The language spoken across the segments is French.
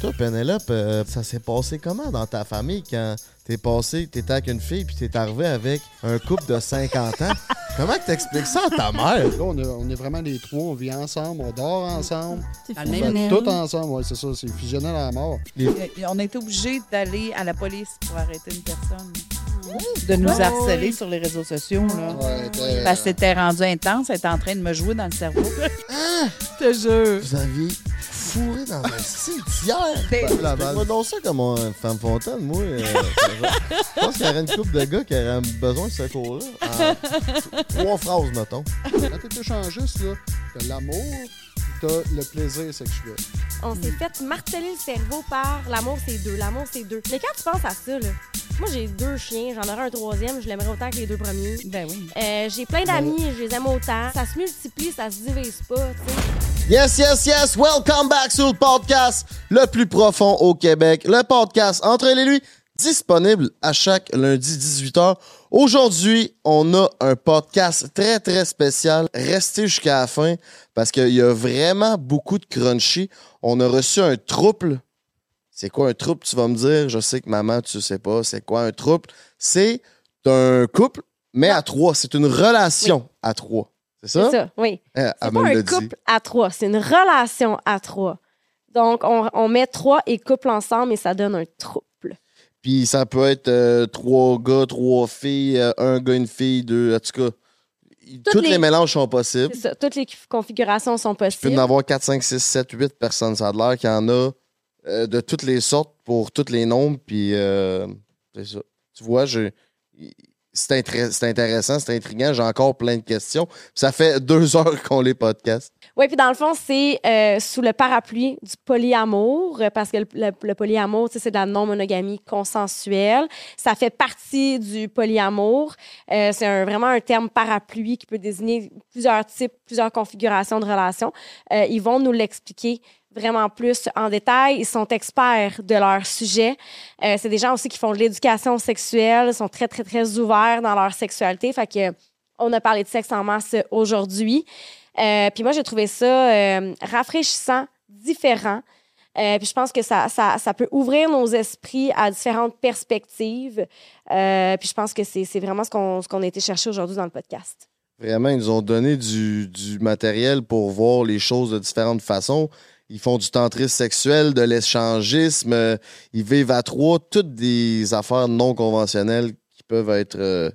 Toi, Penelope, euh, ça s'est passé comment dans ta famille quand t'es passé, t'étais avec une fille puis t'es arrivé avec un couple de 50 ans? Comment que t'expliques ça à ta mère? Là, on, est, on est vraiment les trois, on vit ensemble, on dort ensemble. C'est tout ensemble, ouais, c'est ça, c'est fusionnel à la mort. Et On a été obligé d'aller à la police pour arrêter une personne. De nous Ouais, harceler ouais. sur les réseaux sociaux. Là. Ouais, Parce que c'était rendu intense, elle était en train de me jouer dans le cerveau. Je te jure. Vous aviez fourré dans un cimetière. C'est- la balle. Moi donc ça comme une femme fontaine, moi. euh, je pense qu'il y aurait une couple de gars qui auraient besoin de ce cours-là. En trois phrases, mettons. Quand t'es échangiste, là, t'as l'amour, t'as le plaisir sexuel. On s'est fait marteler le cerveau par l'amour, c'est deux. L'amour, c'est deux. Mais quand tu penses à ça, là, moi, j'ai deux chiens, j'en aurais un troisième, je l'aimerais autant que les deux premiers. Ben oui. Euh, j'ai plein d'amis, je les aime autant. Ça se multiplie, ça se divise pas, tu sais. Yes, yes, yes. Welcome back sur le podcast le plus profond au Québec. Le podcast Entre et lui, disponible à chaque lundi 18h. Aujourd'hui, on a un podcast très, très spécial. Restez jusqu'à la fin parce qu'il y a vraiment beaucoup de crunchy. On a reçu un trouble. C'est quoi un trouble, tu vas me dire? Je sais que maman, tu sais pas. C'est quoi un trouble? C'est un couple, mais à trois. C'est une relation à trois. C'est ça? C'est ça, oui. Eh, C'est pas un dit. couple à trois, c'est une relation à trois. Donc, on, on met trois et couple ensemble et ça donne un trouble. Puis ça peut être euh, trois gars, trois filles, euh, un gars, une fille, deux. En tout cas, tous les... les- mélanges sont possibles. Ça. Toutes les configurations sont Il peut possibles. en avoir 4, 5, 6, 7, 8 personnes. Ça a l'air qu'il y en a euh, de toutes les sortes pour tous les nombres. Puis c'est ça. Tu vois, je... c'est intré- c'est intéressant, c'est intriguant. J'ai encore plein de questions. Ça fait deux heures qu'on les podcast. Oui, puis dans le fond, c'est euh, sous le parapluie du polyamour, euh, parce que le, le- le polyamour, c'est de la non-monogamie consensuelle. Ça fait partie du polyamour. Euh, c'est vraiment un terme parapluie qui peut désigner plusieurs types, plusieurs configurations de relations. Ils vont nous l'expliquer vraiment plus en détail. Ils sont experts de leur sujet. C'est des gens aussi qui font de l'éducation sexuelle, sont très, très, très ouverts dans leur sexualité. Fait que on a parlé de sexe en masse aujourd'hui. Euh, puis moi, j'ai trouvé ça euh, rafraîchissant, différent. Euh, puis je pense que ça, ça, peut ouvrir nos esprits à différentes perspectives. Euh, puis je pense que c'est vraiment ce qu'on qu'on a été chercher aujourd'hui dans le podcast. Vraiment, ils nous ont donné du, du matériel pour voir les choses de différentes façons. Ils font du tantrisme sexuel, de l'échangisme, ils vivent à trois, toutes des affaires non conventionnelles qui peuvent être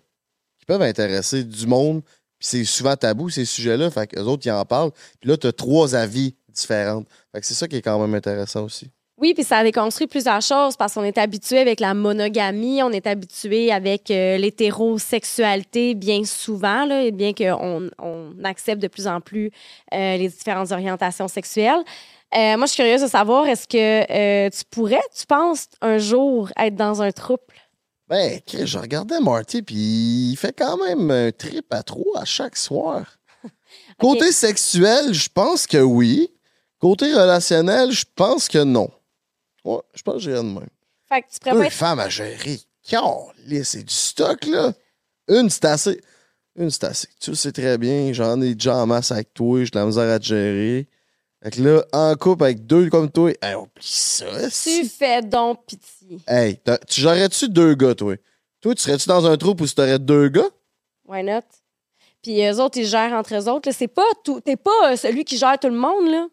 qui peuvent intéresser du monde. C'est souvent tabou, ces sujets-là. Fait les autres, ils en parlent. Puis là, tu as trois avis différents. Fait que c'est ça qui est quand même intéressant aussi. Oui, puis ça a déconstruit plusieurs choses parce qu'on est habitué avec la monogamie, on est habitué avec euh, l'hétérosexualité bien souvent, et bien qu'on on accepte de plus en plus euh, les différentes orientations sexuelles. Euh, moi, je suis curieuse de savoir, est-ce que tu pourrais, tu penses, un jour être dans un trouble? Ben, Chris, je regardais Marty, puis il fait quand même un trip à trois à chaque soir. Côté sexuel, je pense que oui. Côté relationnel, je pense que non. Ouais, je pense que j'ai rien de même. Fait que tu Deux être... femmes à gérer. C'est du stock, là. Une, c'est assez. Une, c'est assez. Tu le sais très bien, j'en ai déjà en masse avec toi, j'ai de la misère à te gérer. Fait que là, en couple avec deux comme toi, hey, oublie ça. Tu fais donc pitié. Hey, t'as- tu gérerais-tu deux gars, toi? Toi, tu serais-tu dans un troupe où tu aurais deux gars? Why not? Puis eux autres, ils gèrent entre eux autres. là. C'est pas tout. T'es pas euh, celui qui gère tout le monde, là.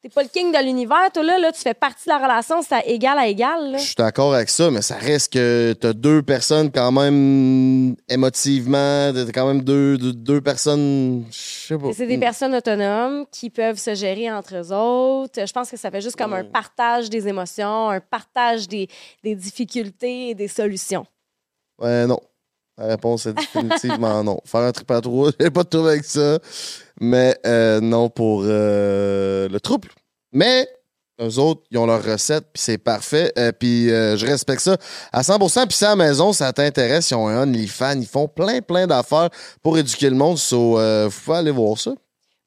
T'es pas le king de l'univers, toi, là. là tu fais partie de la relation, c'est à égal à égal, là. Je suis d'accord avec ça, mais ça reste que t'as deux personnes quand même émotivement, t'as quand même deux, deux, deux personnes, je sais pas. C'est des personnes autonomes qui peuvent se gérer entre eux autres. Je pense que ça fait juste comme un partage des émotions, un partage des, des difficultés et des solutions. Ouais, non. La réponse est définitivement non. Faire un trip à trois, j'ai pas de trouble avec ça. Mais euh, non pour euh, le trouble. Mais eux autres, ils ont leur recette, puis c'est parfait. Euh, puis euh, je respecte ça à 100%. Puis c'est à la maison, ça t'intéresse, ils ont un OnlyFans, ils font plein, plein d'affaires pour éduquer le monde. So, euh, pouvez aller voir ça.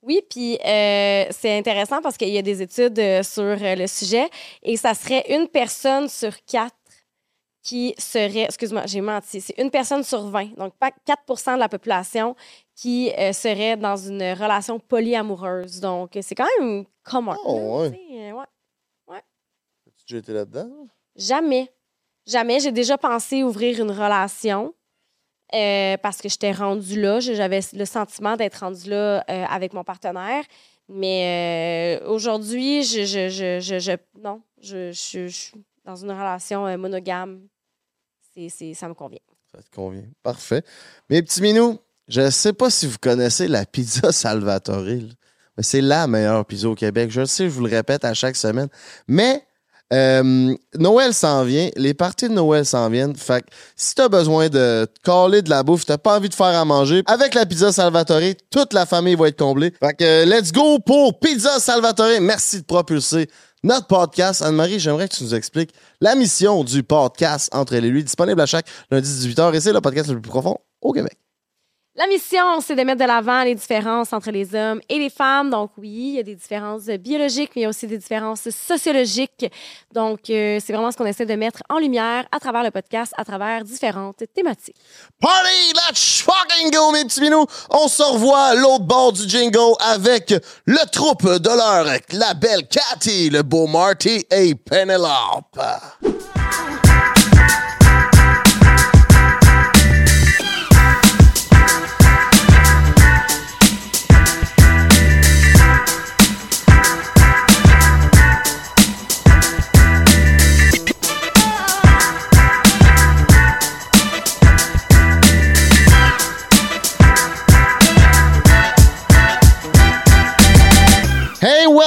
Oui, puis euh, c'est intéressant parce qu'il y a des études sur le sujet et ça serait une personne sur quatre qui serait, excuse-moi, j'ai menti, c'est une personne sur 20, donc pas 4% de la population qui euh, serait dans une relation polyamoureuse. Donc, c'est quand même commun. Oh, là, ouais. euh, ouais. déjà été là-dedans? Jamais. Jamais. J'ai déjà pensé ouvrir une relation euh, parce que j'étais rendue là. J'avais le sentiment d'être rendue là euh, avec mon partenaire. Mais aujourd'hui, je, je, je, je, non, je, suis dans une relation monogame. C'est, c'est, ça me convient. Ça te convient. Parfait. Mes petits minous, je ne sais pas si vous connaissez la pizza Salvatore. Mais c'est la meilleure pizza au Québec. Je le sais, je vous le répète à chaque semaine. Mais euh, Noël s'en vient. Les parties de Noël s'en viennent. Fait que si tu as besoin de caler de la bouffe, tu pas envie de faire à manger, avec la pizza Salvatore, toute la famille va être comblée. Fait que euh, let's go pour Pizza Salvatore. Merci de propulser notre podcast. Anne-Marie, j'aimerais que tu nous expliques la mission du podcast Entre les lui, disponible à chaque lundi 18h. Et c'est le podcast le plus profond au Québec. La mission, c'est de mettre de l'avant les différences entre les hommes et les femmes. Donc oui, il y a des différences biologiques, mais il y a aussi des différences sociologiques. Donc euh, c'est vraiment ce qu'on essaie de mettre en lumière à travers le podcast, à travers différentes thématiques. Party, let's fucking go, mes petits minous. On se revoit l'autre bord du jingle avec le troupe de l'heure, la belle Cathy, le beau Marty et Penelope.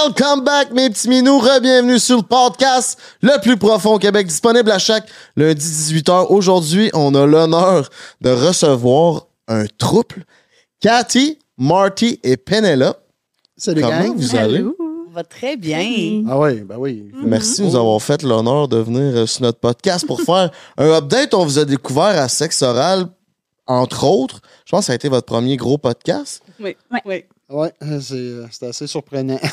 Welcome back, mes petits minous. Re-bienvenue sur le podcast le plus profond au Québec, disponible à chaque lundi 18h. Aujourd'hui, on a l'honneur de recevoir un trouble. Cathy, Marty et Penelope. Salut, Comment gang. vous allez? Va très bien. Ah oui, ben oui. Merci de nous avoir fait l'honneur de venir euh, sur notre podcast pour faire un update. On vous a découvert à Sexe Oral, entre autres. Je pense que ça a été votre premier gros podcast. Oui, Ouais. Oui. Ouais, c'est euh, c'est assez surprenant.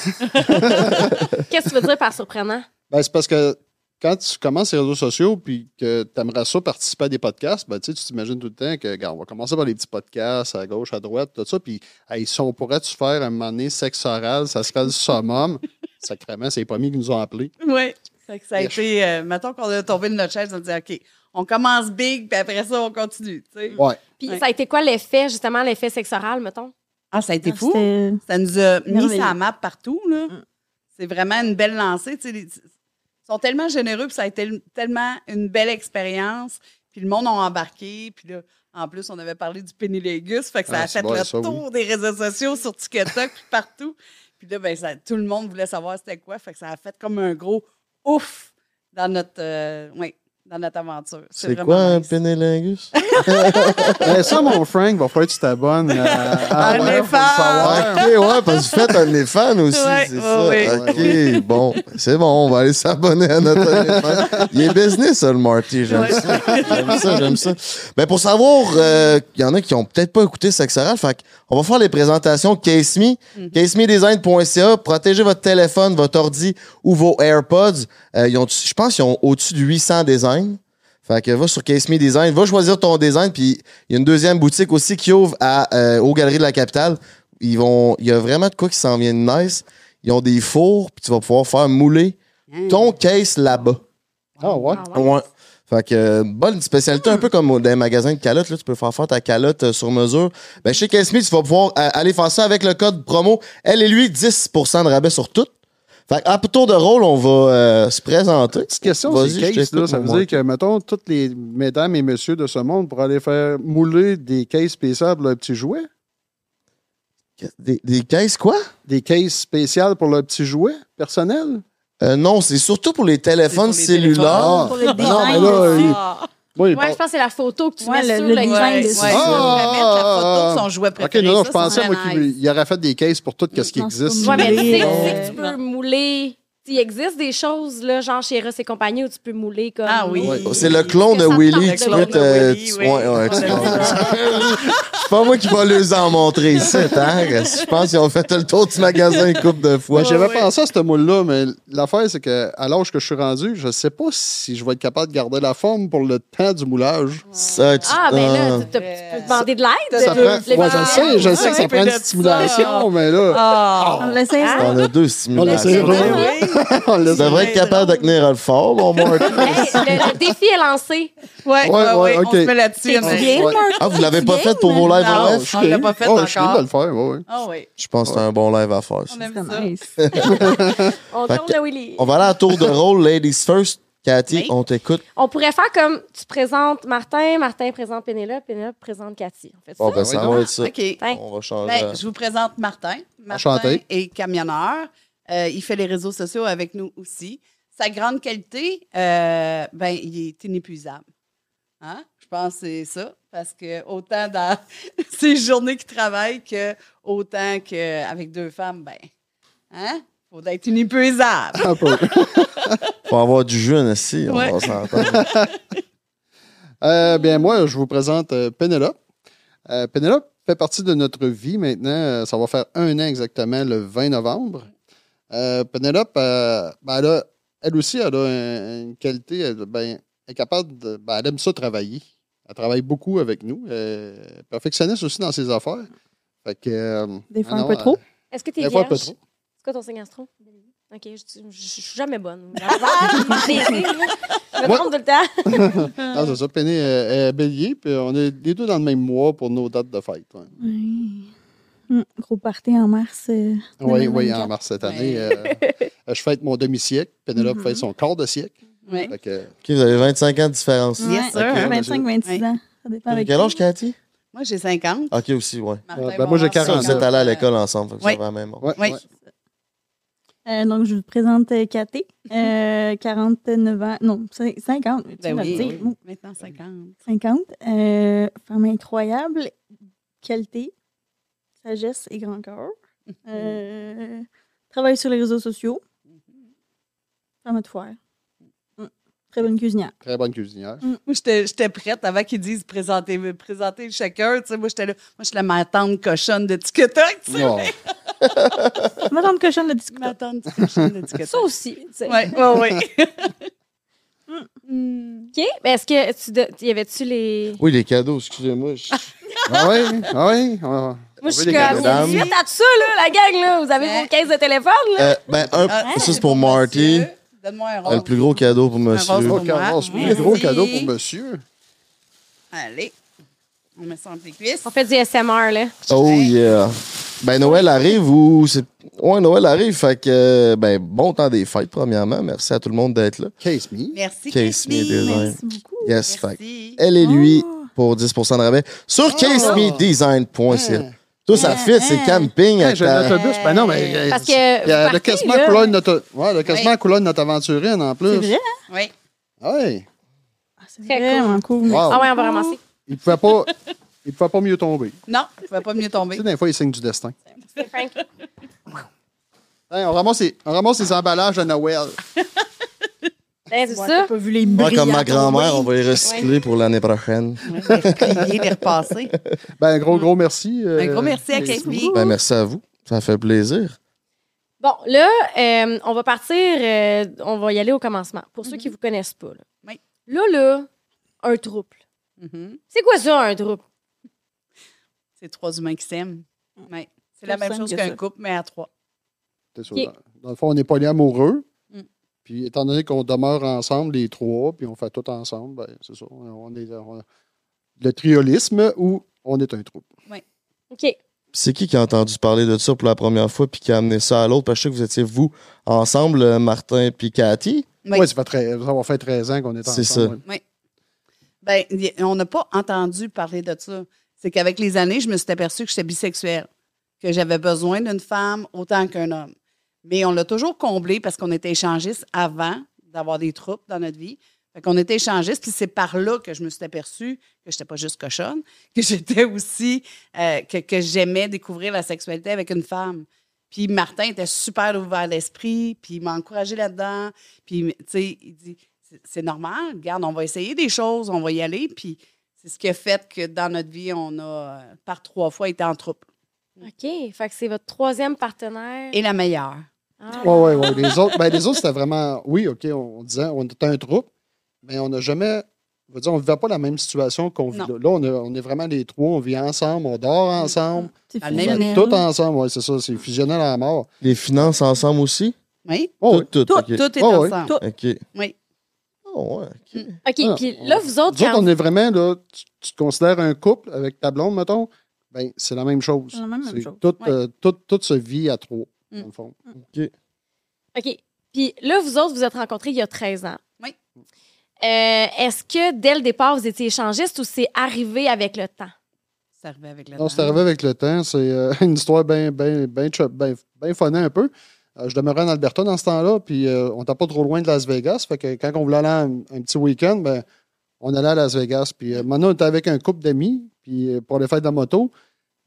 Qu'est-ce que tu veux dire par surprenant? Ben, c'est parce que quand tu commences les réseaux sociaux puis que tu aimerais ça participer à des podcasts, ben, tu sais, tu t'imagines tout le temps que, regarde, on va commencer par les petits podcasts à gauche, à droite, tout ça. Puis, hey, si on pourrait-tu faire un moment donné sexe oral, ça serait le summum. Sacrément, c'est les premiers qui nous ont appelés. Oui. Ça a Yes. été. euh, mettons qu'on a tombé de notre chaise, on dit OK, on commence big, puis après ça, on continue. Ouais. Puis Ouais. ça a été quoi l'effet, justement, l'effet sexoral, mettons? Ah, ça a été Ah, fou. Ça nous a mis sa map partout. là. Mm. C'est vraiment une belle lancée. les- Ils sont tellement généreux, puis ça a été tellement une belle expérience. Puis le monde a embarqué. Puis là, en plus, on avait parlé du pénilégus. Fait que ça Ah, a fait bon, le ça, oui. tour des réseaux sociaux sur TikTok, puis partout. Puis là, ben, ça- tout le monde voulait savoir c'était quoi. Fait que ça a fait comme un gros ouf dans notre, euh, ouais, dans notre aventure. C'est vraiment quoi un nice. pénélingus? Ben, ça, mon Frank, va falloir que tu t'abonnes euh, à, Un ouais, savoir. ok, ouais, parce que vous faites un fan aussi, Ouais, c'est ouais, ça. Ok, bon, c'est bon, on va aller s'abonner à notre OnlyFans. Il est business, ça, le Marty, j'aime Ouais. ça. J'aime ça, j'aime ça. Ben, pour savoir, euh, il y en a qui ont peut-être pas écouté Sex Oral, fait on va faire les présentations Case Me, Mm. casemedesign.ca, protégez votre téléphone, votre ordi ou vos AirPods. Euh, ils ont, je pense qu'ils ont au-dessus de 800 designs. Fait que va sur Case Me Design, va choisir ton design, puis il y a une deuxième boutique aussi qui ouvre à, euh, aux Galeries de la Capitale. Ils vont, il y a vraiment de quoi qui s'en vient de nice. Ils ont des fours, puis tu vas pouvoir faire mouler ton case là-bas. Ah ouais? Ah ouais? Ouais. Fait que, euh, bonne spécialité, un peu comme dans les magasins de calottes, là, tu peux faire faire ta calotte euh, sur mesure. Ben, chez Case Me, tu vas pouvoir euh, aller faire ça avec le code promo. Elle et lui, 10% de rabais sur tout. Fait qu'à tour de rôle, on va euh, se présenter. Petite question, c'est case, là, ça veut dire que, mettons, toutes les mesdames et messieurs de ce monde pourraient aller faire mouler des cases spéciales pour leurs petits jouets? Des, des caisses, quoi? Des cases spéciales pour leurs petits jouets personnels? Euh, non, c'est surtout pour les téléphones pour les cellulaires. Ah. Pour le Non, mais là, Ah. Oui, Ouais, je pense que c'est la photo que tu Ouais, mets le- sur le le design Ouais, dessus. ouais, Ah, mettre la ah, photo de ah. son jouet OK, préféré. non, non, Ça, je pensais, moi, qu'il aurait fait des cases pour tout ce qui Non, existe. Ouais, mais tu sais que tu peux mouler. Il existe des choses, là, genre chez Ross et compagnie, où tu peux mouler comme. Ah oui. Ouais. C'est le clone de Willy. Tu peux te. tu- oui. ouais, ouais. C'est pas moi qui va les en montrer ici, hein? Je pense qu'ils ont fait le tour du magasin une couple de fois. J'avais pensé à ce moule-là, mais l'affaire, c'est que à l'âge que je suis rendu, je sais pas si je vais être capable de garder la forme pour le temps du moulage. Ça, tu- Ah, ben là, tu, peux demander de l'aide. Je le sais, je sais que ça prend une de stimulation, mais là. Ah. On l'essaie, ça? On a deux On stimulations. On devrais être capable de tenir le fort, mon. Hey, le, le défi est lancé. Ouais, Ouais, ouais, ouais, on ok. se met là-dessus. Ah, vous l'avez pas fait pour vos lives en Non. live? on l'a pas fait Oh, Je suis de le faire, ouais, ouais. Ah oui, Je pense que c'est un bon live à faire. on aime ça. nice. On tourne le Willy. On va aller à tour de rôle, ladies first. Cathy, Oui. on t'écoute. On pourrait faire comme tu présentes Martin, Martin présente Pénélope, Pénélope présente Cathy. On fait ça? Bon, ben, ça va être ça. OK. On va changer. Ben, je vous présente Martin. Martin Enchanté. est camionneur. Euh, il fait les réseaux sociaux avec nous aussi. Sa grande qualité, euh, ben, il est inépuisable. Hein? Je pense que c'est ça. Parce que autant dans ses journées qu'il travaille que autant qu'avec deux femmes, ben, hein? Faut être inépuisable. Un peu. Faut avoir du jeune ici, on Ouais. va s'entendre. Euh, bien, moi, je vous présente euh, Pénélope. Euh, Pénélope fait partie de notre vie maintenant. Ça va faire un an exactement le 20 novembre. Euh, Pénélope, euh, ben, elle, a- elle aussi, elle a un- une qualité, elle, ben, elle est capable de. ben, elle aime ça travailler. Elle travaille beaucoup avec nous. Euh, perfectionniste aussi dans ses affaires. Fait que, euh, Des fois ah un non, peu trop. Est-ce que tu es Des fois, un peu vierge? trop. C'est quoi ton signe astro? OK, je, je, je suis jamais bonne. je me trompe tout le temps. Non, c'est ça. Péné euh, est bélier, puis on est les deux dans le même mois pour nos dates de fête. ouais. Oui. Hum, gros party en mars. euh, Oui, 2024. oui, en mars cette année. euh, euh, je fête mon demi-siècle. Pénélope Mhm. fête son quart de siècle. Ouais. Que, OK, vous avez 25 ans de différence. Ouais, sir. Ok. 25-26 Oui. ans. Ça dépend T'as avec quel âge. Cathy? Moi, j'ai 50. OK, aussi, ouais. Martin ben, moi, j'ai avoir Ça, vous 49. êtes allés à l'école ensemble, Oui. même Oui. Euh, donc, je vous présente euh, Cathy, euh, 49 ans. Non, c'est 50. tu Ben oui, dire. oui. Maintenant 50. 50. Euh, femme incroyable. Qualité, sagesse et grand cœur. Euh, travaille sur les réseaux sociaux. Femme à tout faire. Mm. Très bonne cuisinière. Très bonne cuisinière. Moi, j'étais j'étais prête avant qu'ils disent présenter, présenter chacun. Tu sais, moi, j'étais là. Moi, je suis la ma tante cochonne de TikTok. Tu sais. Cochonne de discuter. Ma tante cochonne de TikTok. Ça aussi. tu sais. Oui, oui, oui. OK. Ben, est-ce que tu de- y avait-tu les. Oui, les cadeaux, excusez-moi. Ah oui, ah oui. ah, Moi, je suis comme. Suite à tout ça, là, la gang, là. Vous avez vos caisses de téléphone, là. Euh, ben, un, Ah, ça, c'est pour Marty. Donne-moi un Euh, rose. le plus gros cadeau pour monsieur. rose. Oh, pour moi. gros cadeau pour monsieur. Allez. On met ça entre les cuisses. On fait du SMR, là. Oh yeah. Ben Noël arrive ou c'est ouais Noël arrive fait que ben bon temps des fêtes premièrement. Merci à tout le monde d'être là. Case me. Merci, Case me Casey. design. Merci beaucoup. Yes, fait que Merci. elle et lui Oh. pour 10% de rabais sur casemedesign.ca. Hein. Tout ça fit, c'est hein. camping Hey, avec j'ai ta- l'autobus. Ben non, mais. euh, Parce que. Il y a le quasiment là. couleur de notre. Ouais, le quasiment Oui. couleur de notre aventurine en plus. C'est vrai? Oui. Ah Oui. Ah, c'est Très vraiment cool. Wow. Ah ouais, on va ramasser. Il ne pouvait pas. Il pouvait pas mieux tomber. Non, il ne pouvait pas mieux Tu tomber. sais, des fois, il signe du destin. C'est Frank. Hey, on, ramasse les, on ramasse les emballages de Noël. Ben, c'est Ouais, ça. t'as pas vu les Ouais, comme ma grand-mère, on va les recycler pour l'année prochaine. Replier, les repasser. Ben, un gros, gros merci. euh, Un gros merci à Casey. Ben merci à vous. Ça fait plaisir. Bon, là, euh, on va partir, euh, on va y aller au commencement. Pour ceux qui ne vous connaissent pas. Là, Oui. là, là, un trouble. Mhm. C'est quoi ça, un trouble? C'est trois humains qui s'aiment. Ouais. C'est la Plus même simple chose que qu'un ça. couple, mais à trois. C'est. Ok. Dans, dans le fond, on n'est pas les amoureux. Puis, étant donné qu'on demeure ensemble, les trois, puis on fait tout ensemble, ben, c'est ça. On est on- le triolisme où on est un troupe. OK. C'est qui qui a entendu parler de ça pour la première fois puis qui a amené ça à l'autre? Parce que je sais que vous étiez, vous, ensemble, euh, Martin puis Cathy. Oui. Oui, ça, fait très- ça va faire 13 ans qu'on est C'est ensemble. ça. ouais. Ben, on n'a pas entendu parler de ça. C'est qu'avec les années, je me suis aperçue que j'étais bisexuelle, que j'avais besoin d'une femme autant qu'un homme. Mais on l'a toujours comblé parce qu'on était échangistes avant d'avoir des troupes dans notre vie. Fait qu'on était échangistes, puis c'est par là que je me suis aperçue que j'étais pas juste cochonne, que j'étais aussi, euh, que, que j'aimais découvrir la sexualité avec une femme. Puis Martin était super ouvert d'esprit, puis il m'a encouragé là-dedans. Puis, tu sais, il dit, c'est- c'est normal, regarde, on va essayer des choses, on va y aller. Puis c'est ce qui a fait que dans notre vie, on a euh, par trois fois été en troupe. OK. Fait que c'est votre troisième partenaire. Et la meilleure. Ah. Oui, oui, oui. Les autres, ben, les autres c'était vraiment. Oui, OK, on, on disait, on était un troupe, mais on n'a jamais. Je veux dire, on ne vivait pas la même situation qu'on vit Non. là. Là, on, a- on est vraiment les trois, on vit ensemble, on dort ensemble, C'est on même tout ensemble. Oui, c'est ça, c'est fusionnel à la mort. Les finances ensemble aussi? Oui. Oh. Tout, tout, Tout, ok. tout est Oh, oui. ensemble. Tout. OK. Oui. Oh, ouais, OK. OK, Ah, puis là, vous autres, Nous autres, quand on est vraiment, là, tu, tu te considères un couple avec ta blonde, mettons, ben, c'est la même chose. C'est la même C'est chose. Tout, Ouais. euh, tout, tout se vit à trois, Mm. dans le fond. OK. Puis là, vous autres, vous êtes rencontrés il y a 13 ans. Oui. Euh, Est-ce que dès le départ, vous étiez échangistes ou c'est arrivé avec le temps? C'est arrivé avec le Non, temps. c'est arrivé avec le temps. C'est euh, une histoire bien ben, ben, ben, ben funnée un peu. Euh, je demeurais en Alberta dans ce temps-là, puis euh, on n'était pas trop loin de Las Vegas. Fait que quand on voulait aller un, un petit week-end, ben, on allait à Las Vegas. Puis euh, maintenant, on était avec un couple d'amis puis, euh, pour les fêtes de la moto.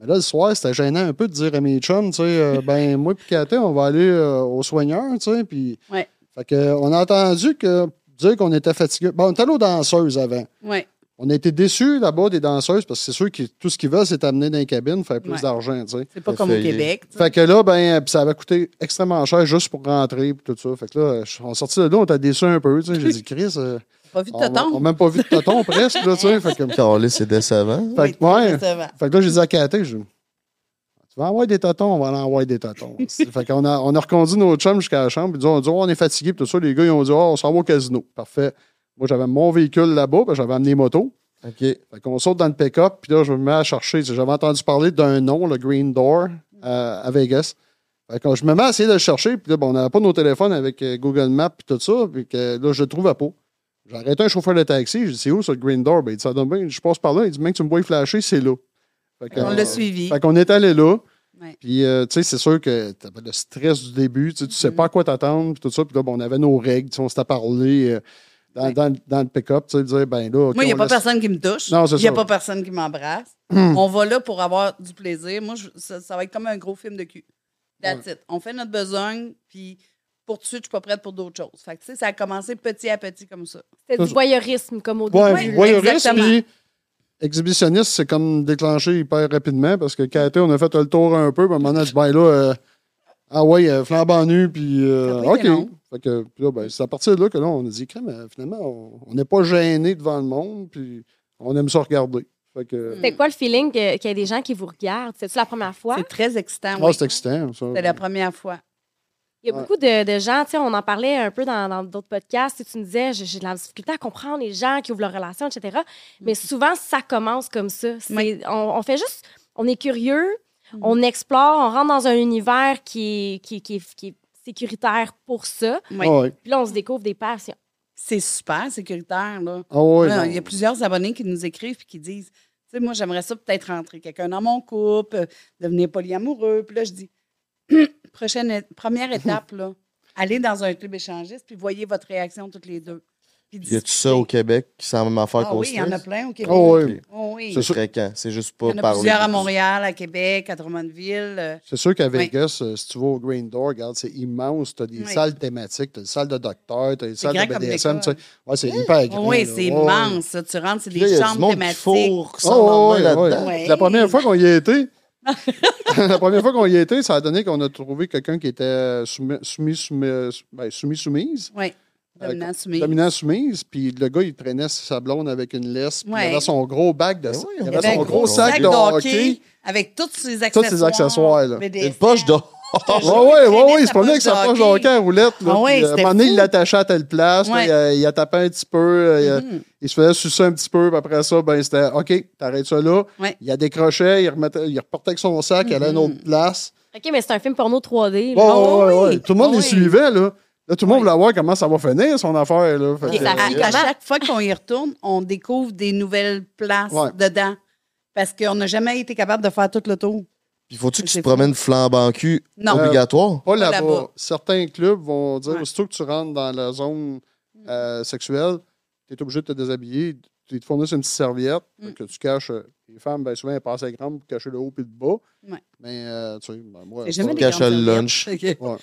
Mais là, le soir, c'était gênant un peu de dire à mes chums, tu sais, euh, ben, moi et Katé, on va aller euh, au soigneur, tu sais. Puis, Ouais. Fait que, euh, on a entendu que, dire qu'on était fatigué. Bon, on était allé aux danseuses avant. Oui. On a été déçus là-bas des danseuses parce que c'est sûr que tout ce qu'ils veulent, c'est amener dans les cabines, faire plus Ouais. d'argent, tu sais. C'est pas comme au. Québec. Fait que là, ben, puis ça avait coûté extrêmement cher juste pour rentrer puis tout ça. Fait que là, je- on est sorti de là, on était déçus un peu, tu sais. J'ai dit, Chris, euh, Pas vu de on n'a même pas vu de tonton presque, là, tu sais. Fait que, c'est décevant. fait que, ouais. Décevant. Fait que là, j'ai dit à Katé, je tu vas envoyer des totons, on va en envoyer des totons. fait qu'on a, on a reconduit nos chums jusqu'à la chambre, puis ils ont dit, Oh, on est fatigué, puis tout ça. Les gars, ils ont dit, oh, on s'en va au casino. Parfait. Moi, j'avais mon véhicule là-bas, puis j'avais amené moto. OK. Fait qu'on saute dans le pick-up, puis là, je me mets à chercher. J'avais entendu parler d'un nom, le Green Door, à, à Vegas. Fait que je me mets à essayer de le chercher, puis là, bon, on n'avait pas nos téléphones avec euh, Google Maps puis tout ça, puis que là, je le trouvais pas. J'ai arrêté un chauffeur de taxi, je dis, c'est où, ça, le Green Door? Ben, il dit, ça donne bien. Je passe par là, il dit, mec, tu me vois flasher, c'est là. Fait On euh, l'a suivi. Fait qu'on est allé là. Ouais. Puis, euh, tu sais, c'est sûr que tu le stress du début. Tu sais, Mm-hmm. pas à quoi t'attendre. Puis tout ça. Puis là, on avait nos règles. On s'était parlé euh, dans, Ouais. dans- dans le pick-up. Tu sais, dire, ben là, Moi, il n'y a pas laisse- personne qui me touche. Non, c'est Il n'y a pas personne qui m'embrasse. On va là pour avoir du plaisir. Moi, je- ça, ça va être comme un gros film de cul. That's it. On fait notre besogne, puis pour tout de suite, je suis pas prête pour d'autres choses. Fait que, tu sais, ça a commencé petit à petit comme ça. C'était du voyeurisme, comme au Ouais, début. exactement. puis exhibitionniste, c'est comme déclenché hyper rapidement parce que Katé, on a fait le tour un peu, puis à un moment donné, ben là, euh, ah ouais, euh, flambant nu, puis euh, OK. Fait que, puis là, ben, c'est à partir de là que là, on a dit, euh, finalement, on- n'est pas gêné devant le monde, puis on aime ça regarder. Que, C'était quoi le feeling qu'il y a des gens qui vous regardent? C'est-tu la première fois? C'est très excitant. ah, oui. c'est excitant, ça. C'est la première fois. Il y a Ouais. beaucoup de, de gens, tu sais, on en parlait un peu dans d'autres podcasts, tu sais, tu me disais, j'ai j'ai de la difficulté à comprendre les gens qui ouvrent leur relation, etc. Mais souvent, ça commence comme ça. On, on fait juste, on est curieux, on explore, on rentre dans un univers qui est, qui, qui est- qui est sécuritaire pour ça. Ah ouais. Puis là, on se découvre des passions. C'est super sécuritaire. Là. Ah ouais, Là, non. il y a plusieurs abonnés qui nous écrivent et qui disent Tu sais, moi, j'aimerais ça peut-être rentrer quelqu'un dans mon couple, devenir polyamoureux. Puis là, je dis Prochaine, première étape, là, allez dans un club échangiste puis voyez votre réaction toutes les deux. Y a-tu ça au Québec qui semble m'en faire Ah oui, il y en a plein au Québec. Ah ouais. Oh oui. C'est C'est fréquent. C'est juste pas Il y en a parler. plusieurs à Montréal, à Québec, à Drummondville. euh, C'est sûr qu'à Oui. Vegas, euh, si tu vas au Green Door, regarde, c'est immense. Tu as des Oui. salles thématiques, tu as des salles de docteurs, tu as des salles grand de BDSM. tu sais. Ouais, c'est hyper grand. Oh oui, c'est immense. ça. Tu rentres, c'est des y a du chambres thématiques. fourre sans Oh, ouais, main ouais. Ouais. La première fois qu'on y a été, la première fois qu'on y a été, ça a donné qu'on a trouvé quelqu'un qui était soumis, soumis, soumis, ben, soumis soumise, Oui, dominant soumis. dominant soumise, puis le gars, il traînait sa blonde avec une laisse, puis il avait son gros bac de Ben il avait son un gros gros sac de hockey. avec tous ses Tous accessoires. ses accessoires, là. Une poche d'or. Ouais, jure, ouais, ouais, ouais, il se promenait avec sa poche de hockey. hockey à roulette. Là, Ah ouais, Puis, à un c'était moment donné, il l'attachait à telle place, là, il, euh, il a tapé un petit peu, euh, il, Mhm. il se faisait sucer un petit peu, puis après ça, ben, c'était OK, t'arrêtes ça là. Ouais. Il a décroché, il, remettait, il repartait avec son sac, il allait à une autre place. OK, mais c'est un film porno 3D. Ouais, là. ouais, ouais, ouais. Tout le monde Oh les oui. suivait, là. Là, tout le monde Ouais. voulait voir comment ça va finir, son affaire, là. Fait que, euh, À, chaque fois qu'on y retourne, on découvre des nouvelles places Ouais. dedans. Parce qu'on n'a jamais été capable de faire tout le tour. Puis faut-tu que tu te promènes flambant cul Non. obligatoire? pas là-bas. Certains clubs vont dire, Ouais. aussitôt que tu rentres dans la zone euh, sexuelle, tu es obligé de te déshabiller. Ils te fournissent une petite serviette Mm. que tu caches. euh, les femmes, bien souvent, elles passent à grande pour cacher le haut et le bas. Ouais. Mais, euh, tu sais, ben, moi. C'est jamais pas- des cache grandes le serviettes. lunch. Ouais.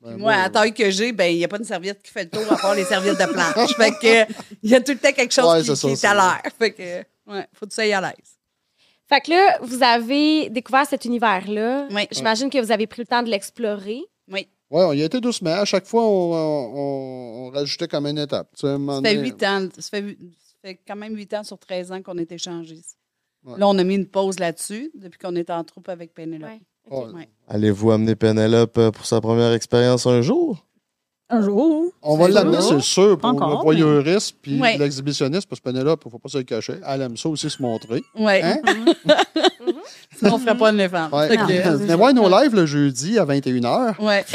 Ben, Moi, à la taille que j'ai, ben, il n'y a pas une serviette qui fait le tour à part les serviettes de planche. fait que, il y a tout le temps quelque chose Ouais, qui, c'est ça, qui est à l'air. Fait que, ouais, faut que tu sois à l'aise. Fait que là, vous avez découvert cet univers-là. Oui. J'imagine que vous avez pris le temps de l'explorer. Oui. Ouais, on y a été doucement. À chaque fois, on, on- on rajoutait comme une étape. Tu sais, à un moment Ça fait donné- huit ans. Ça fait, huit- ça fait quand même 8 ans sur 13 ans qu'on est échangés. Ouais. Là, on a mis une pause là-dessus depuis qu'on est en troupe avec. Ouais. Ouais. Allez-vous amener Penelope euh, pour sa première expérience un jour? Un jour. On va l'amener, sûr. c'est sûr, pour Encore, le voyeuriste puis Ouais. l'exhibitionniste, parce que Penelope, il ne faut pas se le cacher. Elle aime ça aussi se montrer. Ouais. Hein? Sinon, on ne ferait pas une femme. Ouais. Fait Venez voir nos lives le jeudi à 21h, Ouais.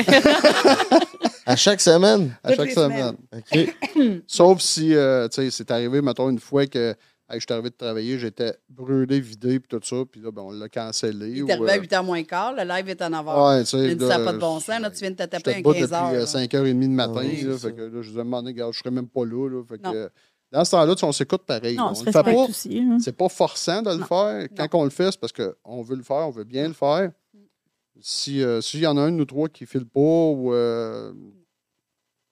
À chaque semaine? à Toutes chaque les semaine. OK. Sauf si, euh, tu sais, c'est arrivé, mettons, une fois que hey, je suis arrivé de travailler, j'étais brûlé, vidé, puis tout ça, puis là, ben, on l'a cancellé. Il ou, est arrivé à euh, 8h moins quart, le live est en avant. Ouais, tu sais. Ça n'a pas de bon sens. Là, tu viens de te taper un debout 15 depuis heures. euh, là. 5h30 du matin. Ouais, là, fait que là, je moment donné, regarde, je serais même pas là. là, fait que, Non. euh, dans ce temps-là, on s'écoute pareil. Non, on on se le fait respecte pas. aussi. hein. C'est pas forçant de le Non. faire. Quand on le fait, c'est parce qu'on veut le faire, on veut bien le faire. Si, euh, S'il y en a un de nous trois qui file pas ou euh,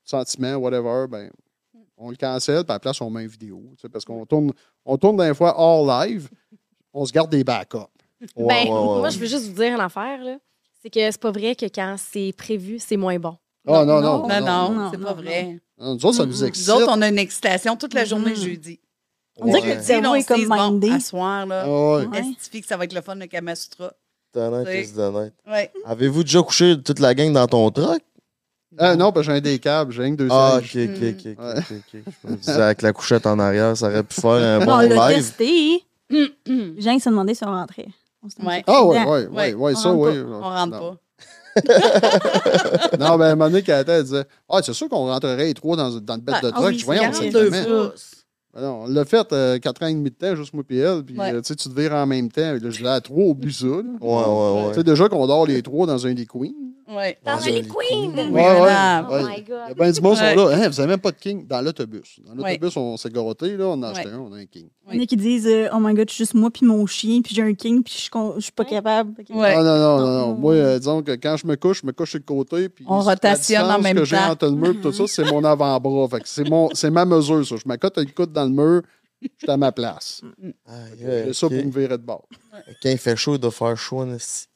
sentiment, whatever, ben, on le cancelle, puis à la place, on met une vidéo. tu sais, Parce qu'on tourne, on tourne des fois hors live, on se garde des backups. Ouais, ben, ouais, ouais, moi, je veux juste vous dire une affaire, là. C'est que c'est pas vrai que quand c'est prévu, c'est moins bon. Ah non, non, non, non. Non, non, non, c'est pas vrai. Non, Nous autres, ça nous excite. Nous autres, on a une excitation toute la journée jeudi. On dirait que le cerveau est comme dise, bon, mindé. à soir, là, Ah ouais. Ouais. estifie que ça va être le fun, le Kama Sutra? T'es honnête, C'est- t'es honnête. Ouais. Avez-vous déjà couché toute la gang dans ton truck? Ah, non, parce que j'ai un des câbles, j'ai un deux Ah, ok, ok, ok, ok, ok, ok. Je me disais, avec la couchette en arrière, ça aurait pu faire un Non, bon on l'a testé. Les gens ils se demandaient si on rentrait. On Ouais. Ah ouais, ouais, ouais, ouais, ça, oui. On rentre Non. pas. Non, ben, à un moment donné, Kata, elle disait Ah, c'est sûr qu'on rentrerait les trois dans, dans le bête de Ah, truck. oui, je voyais, on c'est sait 42 jamais. pouces. Ben non, on l'a fait euh, 4 ans et demi de temps, juste moi et elle. Puis, Ouais. euh, tu sais, tu te vires en même temps. Là, je disais à trois, oublie ça. là. Ouais, ouais, Tu ouais. sais, déjà qu'on dort les trois dans un des queens. Ouais. Dans les Queens! Oui, Ouais, ouais. madame. Oh Ouais. my Il y a God! bien du monde qui Ouais. sont là. Hein, vous n'avez même pas de king dans l'autobus. Dans l'autobus, on s'est gratté, là, on a acheté Ouais. un, on a un king. Il y en a qui disent euh, Oh my god, je suis juste moi puis mon chien, puis j'ai un king, puis je je suis pas Ouais. capable. Que- Ouais. Ah non, non, non, non. Non. Moi, euh, disons que quand je me couche, je me couche sur le côté. Puis On rotationne en même que j'ai temps. entre le mur tout ça, c'est mon avant-bras. Fait que c'est, mon, c'est ma mesure, ça. Je m'accote le coude dans le mur, je suis à ma place. Aïe, ça pour me virer de bord. Quand il fait chaud, il doit faire chaud.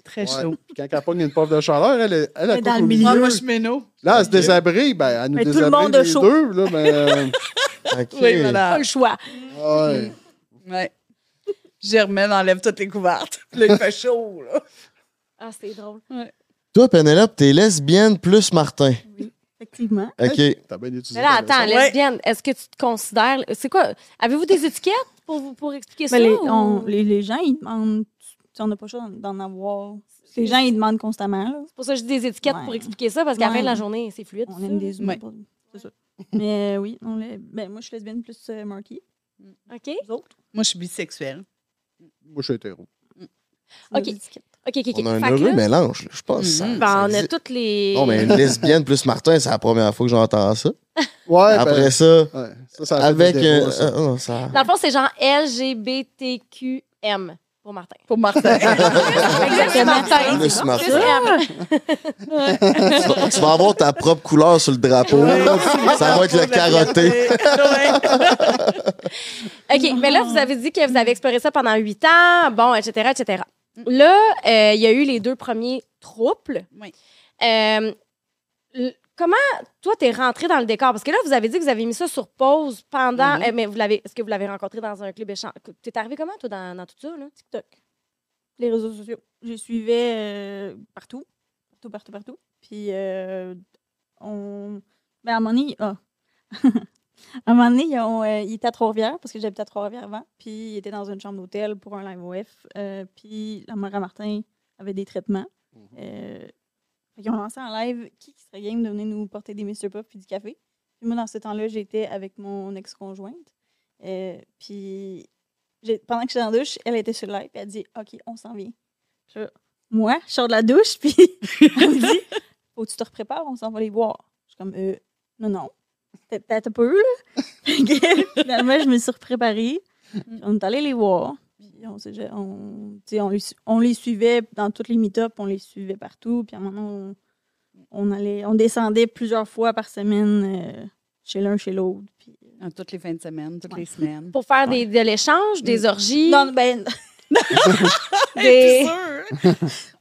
Très Ouais. chaud. Puis Quand elle pogne une poche de chaleur, elle, est- elle, Elle est elle dans le milieu. Moi, moi, je méno. Là, elle se désabrit, ben, elle nous Mais tout le monde a les chaud. deux. Là, ben, euh, Ok. Oui, Pas le choix. ouais. Ouais. Germaine enlève toutes les couvertes. Puis Là, il fait chaud, là. Ah, c'est drôle. Toi, Penelope, t'es lesbienne plus Martin. Effectivement. OK. T'as bien utilisé Mais là, attends, lesbienne, est-ce que tu te considères. C'est quoi? Avez-vous des étiquettes pour, vous- pour expliquer ça? Mais les, ou- on- les, les gens, ils demandent. On n'a pas le choix d'en avoir. Les gens, ils demandent constamment. Là. C'est pour ça que je dis des étiquettes Ouais. pour expliquer ça, parce qu'à la fin de la journée, c'est fluide. On ça. aime des humains. Ouais. C'est ça. Mais euh, oui, on l'est- ben, moi, je suis lesbienne plus euh, Marky. OK? Vous autres? Moi, je suis bisexuelle. Moi, je suis hétéro. OK. OK, OK, OK. On a un Fait que heureux là, mélange, là, je pense. ça- Mhm. ben, ça on a toutes les. Non, mais une lesbienne plus Martin, c'est la première fois que j'entends ça. Ouais, Après ben, ça, ouais, ça, ça a fait avec. des débats, euh, ça. euh, non, ça... Dans le fond, c'est genre LGBTQM pour Martin. Pour Martin. Exactement. Martin. Plus Martin. Plus M. tu, vas, tu vas avoir ta propre couleur sur le drapeau. ça va être le carotté. OK, mais là, vous avez dit que vous avez exploré ça pendant huit ans, bon, etc., etc. Là, euh, il y a eu les deux premiers troubles. Oui. Euh, comment, toi, t'es rentré dans le décor? Parce que là, vous avez dit que vous avez mis ça sur pause pendant... Mhm. euh, mais vous l'avez, est-ce que vous l'avez rencontré dans un club échange? T'es arrivé comment, toi, dans, dans tout ça, là? TikTok? Les réseaux sociaux. Je les suivais euh, partout. Partout, partout, partout. Puis, euh, on. Ben, à un moment donné, ah. à un moment donné, ils ont, euh, il était à Trois-Rivières, parce que j'habitais à Trois-Rivières avant. Puis, il était dans une chambre d'hôtel pour un live OF. Euh, puis, la mère à Martin avait des traitements. Euh, fait qu'ils ont lancé en live qui qui serait game de venir nous porter des Mr. Puff puis du café. Puis moi, dans ce temps-là, j'étais avec mon ex-conjointe. Euh, puis pendant que j'étais dans la douche, elle était sur le live, puis elle dit OK, on s'en vient. Je- moi, je sors de la douche, puis elle me dit Faut que tu te reprépares, on s'en va les voir. Je suis comme euh, Non, non. T'as- un peu, là. Finalement, je me suis repréparée. Puis On est allé les voir. Puis on, on, tu sais, on, les su- on les suivait dans toutes les meet-ups, on les suivait partout. Puis à un moment, on, on allait, on descendait plusieurs fois par semaine euh, chez l'un, chez l'autre. Puis, Ah, Toutes les fins de semaine, toutes Ouais. les semaines. Pour faire des, de l'échange, des orgies, non, ben, des...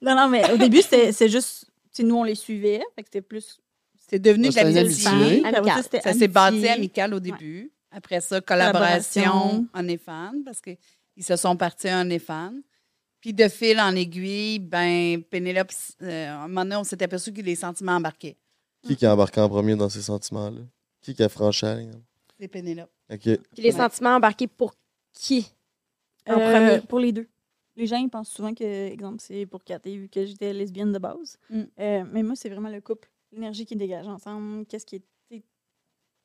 non, non, mais au début, c'était c'est juste, nous, on les suivait. Fait que c'était plus. C'est devenu de Ça, la c'est une amitié. amitié. Puis après ça, s'est bâti amical au début. Après ça, collaboration Collaboration. en EFAN, parce qu'ils se sont partis en EFAN. Puis de fil en aiguille, ben Pénélope, euh, à un moment donné, on s'est aperçu que les sentiments embarquaient. Qui qui a embarqué en premier dans ces sentiments-là? Qui qui a franchi la ligne? C'est Pénélope. OK. Puis les Ouais. sentiments embarqués pour qui? En Euh, premier? Pour les deux. Les gens ils pensent souvent que, exemple, c'est pour Cathy, vu que j'étais lesbienne de base. Mm. Euh, mais moi, c'est vraiment le couple. L'énergie qu'ils dégagent ensemble, qu'est-ce qui est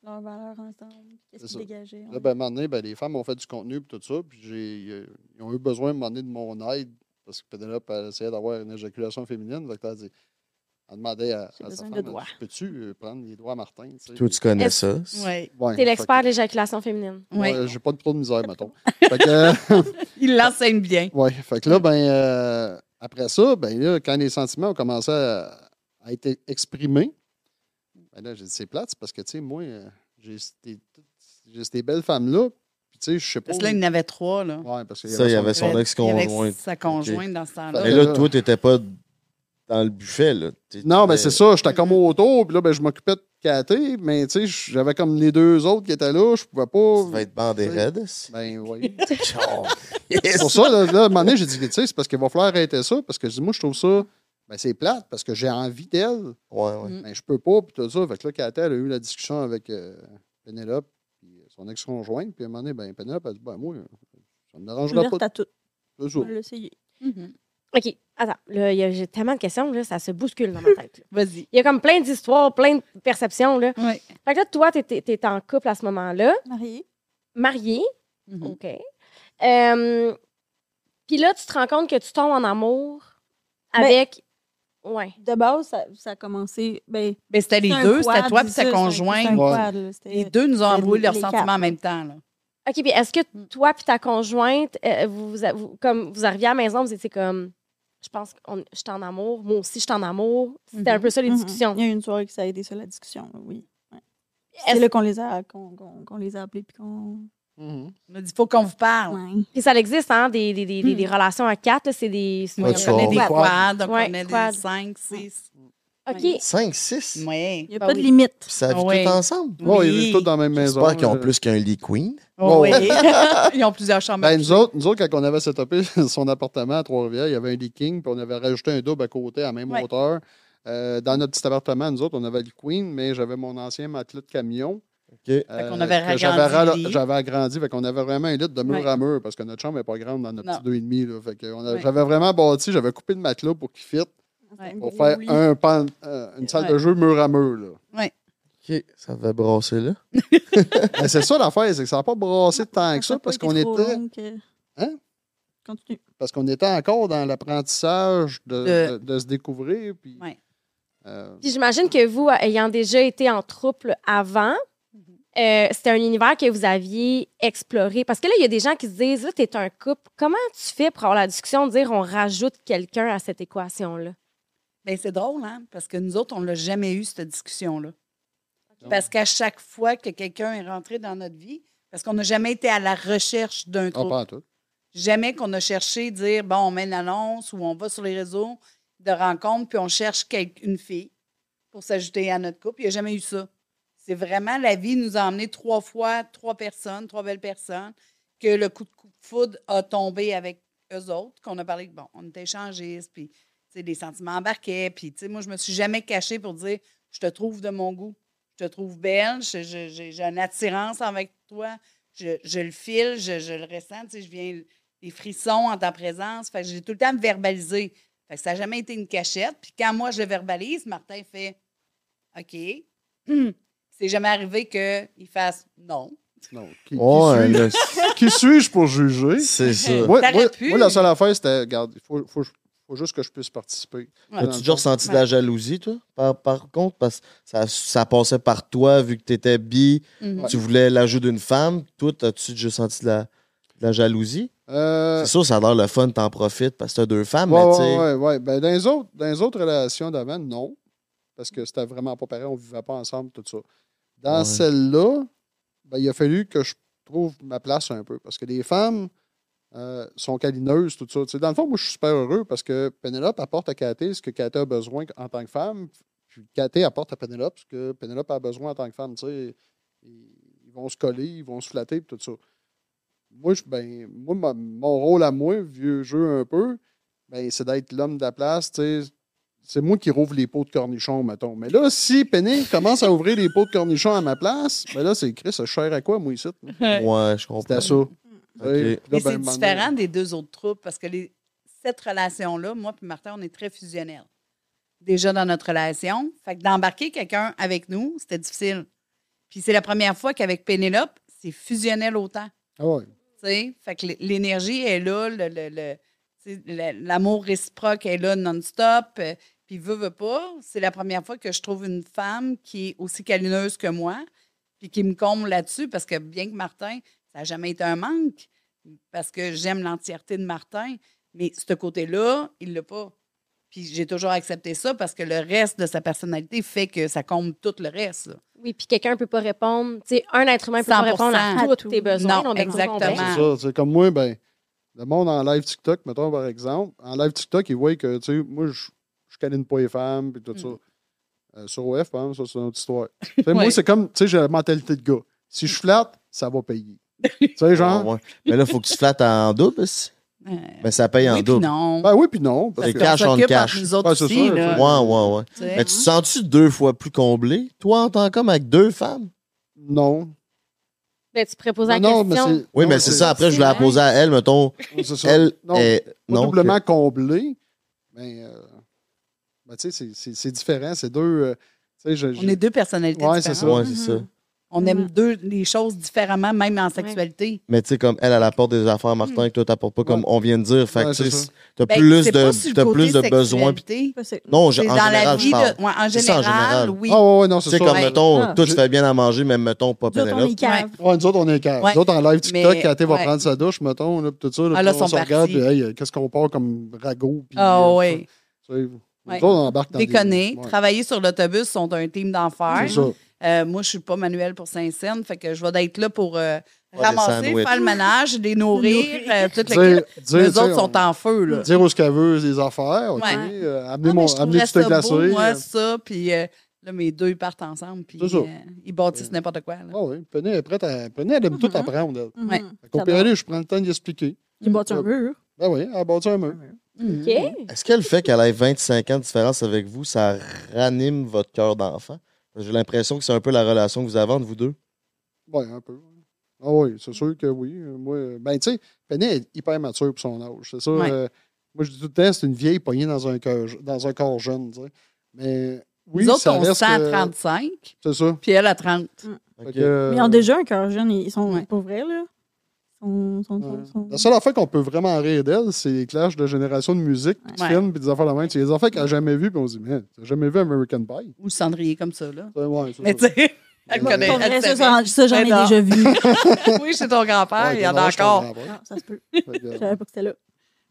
leurs valeurs ensemble, qu'est-ce qu'ils dégageaient. Là, ben, à un moment donné, ben, les femmes ont fait du contenu et tout ça. Puis j'ai, euh, ils ont eu besoin à un moment donné de mon aide parce que Pénélope elle essayait d'avoir une éjaculation féminine. Fait que elle, a dit- elle demandait à, à sa femme, de. Peux-tu euh, prendre les doigts à Martin? tu sais? Toi, tu connais Est-ce- ça? Oui. Ouais, T'es l'expert que- de l'éjaculation féminine. Oui. Ouais, j'ai pas trop de misère, mettons. fait que, Il l'enseigne bien. ouais, fait que là, ben, euh, après ça, ben, là, quand les sentiments ont commencé à, à être exprimés, ben là, j'ai dit, c'est plate, c'est parce que, tu sais, moi, euh, j'ai ces, belles femmes-là, puis tu sais, je sais pas. Parce que là, il y en avait trois. Là. Ouais, parce qu'il Ça, il y avait son- y ex-conjointe. avait sa conjointe dans ce temps-là. Mais là, toi, t'étais pas dans le buffet, là. Non, ben c'est ça. J'étais comme autour, puis là, ben, je m'occupais de Cathy, mais tu sais, j'avais comme les deux autres qui étaient là, je pouvais pas. Tu vas être bandé raide. Ben oui. C'est pour ça, là, là, à un moment donné, j'ai dit, tu sais, c'est parce qu'il va falloir arrêter ça, parce que je dis, moi, je trouve ça, ben c'est plate, parce que j'ai envie d'elle, Ouais, ouais. Mm. mais je peux pas, puis tout ça. Fait que là, elle a eu la discussion avec euh, Pénélope, puis son ex-conjointe, puis à un moment donné, ben Pénélope, elle dit, ben moi, ça me dérangera pas tout. de ça. On va l'essayer. Mhm. OK, attends. A- j'ai tellement de questions, là, ça se bouscule dans ma tête. Vas-y. Il y a comme plein d'histoires, plein de perceptions. Là. Oui. Fait que là, toi, t'étais étais en couple à ce moment-là, Mariée. marié. Mhm. OK. Euh, Puis là, tu te rends compte que tu tombes en amour Ben, avec. Ouais. De base, ça, ça a commencé. Ben, Ben, c'était les deux, c'était toi et ta ça, conjointe. c'est un Ouais. quad, là, c'était- Les deux nous ont les- leurs sentiments quatre, en même temps. Là. OK, puis est-ce que Mm. toi puis ta conjointe, euh, vous, vous, comme vous arriviez à la maison, vous étiez comme. Je pense que je suis en amour. Moi aussi, je suis en amour. C'était un Mhm. peu ça les Mhm. discussions. Il y a eu une soirée que ça a aidé sur la discussion, là, oui. Ouais. C'est là qu'on les a, qu'on, qu'on les a appelés puis qu'on. On a dit, il faut qu'on vous parle. Ouais. Puis ça existe, hein, des, des, des, des- Hmm. des relations à quatre. là, C'est des. Oui, Ouais, on tu connaît des quads, on Ouais, connaît quad. des 5, 6. OK. 5, 6. Oui. Il n'y a Ben pas de oui. limite. Puis ça vit Oui. tout ensemble. Ouais, ils Oui. vivent tous dans la même maison. J'espère qu'ils ont plus qu'un lit queen. Oui. Ils ont plusieurs chambres. Ben, nous autres, nous autres, quand on avait setupé son appartement à Trois-Rivières, il y avait un leaking, puis on avait rajouté un double à côté à la même Ouais. hauteur. Euh, dans notre petit appartement, nous autres, on avait le Queen, mais j'avais mon ancien matelas de camion. Euh, qu'on avait que j'avais agrandi. J'avais fait qu'on avait vraiment un lit de mur Ouais. à mur, parce que notre chambre n'est pas grande dans notre Non. petit deux et demi. Là, fait que on a- Ouais. J'avais vraiment bâti, j'avais coupé le matelas pour qu'il fitte, Ouais. pour faire un pan- euh, une salle de jeu mur à mur. Là. OK. Ça devait brasser là. Mais c'est ça l'affaire, c'est que ça n'a pas brassé tant que ça, parce qu'on était, Hein? Continue. parce qu'on était encore dans l'apprentissage de, De- de- de se découvrir. Puis, Ouais. euh, Puis j'imagine que vous, ayant déjà été en trouble avant, euh, c'était un univers que vous aviez exploré. Parce que là, il y a des gens qui se disent, là, tu es un couple. Comment tu fais pour avoir la discussion de dire on rajoute quelqu'un à cette équation-là? Ben, c'est drôle, hein? Parce que nous autres, on ne l'a jamais eu, cette discussion-là. Parce qu'à chaque fois que quelqu'un est rentré dans notre vie, parce qu'on n'a jamais été à la recherche d'un trouble. pas tout. Jamais qu'on a cherché dire, bon, on met une annonce ou on va sur les réseaux de rencontres, puis on cherche une fille pour s'ajouter à notre couple. Il n'y a jamais eu ça. C'est vraiment la vie nous a emmené trois fois, trois personnes, trois belles personnes, que le coup de coup foudre a tombé avec eux autres, qu'on a parlé, bon, on était échangistes, puis, les sentiments embarquaient, puis, tu sais, moi, je me suis jamais cachée pour dire, je te trouve de mon goût, je te trouve belle, j'ai une attirance avec toi, je, le file, je, le ressens, je viens des frissons en ta présence. Fait j'ai tout le temps me verbaliser. Fait que ça n'a jamais été une cachette. Puis quand moi, je verbalise, Martin fait OK. C'est jamais arrivé qu'il fasse non. Non. Qui, suis- suis-je? pour juger? c'est ça. Moi, T'aurais moi- pu. moi, la seule affaire, c'était, regarde, il faut, faut, faut juste que je puisse participer. Ouais. As-tu déjà ressenti de la jalousie, toi, par, par contre? Parce que ça, ça passait par toi, vu que tu étais bi, Mhm. tu voulais l'ajout d'une femme. Toi, as-tu déjà senti de la, de la jalousie? Euh, C'est sûr, ça a l'air le fun, t'en profites parce que t'as deux femmes, ouais, mais tu ouais, sais. ouais, ouais. Ben, dans, les autres, dans les autres relations d'avant, non. Parce que c'était vraiment pas pareil, on vivait pas ensemble, tout ça. Dans Ouais. celle-là, ben, il a fallu que je trouve ma place un peu. Parce que les femmes euh, sont câlineuses, tout ça. Tu sais, dans le fond, moi, je suis super heureux parce que Pénélope apporte à Cathy ce que Cathy a besoin en tant que femme. Puis Cathy apporte à Pénélope ce que Pénélope a besoin en tant que femme. Ils vont se coller, ils vont se flatter, tout ça. Moi, je, ben, moi ma- mon rôle à moi, vieux jeu un peu, ben, c'est d'être l'homme de la place, tu sais. C'est moi qui rouvre les pots de cornichons, mettons. Mais là, si Penny commence à ouvrir les pots de cornichons à ma place, ben là, c'est Chris, ça cher à quoi, moi, ici? Ouais, je comprends. C'était ça. Là, Mais ben, c'est différent des deux autres troupes parce que les, cette relation-là, moi et Martin, on est très fusionnels. Déjà dans notre relation. Fait que d'embarquer quelqu'un avec nous, c'était difficile. Puis c'est la première fois qu'avec Pénélope, c'est fusionnel autant. Ah ouais. tu sais. Fait que l'énergie est là, le- le- l'amour réciproque est là non-stop. euh, Puis veut, veut pas. C'est la première fois que je trouve une femme qui est aussi câlineuse que moi, puis qui me comble là-dessus, parce que bien que Martin, ça n'a jamais été un manque, parce que j'aime l'entièreté de Martin, mais ce côté-là, il l'a pas. Puis j'ai toujours accepté ça parce que le reste de sa personnalité fait que ça comble tout le reste. là. Oui, puis quelqu'un ne peut pas répondre. Tu sais, un être humain ne peut pas 100%. répondre à À tous tout. tes besoins. Non, exactement. complexe. C'est ça. C'est comme moi, ben, le monde en live TikTok, mettons par exemple, en live TikTok, ils voient que, tu sais, moi, je, je câline pas les femmes, puis tout ça. Euh, sur OF, par exemple, ça, c'est une autre histoire. Tu sais, Moi, c'est comme, tu sais, j'ai la mentalité de gars. Si je flatte, ça va payer. tu sais, genre, Ah, ouais. Mais là, il faut que tu flattes en double. aussi. Euh, Mais ça paye en oui, double. non. ben oui, puis non. parce que- cash on cash. entre nous autres Ouais, aussi, là. Ouais, ouais. Mais tu te sens-tu deux fois plus comblé, toi, en tant qu'homme, avec deux femmes? Non. Ben, tu pourrais poser la non, mais question. c'est. Oui, non, mais c'est ça. Après, je voulais la poser à elle, mettons. C'est ça. Elle non, est. pas Non. doublement comblé, mais. euh, ben, tu sais, c'est- différent. C'est deux. euh, je- On est deux personnalités Ouais, c'est différentes. Ouais, c'est ça. On aime Mhm. deux les choses différemment, même en sexualité. Mais tu sais, comme elle, elle apporte des affaires, Martin, que toi, t'apportes pas, comme Ouais. on vient de dire. Fait que t'as Ben, plus de, côté plus de besoins. Non, je- en dans général, la je vie, parle. de- ouais, en C'est ça, en général, oui. Ah, ouais, ouais, non, Tu c'est ça. comme, Ouais. mettons, Ah. toi, tu fais bien à manger, mais mettons, pas cave. Ouais, nous autres, on est calme. Nous autres, en live TikTok, quand elle va prendre sa douche, mettons, là, pis tout ça, là, Ah, on se regarde, puis hey, qu'est-ce qu'on part comme ragot? Ah euh, oui. Déconner, travailler sur l'autobus sont un team d'enfer. C'est ça. Euh, moi, je suis pas manuel pour Saint-Saëns, fait que je vais d'être là pour euh, ramasser, faire le ménage, les nourrir, euh, Les autres sont on- en feu, là. Dire où ce qu'elle veut, les affaires, OK? Ouais. euh, Ah, amener, mon, amener glacé. beau, moi, ça, puis euh, là, mes deux, ils partent ensemble, puis euh, ils bâtissent n'importe quoi. Ah oui, Penny est prête à. Penny, elle aime tout apprendre. Mhm. Fait qu'au J'adore. pire, je prends le temps d'y expliquer. J'ai bâti un mur. Ben oui, elle a bâti un mur. OK. Est-ce que le fait qu'elle ait 25 ans de différence avec vous, ça ranime votre cœur d'enfant? J'ai l'impression que c'est un peu la relation que vous avez entre vous deux. Oui, un peu. Ah oui, c'est sûr que oui. Moi, ben, tu sais, Penny est hyper mature pour son âge. C'est ça. Ouais. euh, moi, je dis tout le temps, c'est une vieille poignée dans un, cœur, dans un corps jeune. Mais oui, Nous autres, ça on reste. se sent à que- 35, C'est ça. puis elle à 30. Fait Ok. que, euh, Mais ils ont déjà un cœur jeune. Ils sont Ouais. pas vrais, là. Ils sont, sont, ouais. sont- La seule affaire qu'on peut vraiment rire d'elle, c'est les clashs de génération de musique, puis de Ouais. films, puis des affaires de même. C'est des affaires qu'elle n'a jamais vues, puis on se dit, mais t'as jamais vu American Pie? Ou cendrier comme ça, là. Ouais, Mais tu sais, elle connaît. Elle vrai, ça, ça, j'en ai non. déjà vu. oui, chez ton grand-père, Ouais, il y en non, a encore. pas. Ah, ça se peut. Je savais pas que c'était là.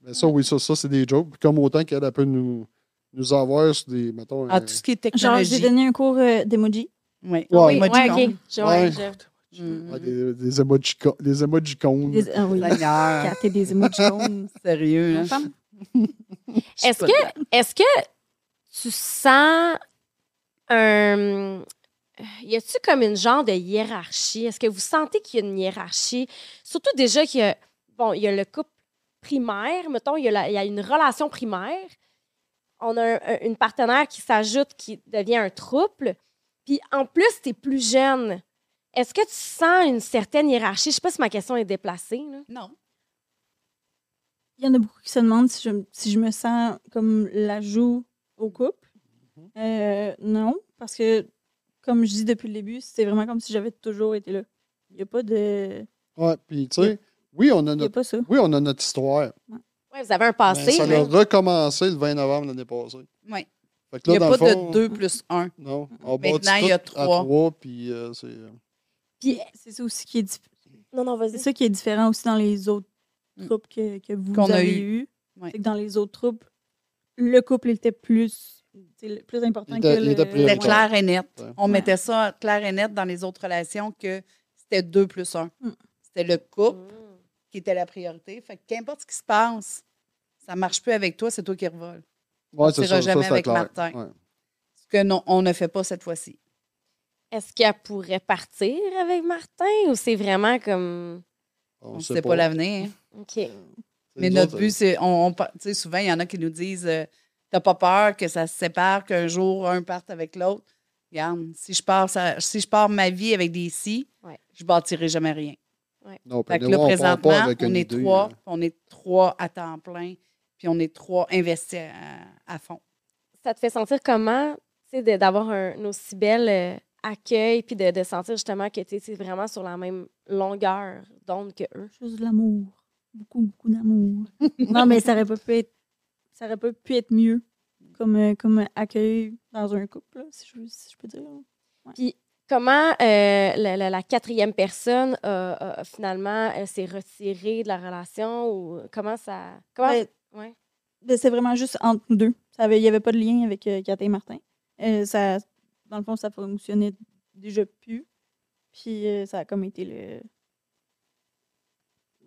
Mais ça, oui, ça, ça c'est des jokes. Puis comme autant qu'elle elle peut nous, nous avoir sur des, mettons... Ah, un- tout ce qui est Genre, j'ai technologie. donné un cours euh, d'emoji. Oui, Ouais. Oui, ouais, con. OK. Je- ouais, Ouais. je- Ouais, des, des. Des emojicons. Des, ah oui. Des sérieux. Femme. Est-ce que, est-ce que tu sens un. Y a-tu comme une genre de hiérarchie? Est-ce que vous sentez qu'il y a une hiérarchie? Surtout déjà qu'il y a. Bon, il y a le couple primaire, mettons, il y a, la- il y a une relation primaire. On a un- un- une partenaire qui s'ajoute, qui devient un trouble. Puis en plus, tu es plus jeune. Est-ce que tu sens une certaine hiérarchie? Je sais pas si ma question est déplacée. là. Non. Il y en a beaucoup qui se demandent si je, si je me sens comme l'ajout au couple. Euh, non, parce que, comme je dis depuis le début, c'est vraiment comme si j'avais toujours été là. Il n'y a pas de. Ouais, puis tu sais, oui, on a Il notre, pas ça. oui, on a notre histoire. Ouais, vous avez un Mais passé. ça mais- a recommencé le 20 novembre l'année passée. Oui. Fait que Il là, n'y a dans pas fond, de 2 plus 1. Non, on Maintenant, il y a tout à trois. trois, puis euh, c'est... Puis, C'est ça aussi qui est dif- non, non, C'est vas-y. ça qui est différent aussi dans les autres Mm. troupes que, que vous Qu'on a avez eu. eu. Ouais. C'est que dans les autres troupes, le couple était plus, c'est le- plus important Il était- que il le. était C'était clair et net. Ouais. On mettait ça clair et net dans les autres relations que c'était 2 plus 1. Mm. C'était le couple Mm. qui était la priorité. Fait que qu'importe ce qui se passe, ça marche plus avec toi, c'est toi qui revoles. Ouais, On c'est ça, jamais ça, c'était avec clair. Martin. Ouais. Ce que non, on ne fait pas cette fois-ci. Est-ce qu'elle pourrait partir avec Martin ou c'est vraiment comme. On ne sait pas, l'avenir. OK. Mais notre autres, but, c'est. On, tu sais, souvent, il y en a qui nous disent euh, T'as pas peur que ça se sépare, qu'un jour un parte avec l'autre. Regarde, si je pars, ça- si je pars ma vie avec des si, Ouais. je bâtirai jamais rien. Non, Fait que là, on présentement, on une est idée, trois, là. on est trois à temps plein, puis on est trois investis à, à fond. Ça te fait sentir comment, tu sais, d'avoir un aussi bel euh, accueil, puis de, de sentir justement que tu es vraiment sur la même longueur d'onde que eux. Juste de l'amour. Beaucoup, beaucoup d'amour. non, mais ça aurait pas pu être, ça aurait pas pu être mieux comme, euh, comme accueil dans un couple, là, si, je, si je peux dire. Puis comment euh, la, la- la quatrième personne a- a- finalement euh, s'est retirée de la relation ou comment ça. Comment. Ben, ouais. Ben, c'est vraiment juste entre nous deux. Ça avait- Il n'y avait pas de lien avec euh, Kat et Martin. Euh, ça, dans le fond, ça fonctionnait déjà plus. Puis euh, ça a comme été le.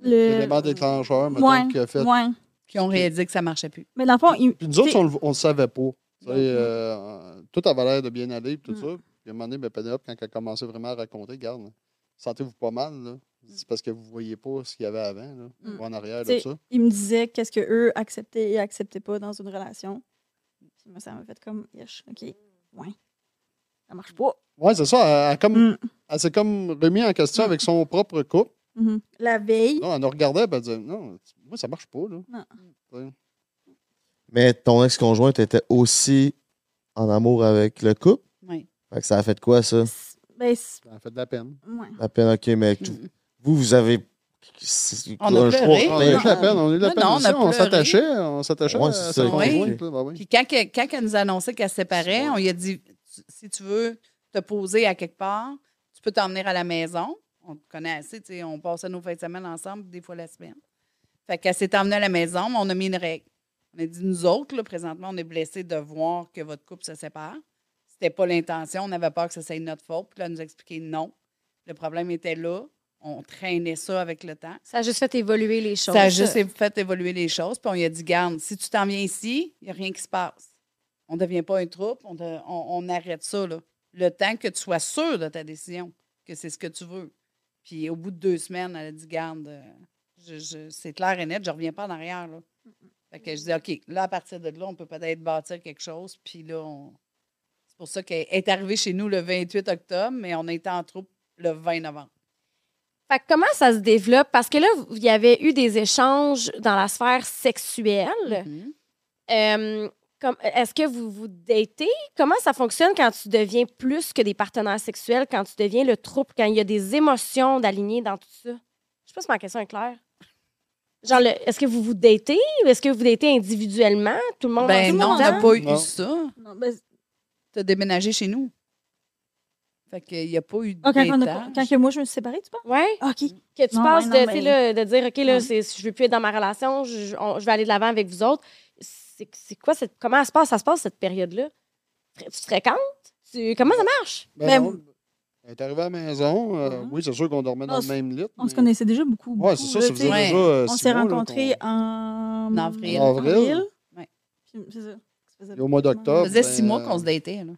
L'élément déclencheur, mettons, Ouais, qui a fait. ouais. Qui ont réalisé que ça marchait plus. Mais dans le fond, il- Puis nous autres, on le, on le savait pas. Euh, tout avait l'air de bien aller, puis tout Mm. ça. Puis à un moment donné, ben, Penelope, quand elle a commencé vraiment à raconter, regarde, sentez-vous pas mal, là. C'est parce que vous voyez pas ce qu'il y avait avant, là, Mm. ou en arrière de ça. il me disait qu'est-ce que eux acceptaient et acceptaient pas dans une relation. Puis moi, ça m'a fait comme, yesh, OK, ouais. Ça marche pas. Ouais, c'est ça. Elle, comme, Mm. elle s'est comme remis en question Mm. avec son propre couple. Mhm. La veille, Non, elle nous regardait, elle disait, non, moi, ça marche pas, là. Mais ton ex-conjointe était aussi en amour avec le couple? Oui. Fait que ça a fait quoi, ça? ben, Ça a fait de la peine. ouais. La peine, OK, mais tu- vous, vous avez. c'est On a un pleuré. On a eu de la peine, on a eu de la Non, peine non, on s'attachait, on s'attachait Ouais, à ça, oui. Puis quand, elle nous a annoncé qu'elle se séparait, on lui a dit Tu- si tu veux te poser à quelque part, tu peux t'emmener à la maison. On te connaît assez, tu sais, on passait nos fins de semaine ensemble, des fois la semaine. Fait qu'elle s'est emmenée à la maison, mais on a mis une règle. On a dit nous autres, là, présentement, on est blessés de voir que votre couple se sépare. C'était pas l'intention, on avait peur que ça soit notre faute. Puis là, elle nous a expliqué non. Le problème était là. On traînait ça avec le temps. Ça a juste fait évoluer les choses. Ça a juste fait évoluer les choses. Puis on lui a dit, garde, si tu t'en viens ici, il n'y a rien qui se passe. On ne devient pas un troupe, on, de- on- on arrête ça. Là. Le temps que tu sois sûr de ta décision, que c'est ce que tu veux. Puis au bout de deux semaines, elle a dit, garde, euh, je- je- c'est clair et net, je ne reviens pas en arrière. Là. Fait que je dis, OK, là, à partir de là, on peut peut-être bâtir quelque chose. Puis là, on- c'est pour ça qu'elle est arrivée chez nous le 28 octobre, mais on a été en troupe le 20 novembre. Fait que comment ça se développe? Parce que là, il y avait eu des échanges dans la sphère sexuelle. Mhm. Euh, Est-ce que vous vous datez? Comment ça fonctionne quand tu deviens plus que des partenaires sexuels, quand tu deviens le trouble, quand il y a des émotions d'aligner dans tout ça? Je sais pas si ma question est claire. Genre, est-ce que vous vous datez ou est-ce que vous datez individuellement? Tout le monde Ben en non, on n'a temps? pas eu Non. ça. Non, ben, Tu as déménagé chez nous. Fait qu'il n'y a pas eu de quand, on a- d'étage. quand que moi, je me suis séparée, tu penses? Ouais. Ah, OK. Que tu Non, passes ouais, de, non, tu sais, mais- là, de dire, OK, là, je veux plus être dans ma relation, je, on- je vais aller de l'avant avec vous autres. C'est c'est quoi cette. Comment ça se passe, ça se passe cette période-là? Tu te fréquentes? Tu- comment ça marche? Ben Ben, non, Elle est arrivée à la maison. euh, Mhm. Oui, c'est sûr qu'on dormait dans On le même lit. On se connaissait déjà beaucoup. Ouais, c'est ça, faisait. Ouais. déjà. euh, On s'est là, rencontrés en... En avril. En avril. Ouais. C'est ça. Ça au mois d'octobre. Ça faisait ben, six mois euh, qu'on se datait. Là.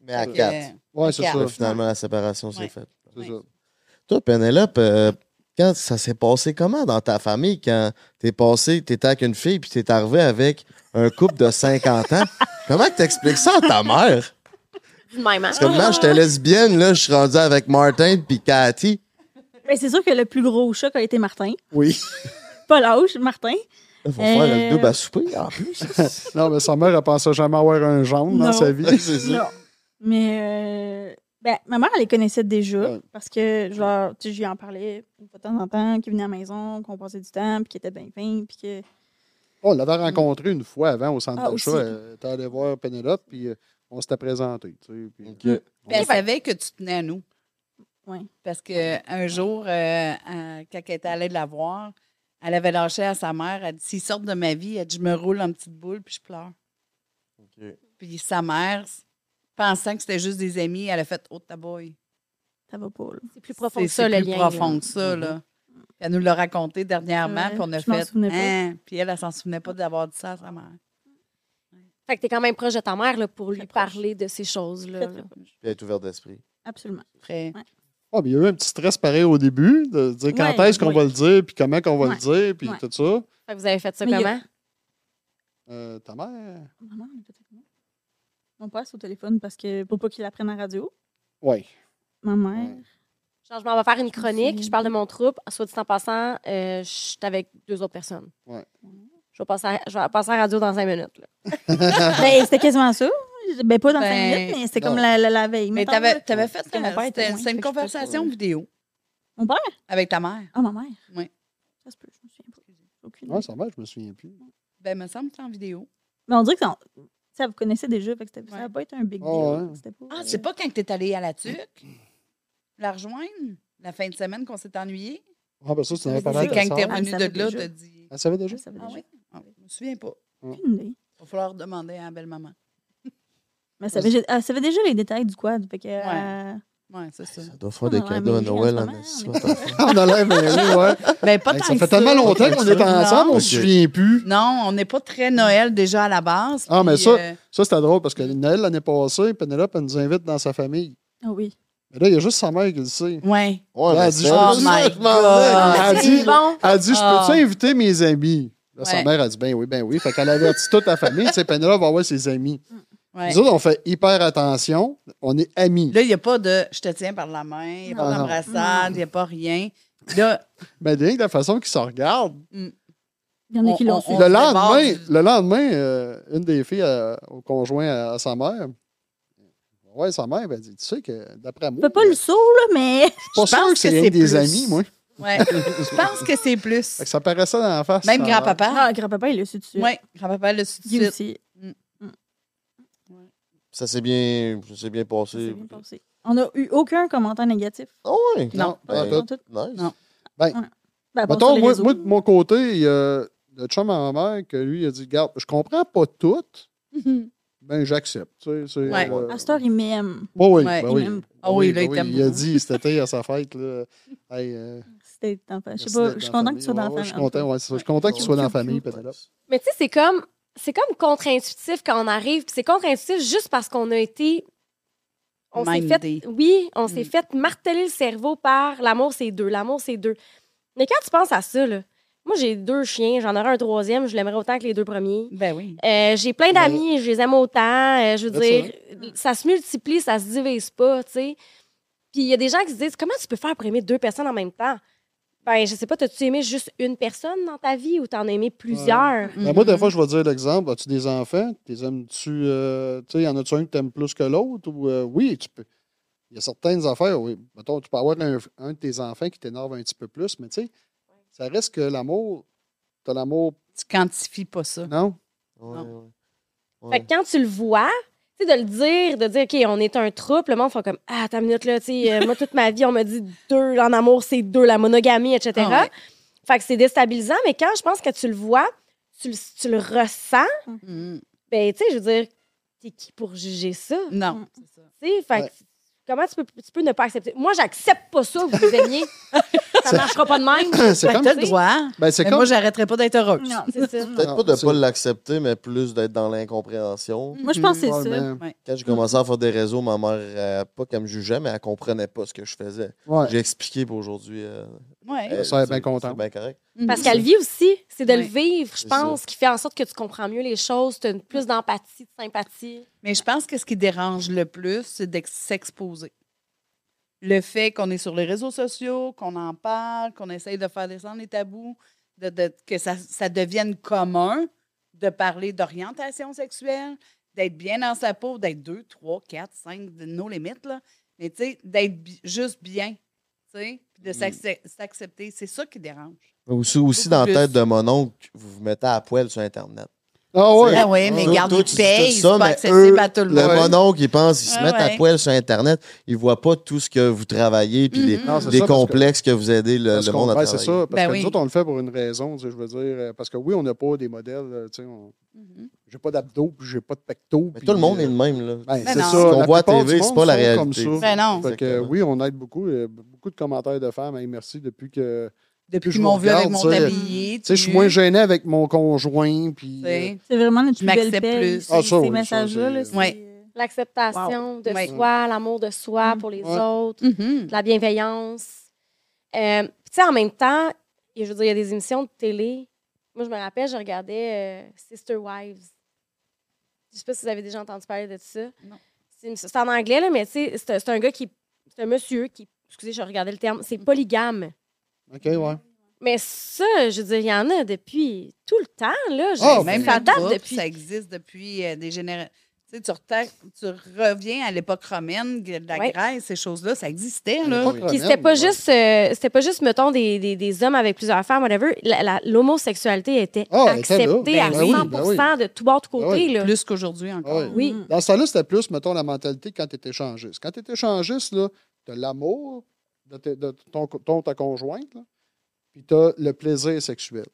Mais à quatre. Ouais, c'est ça. Finalement, la séparation s'est Ouais. faite. C'est Ouais. ça. Toi, Penelope, euh, quand ça s'est passé comment dans ta famille quand t'es passé, t'étais avec une fille puis t'es arrivé avec un couple de 50 ans? Comment que t'expliques ça à ta mère? De même, hein? Parce que moi, j'étais lesbienne, là, je suis rendu avec Martin puis Cathy. Mais c'est sûr que le plus gros choc a été Martin. Oui. Pas l'âge, Martin. Il faut faire Euh, le double à souper, en plus. Non, mais sa mère, elle pensait jamais avoir un jaune dans Non. sa vie. C'est ça. Non. Mais euh, ben, ma mère, elle les connaissait déjà Ouais. parce que genre, tu sais, je lui en parlais une fois de temps en temps, qu'il venait à la maison, qu'on passait du temps, puis qu'il était bien fin, puis que. On l'avait rencontré une fois avant au centre Ah, d'achat. était allée voir Penelope, puis euh, on s'était présenté. Tu sais, puis, Ok. Puis elle savait que tu tenais à nous. Ouais. Parce qu'un jour, euh, euh, quand elle était allée la voir, elle avait lâché à sa mère, elle dit S'ils sortent de ma vie, elle dit, je me roule en petite boule puis je pleure. Puis sa mère, pensant que c'était juste des amis, elle a fait Oh, ta boy. Ça va pas, là. C'est plus profond C'est que ça, c'est le plus lien. profond là. que ça. Là. Puis Elle nous l'a raconté dernièrement, puis on a fait. Hein? Puis elle, elle s'en souvenait pas d'avoir dit ça à sa mère. Fait que t'es quand même proche de ta mère là, pour lui parler de ces choses-là. Elle est ouverte d'esprit. Absolument. Très. Ah, mais il y a eu un petit stress pareil au début, de dire quand Ouais, est-ce qu'on va le dire, puis comment qu'on va Ouais. le dire, puis Ouais. tout ça. Fait que vous avez fait ça Mais a- comment? Euh, ta mère. Maman, peut-être? Mon père, c'est au téléphone parce que pour pas qu'il apprenne à la radio. Oui. Ma mère. Genre, je m'en vais faire une chronique, je parle de mon troupe. Soit dit en passant, euh, je suis avec deux autres personnes. Ouais. Je vais passer à, je vais passer à la radio dans cinq minutes. Ben, c'était quasiment ça. Ben, pas dans Ben, cinq minutes, mais c'était comme la, la, la veille. Mais t'avais là. avais fait que mon père euh, était c'était loin, c'était fait une conversation vidéo Mon père? avec ta mère. Ah, ma mère? Oui. Ça se peut, je me souviens pas. Aucune Ouais, sa mère, je me souviens plus. Ben, me semble que c'est en vidéo. Mais on dirait que ça, vous connaissez déjà, fait que c'était- ça n'a pas été un big deal. Ah, ouais. C'était pas, Ah, euh, c'est pas quand t'es allé à la TUC? La rejoindre? La fin de semaine qu'on s'est ennuyé? Ah, ben ça, tu C'est de quand t'es ça. revenu de là, t'as dit. Elle savait déjà? Ah déjà. oui? Ah, je me souviens pas. Il va falloir demander à la belle-maman. Mais elle savait, elle savait déjà les détails du quad. Fait que, Oui, c'est ça. Ça doit faire des cadeaux à Noël en on a l'air, mais oui, ouais. Ben, pas tant ça que fait tellement longtemps qu'on est ensemble, on Ok. se souvient plus. Non, on n'est pas très Noël déjà à la base. Ah, mais puis, ça- euh, Ça, c'était drôle parce que Noël, l'année passée, Penelope, elle nous invite dans sa famille. Ah oui. Mais là, il y a juste sa mère qui le sait. ouais. Ouais, Elle dit, oh my je God. venais. Elle dit, bon. elle dit, je Ah. peux-tu inviter mes amis? Là, sa mère a dit, ben oui, ben oui. Fait qu'elle avertit toute la famille. Tu sais, Penelope va voir ses amis. Ouais. Nous autres, on fait hyper attention. On est amis. Là, il n'y a pas de je te tiens par la main, il n'y a pas d'embrassade, il n'y a pas rien. Là, Mais rien que la façon qu'ils se regardent. Il y en a qui l'ont on- fait. Le lendemain, le lendemain euh, une des filles euh, au conjoint à, à sa mère, ouais, sa mère, elle dit, tu sais que d'après moi, Je pas le saut, là, mais. je suis pas sûr que c'est que des plus. amis, moi. ouais, je pense que c'est plus. Ça paraissait dans la face. Même grand-papa. Ah, grand-papa, il l'a su de suite. Oui, grand-papa le suit tout de Guy suite. aussi. Ça s'est bien, ça s'est bien Ça passé. bien passé. On n'a eu aucun commentaire négatif. Ah ouais? Non. pas Ben, tout. tout. Nice. Non. Ben, Mettons, les moi, de mon côté, il y a le chum à ma mère que lui, il a dit Garde, je comprends pas tout, ben j'accepte. Tu sais, Ouais. euh, heure, il m'aime. ouais, oui, Ouais. ben Il oui. oui, Ben là, il Il a dit cet été à sa fête, là, hey, euh, C'était Je merci sais pas, d'être je suis content que tu sois dans la famille. Je suis content, qu'il soit dans la famille. Mais tu sais, c'est comme, c'est comme contre-intuitif quand on arrive. puis c'est contre-intuitif juste parce qu'on a été. On s'est fait. Oui, on s'est Mm. fait marteler le cerveau par l'amour, c'est deux. L'amour, c'est deux. Mais quand tu penses à ça, là, moi, j'ai deux chiens, j'en aurais un troisième, je l'aimerais autant que les deux premiers. Ben oui. Euh, j'ai plein d'amis, je les aime autant. euh, je veux dire, ça se multiplie, ça se divise pas, tu sais. Puis il y a des gens qui se disent comment tu peux faire pour aimer deux personnes en même temps? Ben, je sais pas, t'as-tu aimé juste une personne dans ta vie ou t'en as aimé plusieurs? Ben, moi, des fois, je vais dire l'exemple. As-tu des enfants? T'es aimes-tu. euh, tu sais, y en a-tu un que t'aimes plus que l'autre? Ou, euh, oui, tu peux. Il y a certaines affaires, oui. Mettons, tu peux avoir un, un de tes enfants qui t'énerve un petit peu plus, mais tu sais, ça reste que l'amour. T'as l'amour. Tu quantifies pas ça. Non? Ouais, Non. ouais. Fait que quand tu le vois, de le dire, de dire, OK, on est un troupe, le monde fait comme, ah, ta minute là, tu sais, euh, moi, toute ma vie, on m'a dit deux, en amour, c'est deux, la monogamie, etc. Ah ouais. Fait que c'est déstabilisant, mais quand je pense que tu le vois, tu le, tu le ressens, Mhm. ben, tu sais, je veux dire, t'es qui pour juger ça? Non, Mm. c'est ça. Tu sais, fait Ouais. que comment tu peux, tu peux ne pas accepter? Moi, j'accepte pas ça, vous vous aimiez. ça marchera pas de même. C'est comme. t'as le droit. Ben, c'est Mais comme. moi, j'arrêterai pas d'être heureuse. Non, C'est ça. Peut-être pas de pas l'accepter, mais plus d'être dans l'incompréhension. Moi, je pense que c'est Ouais, ça. Quand j'ai commencé à faire des réseaux, ma mère, euh, pas qu'elle me jugeait, mais elle comprenait pas ce que je faisais. ouais. J'ai expliqué pour aujourd'hui. euh, Ouais. elle, Ça, elle est c'est- bien contente. Bien correct. Mhm. Parce qu'elle vit aussi, c'est de le vivre, je pense, qui fait en sorte que tu comprends mieux les choses, tu as plus d'empathie, de sympathie. Mais je pense que ce qui dérange le plus, c'est de s'exposer. Le fait qu'on est sur les réseaux sociaux, qu'on en parle, qu'on essaye de faire descendre les tabous, de, de- que ça, ça devienne commun de parler d'orientation sexuelle, d'être bien dans sa peau, d'être deux, trois, quatre, cinq, de nos limites, là. Mais tu sais, d'être juste bien, de s'accep- s'accepter. C'est ça qui dérange. Aussi, aussi dans la tête de mon oncle, vous vous mettez à poil sur Internet. Ah ouais. Ah oui, mais garde, toi, il tu dis paye, tout c'est ça, pas accessible à tout le Le monde. mon oncle, il pense, ils se Ah mettent à ouais. poil sur Internet, ils voient pas tout ce que vous travaillez, puis les. Non, c'est les ça, parce que- complexes que, vous aidez le, le monde à travailler. c'est ça. Parce Ben que oui. nous autres, on le fait pour une raison, tu sais, je veux dire. euh, Parce que oui, on n'a pas des modèles. euh, tu sais, on- Mhm. J'ai pas d'abdos, puis j'ai pas de pectos. Mais puis, tout le monde euh, est le même. Là. Ben, Ben c'est ça. Ce qu'on la voit à TV, c'est pas la réalité. Comme ça. Ben non. Fait que, Exactement. oui, on aide beaucoup. Il y a beaucoup de commentaires de femmes. Hey, merci depuis que. Depuis je m'ont vu avec mon tablier. Tu sais, je suis moins gêné avec mon conjoint. Puis, euh, C'est vraiment notre Je plus belle plus. Ah, ça, ces oui, messages-là, c'est- Ouais. L'acceptation de soi, l'amour de soi Mm. pour les Ouais. autres, Mhm. de la bienveillance. Euh, tu sais, en même temps, je veux dire, il y a des émissions de télé. Moi, je me rappelle, je regardais euh, Sister Wives. Je sais pas si vous avez déjà entendu parler de ça. Non. C'est en anglais, là, mais tu sais, c'est un- c'est un gars qui. C'est un monsieur qui. Excusez, je regardais le terme. C'est polygame. OK, ouais. Mais ça, je veux dire, il y en a depuis tout le temps, là. Ah, Même ça date groupe, depuis. ça existe depuis euh, des générations. Tu sais, tu, reviens à l'époque romaine, de la Ouais. Grèce, ces choses-là, ça existait, là. Puis c'était pas ouais. juste, euh, c'était pas juste, mettons, des, des, des hommes avec plusieurs femmes, whatever. L'homosexualité était Ah, acceptée à Ben oui, 100 ben oui. de tout bord, de tout Ben côté. oui. là. Plus qu'aujourd'hui encore. Ah oui. Oui. Dans ce temps-là, c'était plus, mettons, la mentalité quand tu étais échangiste. Quand tu étais échangiste, là, tu as l'amour de, ton, ton- ta conjointe, là, puis tu as le plaisir sexuel.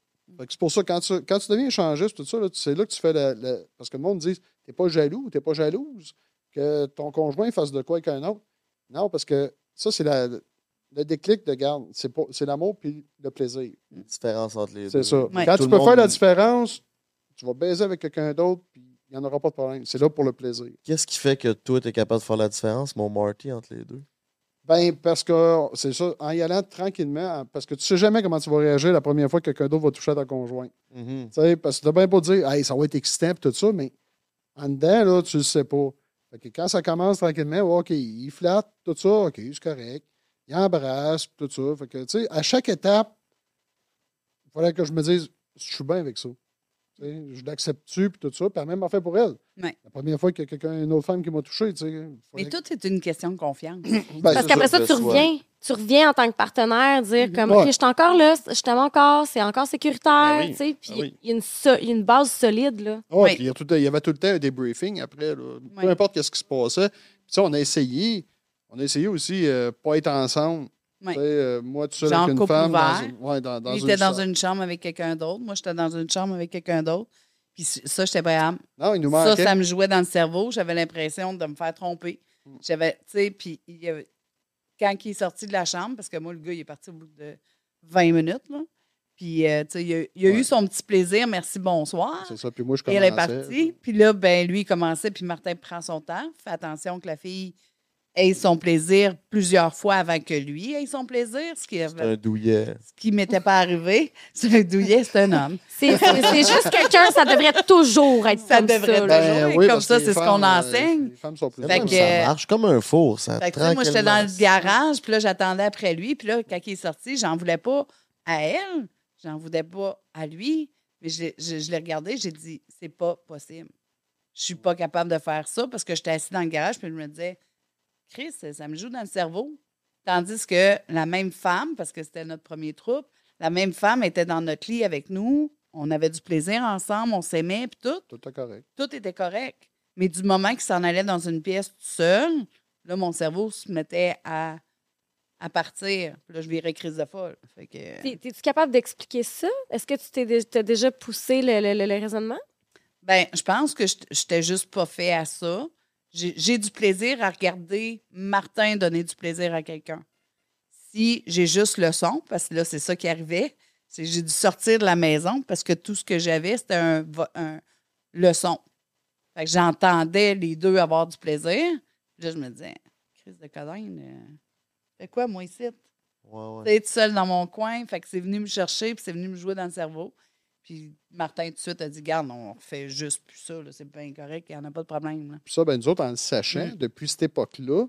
C'est pour ça, quand tu, quand tu deviens échangiste, tout ça, là, tu- c'est là que tu fais le. le- parce que le monde dit T'es pas jaloux, t'es pas jalouse que ton conjoint fasse de quoi avec un autre. Non, parce que ça, c'est la- le déclic de garde. C'est pas- c'est l'amour puis le plaisir. Différence entre les deux. C'est ça. Ouais. Quand Tout tu peux faire la différence, tu vas baiser avec quelqu'un d'autre, puis il n'y en aura pas de problème. C'est là pour le plaisir. Qu'est-ce qui fait que toi, tu es capable de faire la différence, mon Marty, entre les deux? Ben, parce que c'est ça, en y allant tranquillement, parce que tu sais jamais comment tu vas réagir la première fois que quelqu'un d'autre va toucher à ta conjointe. Tu sais, parce que tu bien pas dire, hey, ça va être excitant et tout ça, mais en dedans, là, tu le sais pas. Fait que quand ça commence tranquillement, OK, il flatte, tout ça, OK, c'est correct. Il embrasse, tout ça. Fait que, tu sais, à chaque étape, il fallait que je me dise, je suis bien avec ça. Je l'accepte-tu, puis tout ça. Puis la même affaire pour elle. Ouais. La première fois qu'il y a quelqu'un, une autre femme qui m'a touché, tu sais. Mais tout est une question de confiance. Ben, Parce c'est qu'après ça, ça, tu soi. reviens. Tu reviens en tant que partenaire, dire Mhm. comme, Ouais. OK, je suis encore là, je t'aime encore, c'est encore sécuritaire, Ben oui, tu sais. Puis ben oui. il y a une so- il y a une base solide, là. Oui. puis il y, a tout le temps- il y avait tout le temps un débriefing après. là. Peu importe ce qui se passait. Puis ça, on a essayé. On a essayé aussi euh, pas être ensemble. Oui. Euh, moi, tout seul Genre avec une couple femme. Dans ouvert. une, ouais, dans, dans Lui une était dans chambre. une chambre avec quelqu'un d'autre. Moi, j'étais dans une chambre avec quelqu'un d'autre. Puis ça, j'étais pas Non, il nous Ça, manquait. ça me jouait dans le cerveau. J'avais l'impression de me faire tromper. Mm. J'avais, tu sais, puis il y avait- quand il est sorti de la chambre, parce que moi, le gars, il est parti au bout de 20 minutes, là. Puis, euh, tu sais, il a, il a Ouais. eu son petit plaisir, merci, bonsoir. C'est ça. Puis moi, je Et commençais. elle est partie. Puis là, ben lui, il commençait, puis Martin prend son temps. Fait attention que la fille ait son plaisir plusieurs fois avant que lui ait son plaisir, ce qui C'est un douillet. ce qui m'était pas arrivé. C'est un douillet, c'est un homme. C'est juste quelqu'un, ça devrait toujours être Ça comme devrait ça. là. toujours. Oui, comme ça, c'est ce femmes, qu'on euh, enseigne. Les femmes sont plus Fait que- ça marche comme un four, ça. Fait que, moi, j'étais dans le garage, puis là, j'attendais après lui. Puis là, quand il est sorti, j'en voulais pas à elle, j'en voulais pas à lui. Mais je, l'ai- je, je l'ai regardé, j'ai dit, c'est pas possible. Je suis pas capable de faire ça parce que j'étais assis dans le garage, puis je me disais, Chris, ça me joue dans le cerveau. Tandis que la même femme, parce que c'était notre premier troupe, la même femme était dans notre lit avec nous. On avait du plaisir ensemble, on s'aimait, puis tout Tout est correct. tout était correct. Mais du moment qu'il s'en allait dans une pièce tout seul, là, mon cerveau se mettait à, à partir. Puis là, je virais crise de folle. Que, T'es- T'es-tu capable d'expliquer ça? Est-ce que tu t'es déjà poussé le, le- le- le raisonnement? ben, je pense que je j'étais juste pas fait à ça. J'ai du plaisir à regarder Martin donner du plaisir à quelqu'un. Si j'ai juste le son, parce que là, c'est ça qui arrivait, c'est que j'ai dû sortir de la maison parce que tout ce que j'avais, c'était un, un- le son. Fait que j'entendais les deux avoir du plaisir. Là, je me disais, crise de Colin, euh, fais quoi, moi, ici? Ouais, ouais. Seul dans mon coin. Fait que c'est venu me chercher, puis c'est venu me jouer dans le cerveau. Puis Martin, tout de suite, a dit Garde, on fait juste plus ça, c'est bien correct, il n'y en a pas de problème. là. Puis ça, ben, nous autres, en le sachant, Mm. depuis cette époque-là,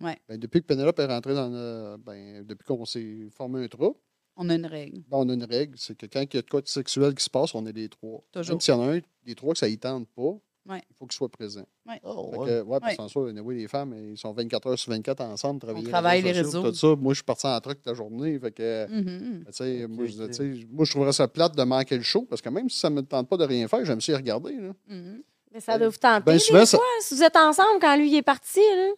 Ouais. ben, depuis que Penelope est rentrée dans le. Ben, depuis qu'on s'est formé un trou, On a une règle. ben, on a une règle. C'est que quand il y a de quoi de sexuel qui se passe, on est les trois. Toujours. Même s'il y en a un des trois que ça y tente pas, Ouais. il faut qu'il soit présent. Oh, Fait ouais. que, ouais, parce Ouais. qu'en soi, oui, les femmes, ils sont 24 heures sur 24 ensemble, travailler travaille les réseaux. Tout ça. Moi, je suis parti en truc toute la journée. Fait que, moi, je, moi, trouverais ça plate de manquer le show parce que même si ça ne me tente pas de rien faire, j'aime ça y regarder. Là. Mhm. Mais ça doit vous tenter. Ben, des souvent, ça- fois, si vous êtes ensemble quand lui il est parti, là.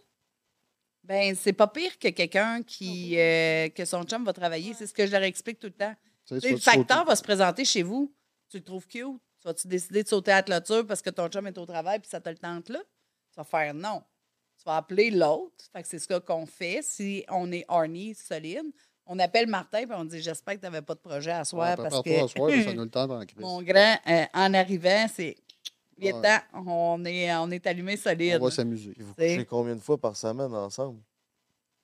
Ben, c'est pas pire que quelqu'un qui euh, que son chum va travailler. C'est ce que je leur explique tout le temps. Le facteur va se présenter chez vous. Tu le trouves cute. Tu vas-tu décider de sauter à la clôture parce que ton chum est au travail puis ça te le tente là? Tu vas faire non. Tu vas appeler l'autre. Fait que c'est ce qu'on fait si on est horny, solide. On appelle Martin et on dit J'espère que tu n'avais pas de projet à Ouais, soir parce que à soir, ça nous le tente en crise. mon grand, euh, en arrivant, c'est Viens-t'en, on est, on est allumé solide. On va s'amuser. Vous couchez combien de fois par semaine ensemble?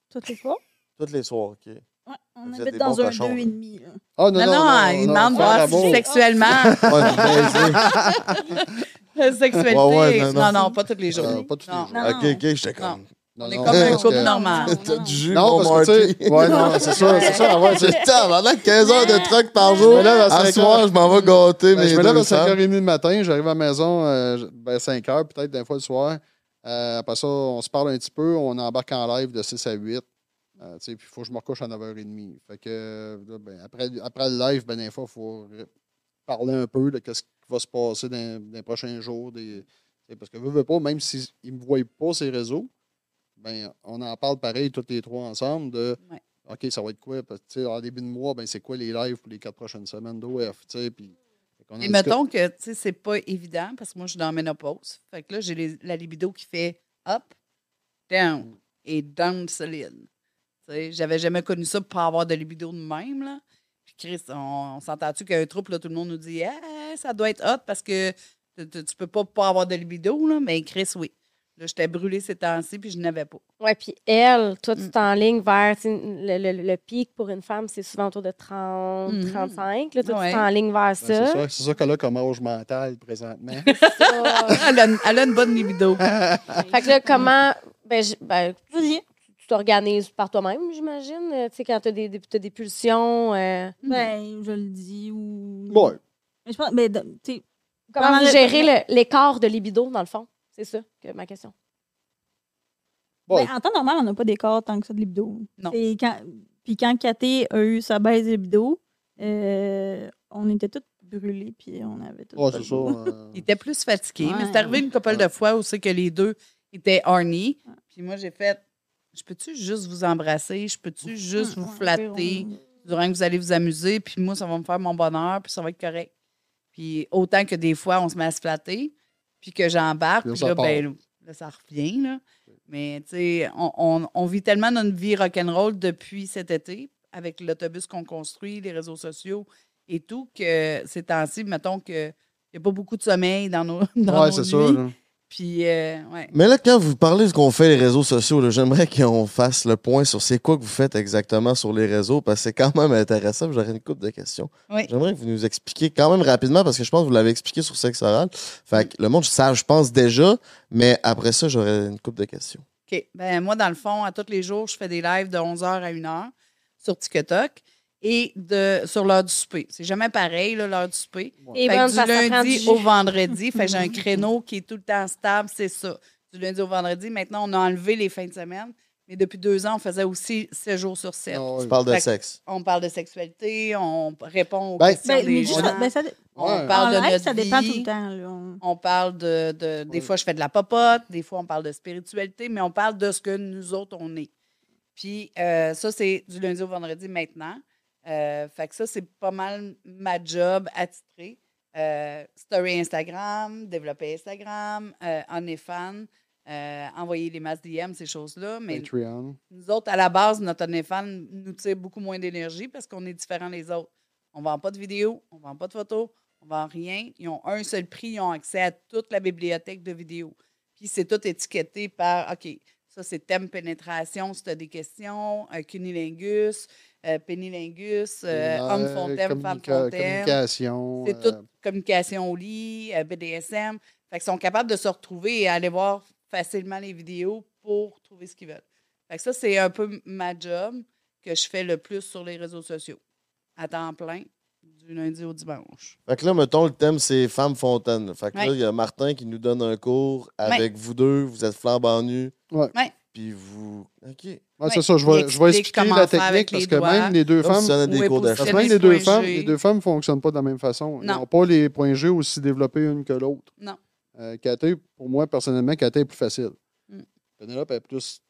Toutes les fois. Toutes les soirs, OK. Ouais, on Vous habite dans un cochons, deux là. et demi. là. Ah, Non, non, il demande faire voir l'amour. si sexuellement, Ouais, baiser. la sexualité. Ouais, ouais, non, non, non. non, pas tous les jours. Euh, pas tous les Non. jours. Non. OK, OK, j'étais comme... Non, On est non, comme un couple normal. T'as du jus, Non, parce que, tu sais, ouais, non, c'est ça, c'est. Ouais, pendant 15 heures de truck par jour. À À soir, je m'en vais gâter Ben, mes je me lève à femmes. 5h30 le matin, j'arrive à la maison ben, 5 h peut-être, des fois le soir. Euh, après ça, on se parle un petit peu, on embarque en live de 6 à 8. Euh, puis il faut que je me recouche à 9h30. Fait que, euh, là, ben, après, après le live, ben, des fois, il faut parler un peu de ce qui va se passer dans, dans les prochains jours. Des, parce que, veut, veut pas, même s'ils ne me voient pas ces réseaux, ben, on en parle pareil, tous les trois ensemble, de Ouais. OK, ça va être quoi? Parce que, en début de mois, ben, c'est quoi les lives pour les quatre prochaines semaines d'OF? Puis, Et mettons que, tu sais, c'est pas évident parce que moi, je suis dans la ménopause. Fait que là, j'ai la libido qui fait up, down et down solide. J'avais jamais connu ça pour pas avoir de libido de même, là. Puis Chris, on, on s'entend-tu qu'un troupe, là, tout le monde nous dit, Ah, ça doit être hot parce que tu, peux pas pas avoir de libido, là. Mais Chris, oui. Là, j'étais brûlée ces temps-ci, puis je n'avais pas. Ouais, puis elle, toi, tu Mm. t'enlignes vers le, le- le pic pour une femme, c'est souvent autour de 30, Mhm. 35. Là, toi, Ouais. tu t'enlignes vers Ben, c'est ça. ça, c'est ça qu'elle a comme âge mental présentement. Ça. Elle a, une- elle a une bonne libido. fait que là, comment. Ben, je- ben, t'organises par toi-même, j'imagine. euh, Tu sais, quand tu as des, des, t'as des pulsions. euh, Ben, je le dis ou. Ouais. Mais je pense, mais, de- tu sais, comment Comment vous le- gérez le- l'écart de libido, dans le fond? C'est ça que ma question. Ouais. ben, en temps normal, on n'a pas d'écart tant que ça de libido. Non. C'est Quand, puis quand Katé a eu sa baisse de libido, euh, on était tous brûlés, puis on avait. Ouais, c'est ça. euh, Il était plus fatigué. Mais c'est Ouais. arrivé une couple de fois où c'est que les deux étaient horny. Puis moi, j'ai fait Je peux-tu juste vous embrasser? Je peux-tu juste vous flatter durant que vous allez vous amuser? Puis moi, ça va me faire mon bonheur, puis ça va être correct. Puis autant que des fois, on se met à se flatter, puis que j'embarque, Puis là, ben, là, ça revient. Là. Mais tu sais, on, on- on vit tellement notre vie rock'n'roll depuis cet été, avec l'autobus qu'on construit, les réseaux sociaux et tout, que ces temps-ci, mettons que. Il n'y a pas beaucoup de sommeil dans nos, dans Ouais, nos c'est ça. nuits. là. Puis, euh, ouais. Mais là, quand vous parlez de ce qu'on fait les réseaux sociaux, là, j'aimerais qu'on fasse le point sur c'est quoi que vous faites exactement sur les réseaux, parce que c'est quand même intéressant. J'aurais une couple de questions. Oui. J'aimerais que vous nous expliquiez quand même rapidement, parce que je pense que vous l'avez expliqué sur Sexe Oral. Fait que le monde, ça, je pense déjà, mais après ça, j'aurais une couple de questions. OK. Ben, moi, dans le fond, à tous les jours, je fais des lives de 11h à 1h sur TikTok et de, sur l'heure du souper. C'est jamais pareil, l'heure du souper. Et Fait que du lundi du au vendredi, fait j'ai un créneau qui est tout le temps stable, c'est ça. Du lundi au vendredi. Maintenant, on a enlevé les fins de semaine. Mais depuis deux ans, on faisait aussi 7 jours sur 7. Ah ouais. Tu parles de sexe. On parle de sexualité, on répond aux Ben, questions Ben, des gens. ben, ça, on Ouais. parle de en live, notre ça dépend vie. tout le temps. là. On- On parle de, de- des fois je fais de la popote, des fois on parle de spiritualité, mais on parle de ce que nous autres on est. Puis euh, ça c'est du lundi au vendredi maintenant. Euh, fait que ça c'est pas mal ma job attitrée. Euh, story Instagram, développer Instagram, euh, OnlyFans, euh, envoyer les masses DM, ces choses-là. Mais Patreon. nous autres, à la base, notre OnlyFans nous tire beaucoup moins d'énergie parce qu'on est différents des autres. On ne vend pas de vidéos, on ne vend pas de photos, on ne vend rien. Ils ont un seul prix, ils ont accès à toute la bibliothèque de vidéos. Puis c'est tout étiqueté par, OK, ça c'est thème pénétration si tu as des questions, euh, cunilingus, euh, pénilingus, euh, homme Euh, fontaine, femme fontaine. Communication. C'est euh, toute communication au lit, euh, BDSM. Fait qu'ils sont capables de se retrouver et aller voir facilement les vidéos pour trouver ce qu'ils veulent. Fait que ça, c'est un peu ma job que je fais le plus sur les réseaux sociaux. À temps plein, du lundi au dimanche. Fait que là, mettons, le thème, c'est Femme Fontaine. Fait que là, il y a Martin qui nous donne un cours avec vous deux. Vous êtes flambant nus. Ouais. Ouais. Puis vous. OK. ouais, Ouais. c'est ça. Je vais, je vais explique expliquer la technique parce que même les deux femmes. même les deux femmes, les deux femmes ne fonctionnent pas de la même façon. Ils Non. n'ont pas les points G aussi développés une que l'autre. Non. Euh, pour moi, personnellement, Cathay est plus facile. Mm. Pénélope est plus.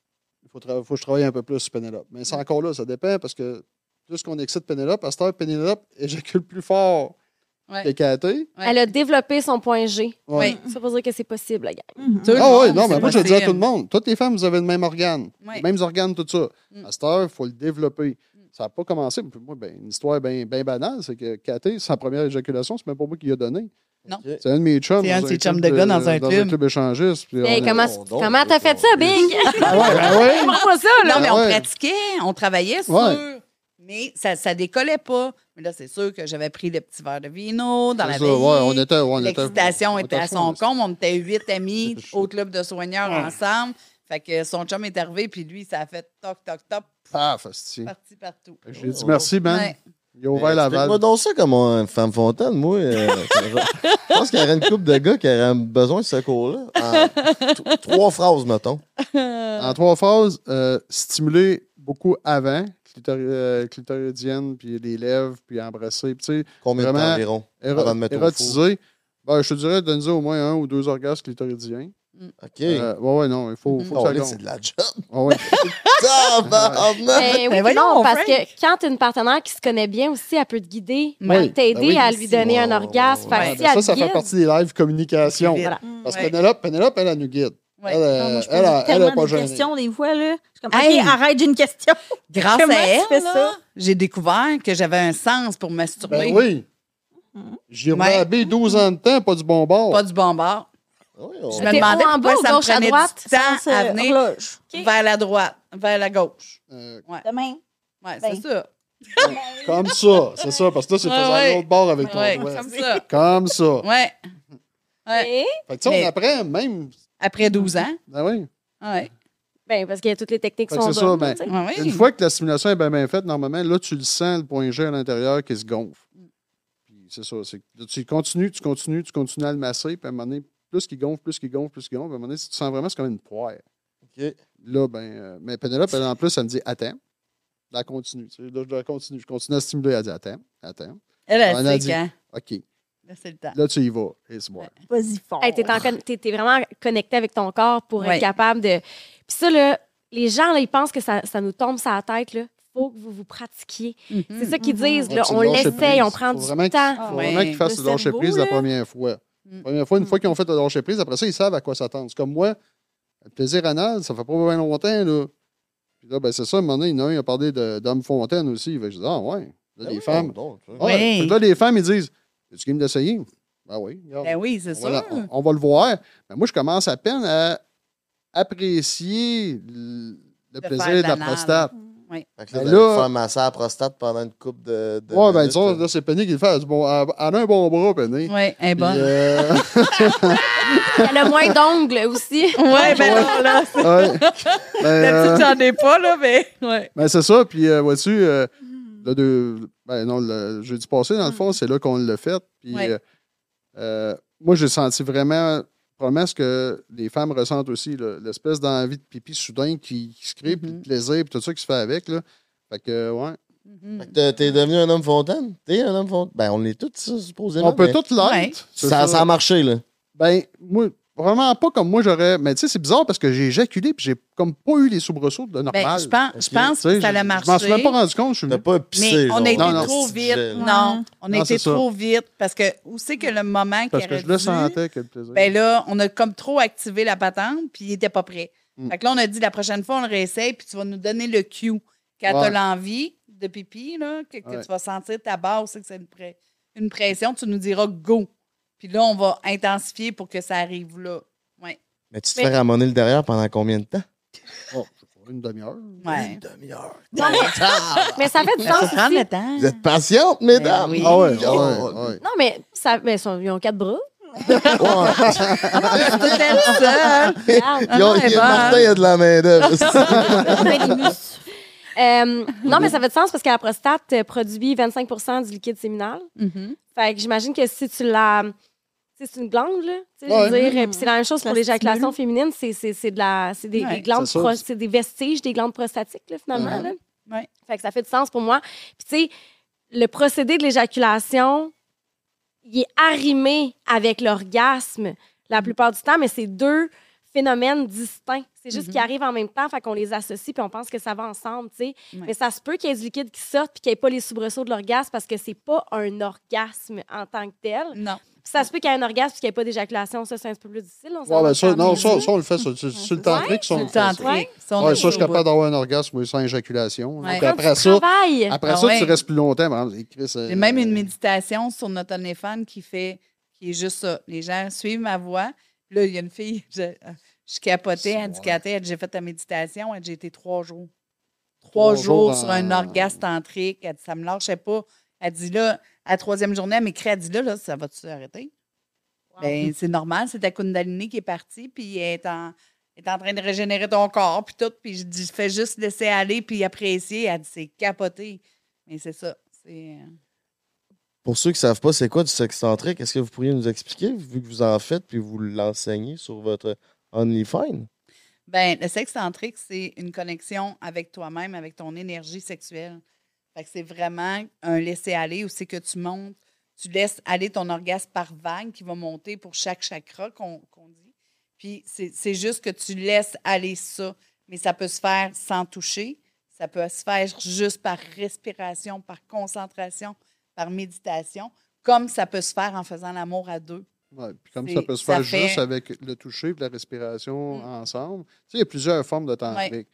Il faut, faut que je travaille un peu plus sur Pénélope. Mais c'est Mm. encore là, ça dépend parce que plus qu'on excite Pénélope, à cette heure, Pénélope éjacule plus fort Ouais. Cathay. Ouais. Elle a développé son point G. Oui. Ça veut dire que c'est possible, la gang. Mhm. Le Ah oui, non, mais moi, je le dis à tout le monde. Toutes les femmes, vous avez le même organe. Ouais. Les mêmes organes, tout ça. Mm. À cette heure, il faut le développer. Mm. Ça n'a pas commencé. Puis Moi, ben, une histoire bien banale, c'est que Cathy, sa première éjaculation, c'est même pas moi qui ai donné. Non. C'est un de mes chums. C'est un dans de ses chums de club gars dans un club. club échangiste. puis Hey, on- comment comment t'as fait ça, Big? Ah ouais, ah ouais. Comprends pas ça, là. Non, mais on Ouais. pratiquait, on travaillait sur. Mais ça, ça décollait pas. Mais là, c'est sûr que j'avais pris le petit verre de vino dans la veille. ouais, on était. ouais, on était- L'excitation on était à son comble. On était huit amis au club de soigneurs Ouais. ensemble. Fait que son chum est arrivé, puis lui, ça a fait toc, toc, toc, Paf, asti. parti partout. J'ai dit merci, man. Ouais. Il a ouvert la valve. donc ça comme une femme fontaine, moi. euh, je pense qu'il y aurait une couple de gars qui auraient besoin de ce cours-là. En trois phrases, mettons. En trois phases, euh, stimuler beaucoup avant, clitoridienne, puis les lèvres, puis embrasser. Puis, tu sais, Combien de temps Vraiment, environ? éro- Avant de mettre au érotiser? Ben, je te dirais, donner au moins un ou deux orgasmes clitoridiens. OK. Euh, ouais, ouais, non, il faut, faut Oh, que ça c'est de la job. Ouais! Ben oui, Ben non, parce Frank. que quand tu as une partenaire qui se connaît bien aussi, elle peut te guider, Oui. t'aider Ben oui. à lui donner un orgasme. Fait si ben ça, ça guide, fait partie des lives communication. Voilà. Parce que Ouais. Pénélope, Pénélope, elle, elle nous guide. Ouais. Elle, moi, je elle, pose elle, est pas de gênée. questions des fois, là. Je suis comme, Hey! OK, arrête, j'ai une question. Grâce Comment à elle, là, ça? j'ai découvert que j'avais un sens pour masturber. Ben oui. J'ai Ouais. roulé 12 ans de temps, pas du bon bord. Pas du bon bord. Oui, on- Je me T'es demandais en pourquoi ou ça me prenait droite? du temps à venir vers la droite, vers la gauche. Euh, Demain. Ouais, Ben. c'est ça. comme ça, c'est ça, parce que là, c'est Ouais, faisant ouais. l'autre bord avec ton Ouais, doigt. comme ça. Comme ça. Ouais. Ouais. Et- Fait que, tu sais, Mais- on apprend même. Après 12 ans. Ben oui. Ouais. Ben, parce que toutes les techniques sont c'est ça, bonnes. ben, oui. Une fois que la stimulation est bien, bien faite, normalement, là, tu le sens, le point G à l'intérieur qui se gonfle. Puis c'est ça. là, tu continues, tu continues, tu continues à le masser, puis à un moment donné, plus qu'il gonfle, plus qu'il gonfle, plus qu'il gonfle, à un moment donné, tu sens vraiment, c'est comme une poire. OK. Là, ben, euh, mais Penelope, elle, en plus, elle me dit Attends. Elle continue. Tu sais, là, je dois continuer. Je continue à stimuler. Elle dit Attends, attends. Elle, elle dit. quand. OK. Là, c'est le temps. Là, tu y vas. Et c'est bon. Vas-y fort. Hey, t'es, en con- t'es- t'es vraiment connecté avec ton corps pour Ouais. être capable de. Puis ça, là, les gens, là, ils pensent que ça, ça nous tombe sur la tête, là. Faut que vous vous pratiquiez. Mhm. C'est ça qu'ils disent, Ouais, là. On l'essaye, on prend Faut du temps. faut Ah vraiment ouais. qu'ils fassent Le lâcher prise la première fois. Mm. Première fois, une fois qu'ils ont fait le lâcher prise, après ça, ils savent à quoi s'attendre. C'est comme moi, le plaisir anal, ça fait pas bien longtemps, là. Puis là, ben, c'est ça, à un moment donné, il y en a un, il a parlé de- d'Homme Fontaine aussi. Je dis, ah ouais. Là, Ben les oui, femmes. tu sais. Ouais. Oui. Là, les femmes, ils disent, es-tu game d'essayer? Ben oui. regarde. Ben oui, c'est la- on- on va le voir. Mais moi, je commence à peine à apprécier le, plaisir de la prostate. Fait que là, Ben là- faire masser la prostate pendant une coupe de. de Ouais, ben, disons, là. c'est Penny qui le fait. Elle, bon, elle, elle a un bon bras, Penny. Oui, elle est bonne. euh, Elle a moins d'ongles aussi. Ouais, ben là, là, ouais. Ben, euh, d'habitude, j'en ai pas, là, mais. Ouais. Ben, c'est ça. Puis, euh, vois-tu, euh, le deux- ben, non, le jeudi passé, dans le fond, c'est là qu'on l'a fait. Puis, Ouais. euh, euh, moi, j'ai senti vraiment, probablement ce que les femmes ressentent aussi, l'espèce d'envie de pipi soudain qui, qui se crée, puis Mhm. de plaisir, puis tout ça qui se fait avec. Là. Fait que, ouais. Fait que t'es- devenu un homme fontaine? T'es un homme fontaine? Ben, on est tous, ça, supposément. On peut tout l'être. Ouais. Ça, ça a marché, là. Ben, moi, vraiment pas comme moi j'aurais. Mais tu sais, c'est bizarre parce que j'ai éjaculé, puis j'ai comme pas eu les soubresauts de normal. Ben, je pense, je pense Tu sais, que ça je- a Je marché. m'en suis même pas rendu compte. Je suis pas pissé, Mais on a été Non, trop vite. Non, on a été ça. trop vite parce que où c'est que le moment qui Parce que aurait je le sentais, quel plaisir. Ben là, on a comme trop activé la patente, puis il était pas prêt. Mm. Fait que là, on a dit la prochaine fois, on le réessaye, puis tu vas nous donner le cue. Quand Ouais. tu as l'envie de pipi, là, que, que Ouais. tu vas sentir ta base, c'est que c'est une, pré- une pression, tu nous diras go. Puis là, on va intensifier pour que ça arrive là. Ouais. Mais tu te Mais- fais ramonner le derrière pendant combien de temps? Oh, je sais pas, une demi-heure. Ouais. Une demi-heure. Non, mais, mais ça fait du Ça sens prend aussi. le temps. Vous êtes patiente, mesdames? oui. Ah ouais, ouais, ouais. Non, mais ça, ben, ils, sont- ils ont quatre bras. ouais. Tout est seul. Regarde. Ils ont- non, elle est il y a- bonne. Martin a de la main-d'œuvre. Euh, non, mais ça fait du sens parce que la prostate euh, produit 25% du liquide séminal. Mhm. Fait que j'imagine que si tu la. C'est une glande, là. je veux Ouais. dire. Puis c'est la même chose pour l'éjaculation féminine. C'est, c'est, c'est de la, c'est des, Ouais, des glandes c'est ça. pro- c'est des vestiges des glandes prostatiques, là, finalement. Là. Ouais. Fait que ça fait du sens pour moi. Puis, tu sais, le procédé de l'éjaculation, il est arrimé avec l'orgasme la plupart du temps, mais c'est deux phénomènes distincts. C'est juste Mhm. qu'ils arrivent en même temps, fait qu'on les associe puis on pense que ça va ensemble, tu sais. Ouais. Mais ça se peut qu'il y ait du liquide qui sorte puis qu'il n'y ait pas les soubresauts de l'orgasme parce que c'est pas un orgasme en tant que tel. Non. Ça se peut qu'il y ait un orgasme puis qu'il n'y ait pas d'éjaculation. Ça, c'est un peu plus difficile. On Ouais, ben ça, non, ça, ça, on le fait sur, sur, sur le tantrique. ça, on le fait, ça. Ouais, je suis capable d'avoir un orgasme oui, sans éjaculation. Ouais. Après ça, après Ah ça, ouais. tu restes plus longtemps. et euh, J'ai même une méditation sur notre téléphone qui fait qui est juste ça. Les gens suivent ma voix. Là, il y a une fille, je, Cathy, elle dit, j'ai fait ta méditation, elle dit, j'ai été trois jours. Trois, Trois jours, jours sur un orgasme tantrique. Elle dit, ça me lâchait pas. Elle dit, là, à la troisième journée, elle m'écrit, elle dit, là, là ça va-tu arrêter? Ben, c'est normal, c'est ta Kundalini qui est partie, puis elle est en, elle est en train de régénérer ton corps, puis tout. Puis je dis, fais juste laisser aller, puis apprécier. Elle dit, c'est capoté. Mais c'est ça. C'est. euh, Pour ceux qui ne savent pas, c'est quoi du sexe tantrique? Est-ce que vous pourriez nous expliquer, vu que vous en faites puis vous l'enseignez sur votre OnlyFans? Ben, le sexe tantrique, c'est une connexion avec toi-même, avec ton énergie sexuelle. C'est vraiment un laisser-aller où c'est que tu montes, tu laisses aller ton orgasme par vague qui va monter pour chaque chakra qu'on qu'on dit. Puis c'est juste que tu laisses aller ça. Mais ça peut se faire sans toucher. Ça peut se faire juste par respiration, par concentration, par méditation, comme ça peut se faire en faisant l'amour à deux. Ouais, puis comme ça peut se faire fait- juste avec le toucher et la respiration Mm. ensemble. Tu sais, il y a plusieurs formes de tantrique.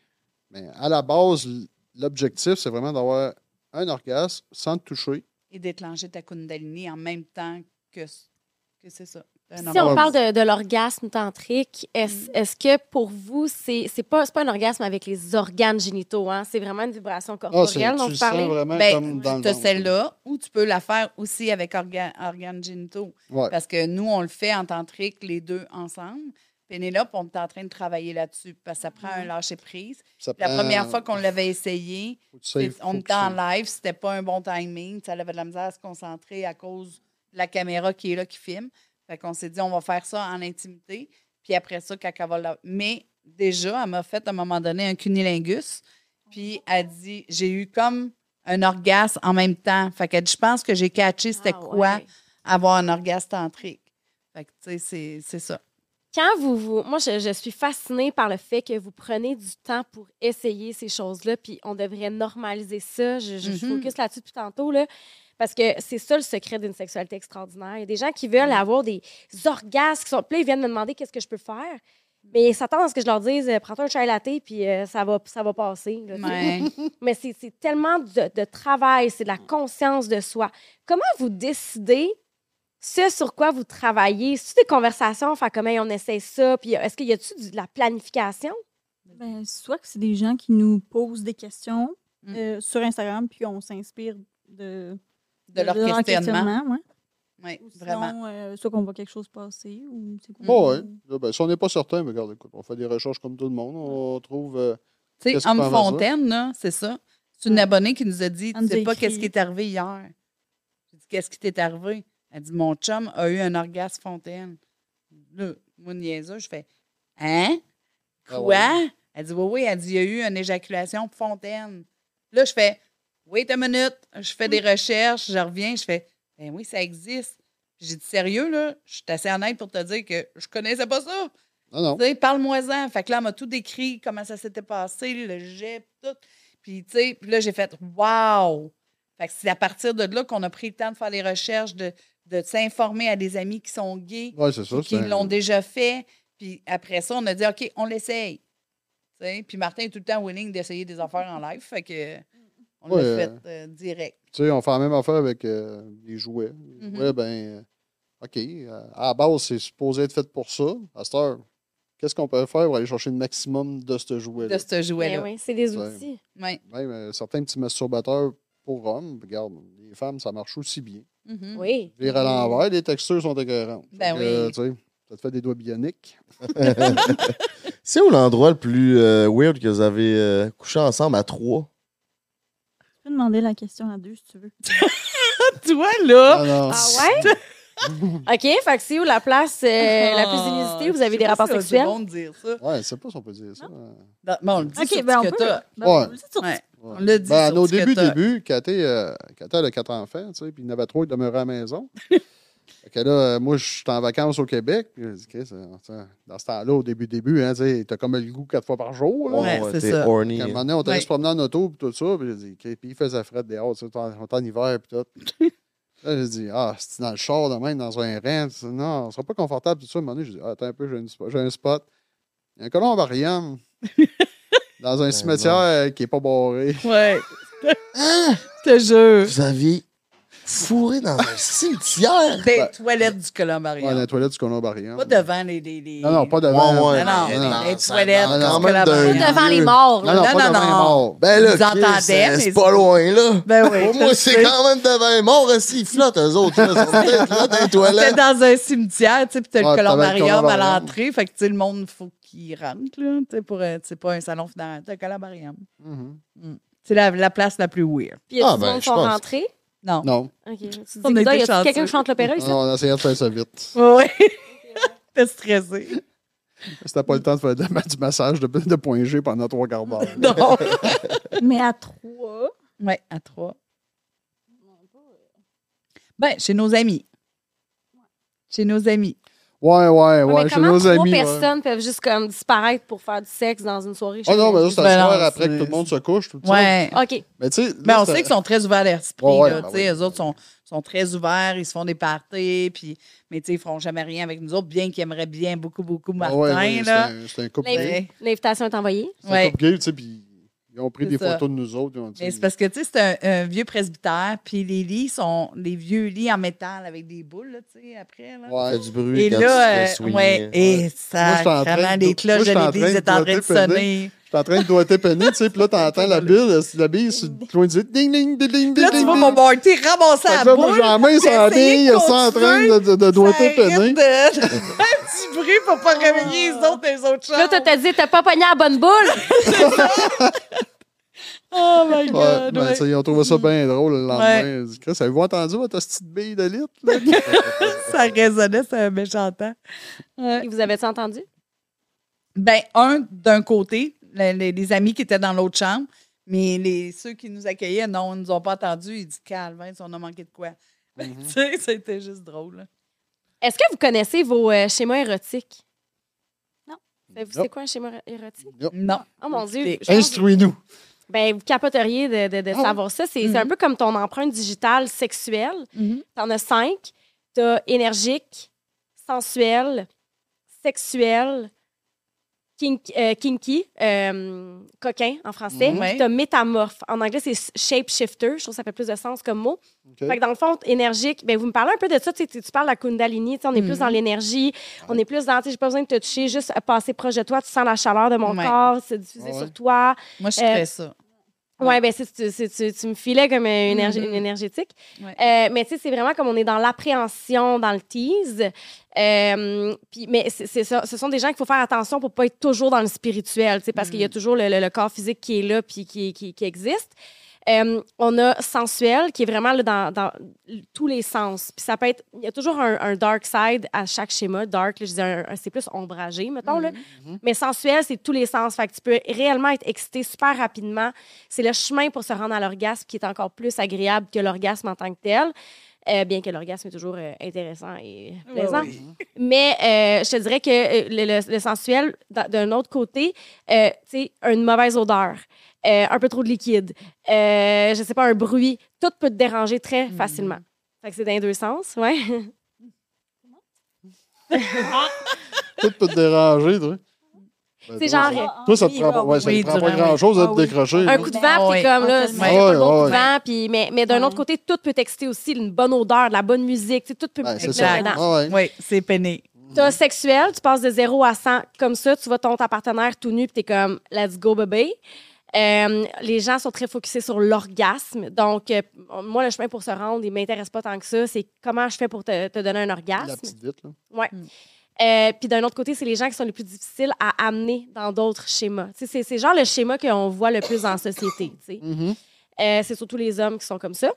Mais à la base, l'objectif, c'est vraiment d'avoir un orgasme sans te toucher. et déclencher ta Kundalini en même temps que, que c'est ça. Si on parle de, de l'orgasme tantrique, Mm. est-ce est-ce que pour vous, c'est c'est pas, c'est pas un orgasme avec les organes génitaux, hein? c'est vraiment une vibration Ah, corporelle dont tu vous le parlez? Ben, comme dans le tu as celle-là, ou tu peux la faire aussi avec orga- organes génitaux. Ouais. Parce que nous, on le fait en tantrique, les deux ensemble. Pénélope, on est en train de travailler là-dessus parce que ça prend un lâcher-prise. Ça La prend- première fois qu'on l'avait essayé, on était en live, c'était pas un bon timing. Ça avait de la misère à se concentrer à cause de la caméra qui est là, qui filme. Fait qu'on s'est dit, on va faire ça en intimité. Puis après ça, quand elle va la- Mais déjà, elle m'a fait à un moment donné un cunilingus. Puis elle dit, j'ai eu comme un orgasme en même temps. Fait qu'elle dit, je pense que j'ai catché c'était Ah, quoi ouais. avoir un orgasme tantrique. Fait que, tu sais, c'est ça. Quand vous, vous moi, je, je suis fascinée par le fait que vous prenez du temps pour essayer ces choses-là, puis on devrait normaliser ça. Je, je- je Mhm. focus là-dessus depuis tantôt, là, parce que c'est ça le secret d'une sexualité extraordinaire. Il y a des gens qui veulent Mhm. avoir des orgasmes qui sont. Puis là, ils viennent me demander qu'est-ce que je peux faire. Mais ils s'attendent à ce que je leur dise euh, prends-toi un chai latte, puis euh, ça, va, ça va passer. là. Ouais. Mais c'est c'est tellement de, de travail, c'est de la conscience de soi. Comment vous décidez ce sur quoi vous travaillez? C'est des conversations, enfin, comment on essaie ça? Puis est-ce qu'il y a-tu du- de la planification? Ben, soit que c'est des gens qui nous posent des questions Mm. euh, sur Instagram, puis on s'inspire de, De leur questionnement. ouais. Oui, Ou vraiment. sinon, euh, soit qu'on voit quelque chose passer, ou c'est quoi. Bon. Là, ben, si on n'est pas certain, mais regarde, écoute, on fait des recherches comme tout le monde. On trouve. euh, Tu sais, Homme Fontaine, là, c'est ça. C'est une Ouais. abonnée qui nous a dit Tu a sais pas qu'est-ce qui est arrivé hier. J'ai dit Qu'est-ce qui t'est arrivé? Elle dit Mon chum a eu un orgasme Fontaine. Là, moi, niaiseux, je fais Hein? Ah Quoi? ouais? Elle dit Oui, oui. Elle dit Il y a eu une éjaculation Fontaine. Là, je fais Wait a minute. Je fais des recherches, je reviens, je fais Ben oui, ça existe. J'ai dit Sérieux, là, je suis assez honnête pour te dire que je connaissais pas ça. Non, non. Tu sais, parle-moi-en. Fait que là, elle m'a tout décrit, comment ça s'était passé, le jet, tout. Puis, tu sais, puis là, j'ai fait Wow! Fait que c'est à partir de là qu'on a pris le temps de faire les recherches, de, de s'informer à des amis qui sont gays, Ouais, c'est ça. puis qui c'est un- l'ont déjà fait. Puis après ça, on a dit OK, on l'essaye. Puis Martin est tout le temps willing d'essayer des affaires en live. Fait que on Ouais, l'a euh, fait euh, direct. Tu sais, on fait la même affaire avec euh, les jouets. Les Mhm. jouets, ben, euh, OK, euh, à la base, c'est supposé être fait pour ça. À cette heure, qu'est-ce qu'on peut faire pour aller chercher le maximum de ce jouet-là? De ce jouet-là. Ben oui, c'est des outils. Ouais. Même euh, certains petits masturbateurs pour hommes, regarde, les femmes, ça marche aussi bien. Mhm. Oui. Vire à l'envers, les textures sont écœurantes. Ben oui. tu sais, ça te fait des doigts bioniques. C'est où l'endroit le plus euh, weird que vous avez euh, couché ensemble à trois? Tu peux demander la question à deux si tu veux. Toi, là, Ah. Ah ouais? OK, fait que c'est où la place euh, la plus Ah, inusitée? Vous je avez des pas rapports si c'est sexuels? bon de dire ça. Ouais, je sais pas si on peut dire ça. Bon, on le dit OK, sur ben on ce peut. que t'as. ben, Ouais. On dit Ouais. Ouais. L'a dit Ben, au début, début, euh, elle a quatre enfants, tu sais, puis il y en avait trois qui demeuraient à la maison. fait que là, euh, moi, je suis en vacances au Québec. Je dis, Chris, euh, dans ce temps-là, au début, début, hein, tu sais, t'as comme le goût quatre fois par jour. Là. Ouais, t'es ça. horny. À un hein. moment donné, on était allé Ouais. se promener en auto, puis tout ça. Puis j'ai dit, OK, puis il faisait frais dehors, tu sais, on était en hiver, puis tout. Là, j'ai dit, ah, c'est dans le char, de même, dans un rang. Sais, Non, on sera pas confortable, tout ça. À un moment donné, j'ai dit, ah, attends un peu, j'ai une spot- j'ai un spot. Il y a un colombarium dans un cimetière euh, qui est pas barré. Ouais. Je te jure. Vous aviez Fourré dans un cimetière? Des Ben, toilettes du Ouais, Columbarium. dans les toilettes du Colombarium. Pas devant les. les, les- Non, non, pas Ouais, devant. ouais, Non, non, non, les toilettes, non, même pas devant les morts. Non, là. non, Non, pas non, devant les non. morts. Ben là, Vous entendez, c'est- pas loin, là. Ben oui, Pour moi, c'est quand même devant les morts, aussi. Ils flottent, eux autres. Là. Ils sont peut-être là dans les toilettes. dans un cimetière, tu sais, puis t'as Ouais, le columbarium à l'entrée. Fait que, tu sais, le monde, faut qu'il rentre, là. Tu sais, pour, euh, c'est pas un salon funéraire, c'est un columbarium. Mhm. C'est la, la place la plus weird. Puis il y a Ah, ben, qui sont pense. rentrés? Non. Non. OK. Tu dis, On a y a quelqu'un qui chante l'opéra ici? Non, on a essayé de faire ça vite. Oui. T'es stressé. C'était pas le temps de faire de- du massage de, de point G pendant trois quarts d'heure. Non. Mais à trois? Oui, à trois. Ben, chez nos amis. Chez nos amis. Ouais, ouais, Ouais, ouais. mais Chez comment nos trois amis. ouais. personnes peuvent juste comme disparaître pour faire du sexe dans une soirée Ah non, mais là, c'est Ben le soir après que tout le monde se couche. Tout. Ouais. OK. Mais tu sais, Ben, on sait qu'ils sont très ouverts d'esprit. Ouais, ouais, là, ben tu sais, oui. Eux autres sont, sont très ouverts, ils se font des parties, puis, mais tu sais, ils feront jamais rien avec nous autres, bien qu'ils aimeraient bien beaucoup, beaucoup Ah Martin. ouais, ouais, c'est là. un- C'est un couple gay. Ouais. L'invitation est envoyée. C'est un Ouais. couple gay, tu sais, puis ils ont pris C'est des ça. photos de nous autres. ils ont dit- Mais c'est parce que, tu sais, c'est un, un vieux presbytère, puis les lits sont des vieux lits en métal avec des boules, là, tu sais, après. Là. Ouais. du bruit Et quand là, tu te euh, fais swinguer. ouais, et Moi, ça, train vraiment, de- les cloches de l'église étaient en train de sonner. En train de doigter peiner, tu sais, puis là, t'entends la bille, la bille sur le coin du ding, ding, ding, ding, là, ding, tu vois ding. mon Marty ramasser la là, moi, boule. j'ai la main bille, de ça en train de, de, de doigter de faire du bruit pour pas réveiller les autres des autres Là, chambres. t'as dit, t'as pas pogné la bonne boule. Oh my Ouais, God, ben, ouais. tu sais, ils ont trouvé ça bien drôle le lendemain. Ouais. Avez-vous entendu votre petite bille de litre? là? Ça résonnait, c'est un méchant temps. Ouais. Et vous avez-tu entendu? Ben, un, d'un côté, le- les, les amis qui étaient dans l'autre chambre, mais les, ceux qui nous accueillaient, non, ils nous ont pas entendus. Ils disent, calme, hein, on a manqué de quoi. Mhm. tu sais, c'était juste drôle. Est-ce que vous connaissez vos euh, schémas érotiques? Non. Savez-vous Non. c'est quoi un schéma érotique? Non. Oh mon Dieu. Instruis-nous. Ben, vous capoteriez de, de- de Ah savoir ça. C'est c'est Mhm. un peu comme ton empreinte digitale sexuelle. Mhm. T'en as cinq. T'as énergique, sensuel, sexuel, euh, kinky, euh, coquin en français. Puis t'as métamorphe. En anglais, c'est shapeshifter. Je trouve que ça fait plus de sens comme mot. OK. Fait que dans le fond, énergique, ben vous me parlez un peu de ça. Tu, parles de la Kundalini. On est plus dans l'énergie. On est plus dans. J'ai pas besoin de te toucher, juste passer proche de toi. Tu sens la chaleur de mon Ouais. corps, Ah ouais. sur toi. Moi, je Euh, ferais ça. Ouais, ben c'est, c'est- tu, tu me filais comme une, énergie, Mhm. une énergétique. Ouais. Euh, mais tu sais, c'est vraiment comme on est dans l'appréhension, dans le tease. Euh, puis, mais c'est, c'est ça, ce sont des gens qu'il faut faire attention pour pas être toujours dans le spirituel, tu parce qu'il y a toujours le, le- le corps physique qui est là puis qui, qui, qui existe. Euh, on a sensuel, qui est vraiment là, dans, dans tous les sens. Puis ça peut être... Il y a toujours un, un dark side à chaque schéma. Dark, là, je disais, c'est plus ombragé, mettons. Là. Mais sensuel, c'est tous les sens. Fait que tu peux réellement être excité super rapidement. C'est le chemin pour se rendre à l'orgasme qui est encore plus agréable que l'orgasme en tant que tel. Euh, bien que l'orgasme est toujours euh, intéressant et plaisant. Mais euh, je te dirais que le, le- le sensuel, d'un- autre côté, tu sais, une mauvaise odeur, euh, un peu trop de liquide, euh, je sais pas, un bruit, tout peut te déranger très facilement. Fait que c'est dans les deux sens, ouais. Tout peut te déranger, toi. Ben, C'est toi, genre, ça- Toi, ça te prend ouais, ça oui, te prend pas grand-chose à Ah te oui. décrocher. Un là. coup de vent, Ah puis t'es comme là, Ah, c'est un bon coup de vent, puis mais, mais d'un autre côté, tout peut t'exciter aussi, une bonne odeur, de la bonne musique, tout peut Ben, te c'est mettre ça. dedans. Ah ouais. Oui, c'est peiné. T'as sexuel, tu passes de 0 à 100 comme ça, tu vois ton, ta partenaire tout nu, puis t'es comme « let's go, baby ». Euh, les gens sont très focusés sur l'orgasme. Donc, euh, moi, le chemin pour se rendre, il m'intéresse pas tant que ça. C'est comment je fais pour te, te donner un La orgasme. petite vite, là. Ouais. Mm. Euh, Puis d'un autre côté, c'est les gens qui sont les plus difficiles à amener dans d'autres schémas. C'est genre le schéma qu'on voit le plus en société. Mhm. Euh, c'est surtout les hommes qui sont comme ça.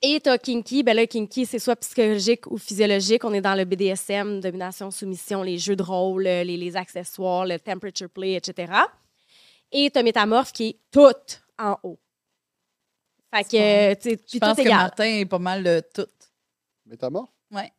Et t'as kinky, ben là, kinky, c'est soit psychologique ou physiologique. On est dans le BDSM, domination, soumission, les jeux de rôle, les, les accessoires, le temperature play, etc. Et t'as métamorphe qui est tout en haut. Fait que, euh, tu sais, Je pense tout que égal. Martin est pas mal de tout. Métamorphe? Ouais.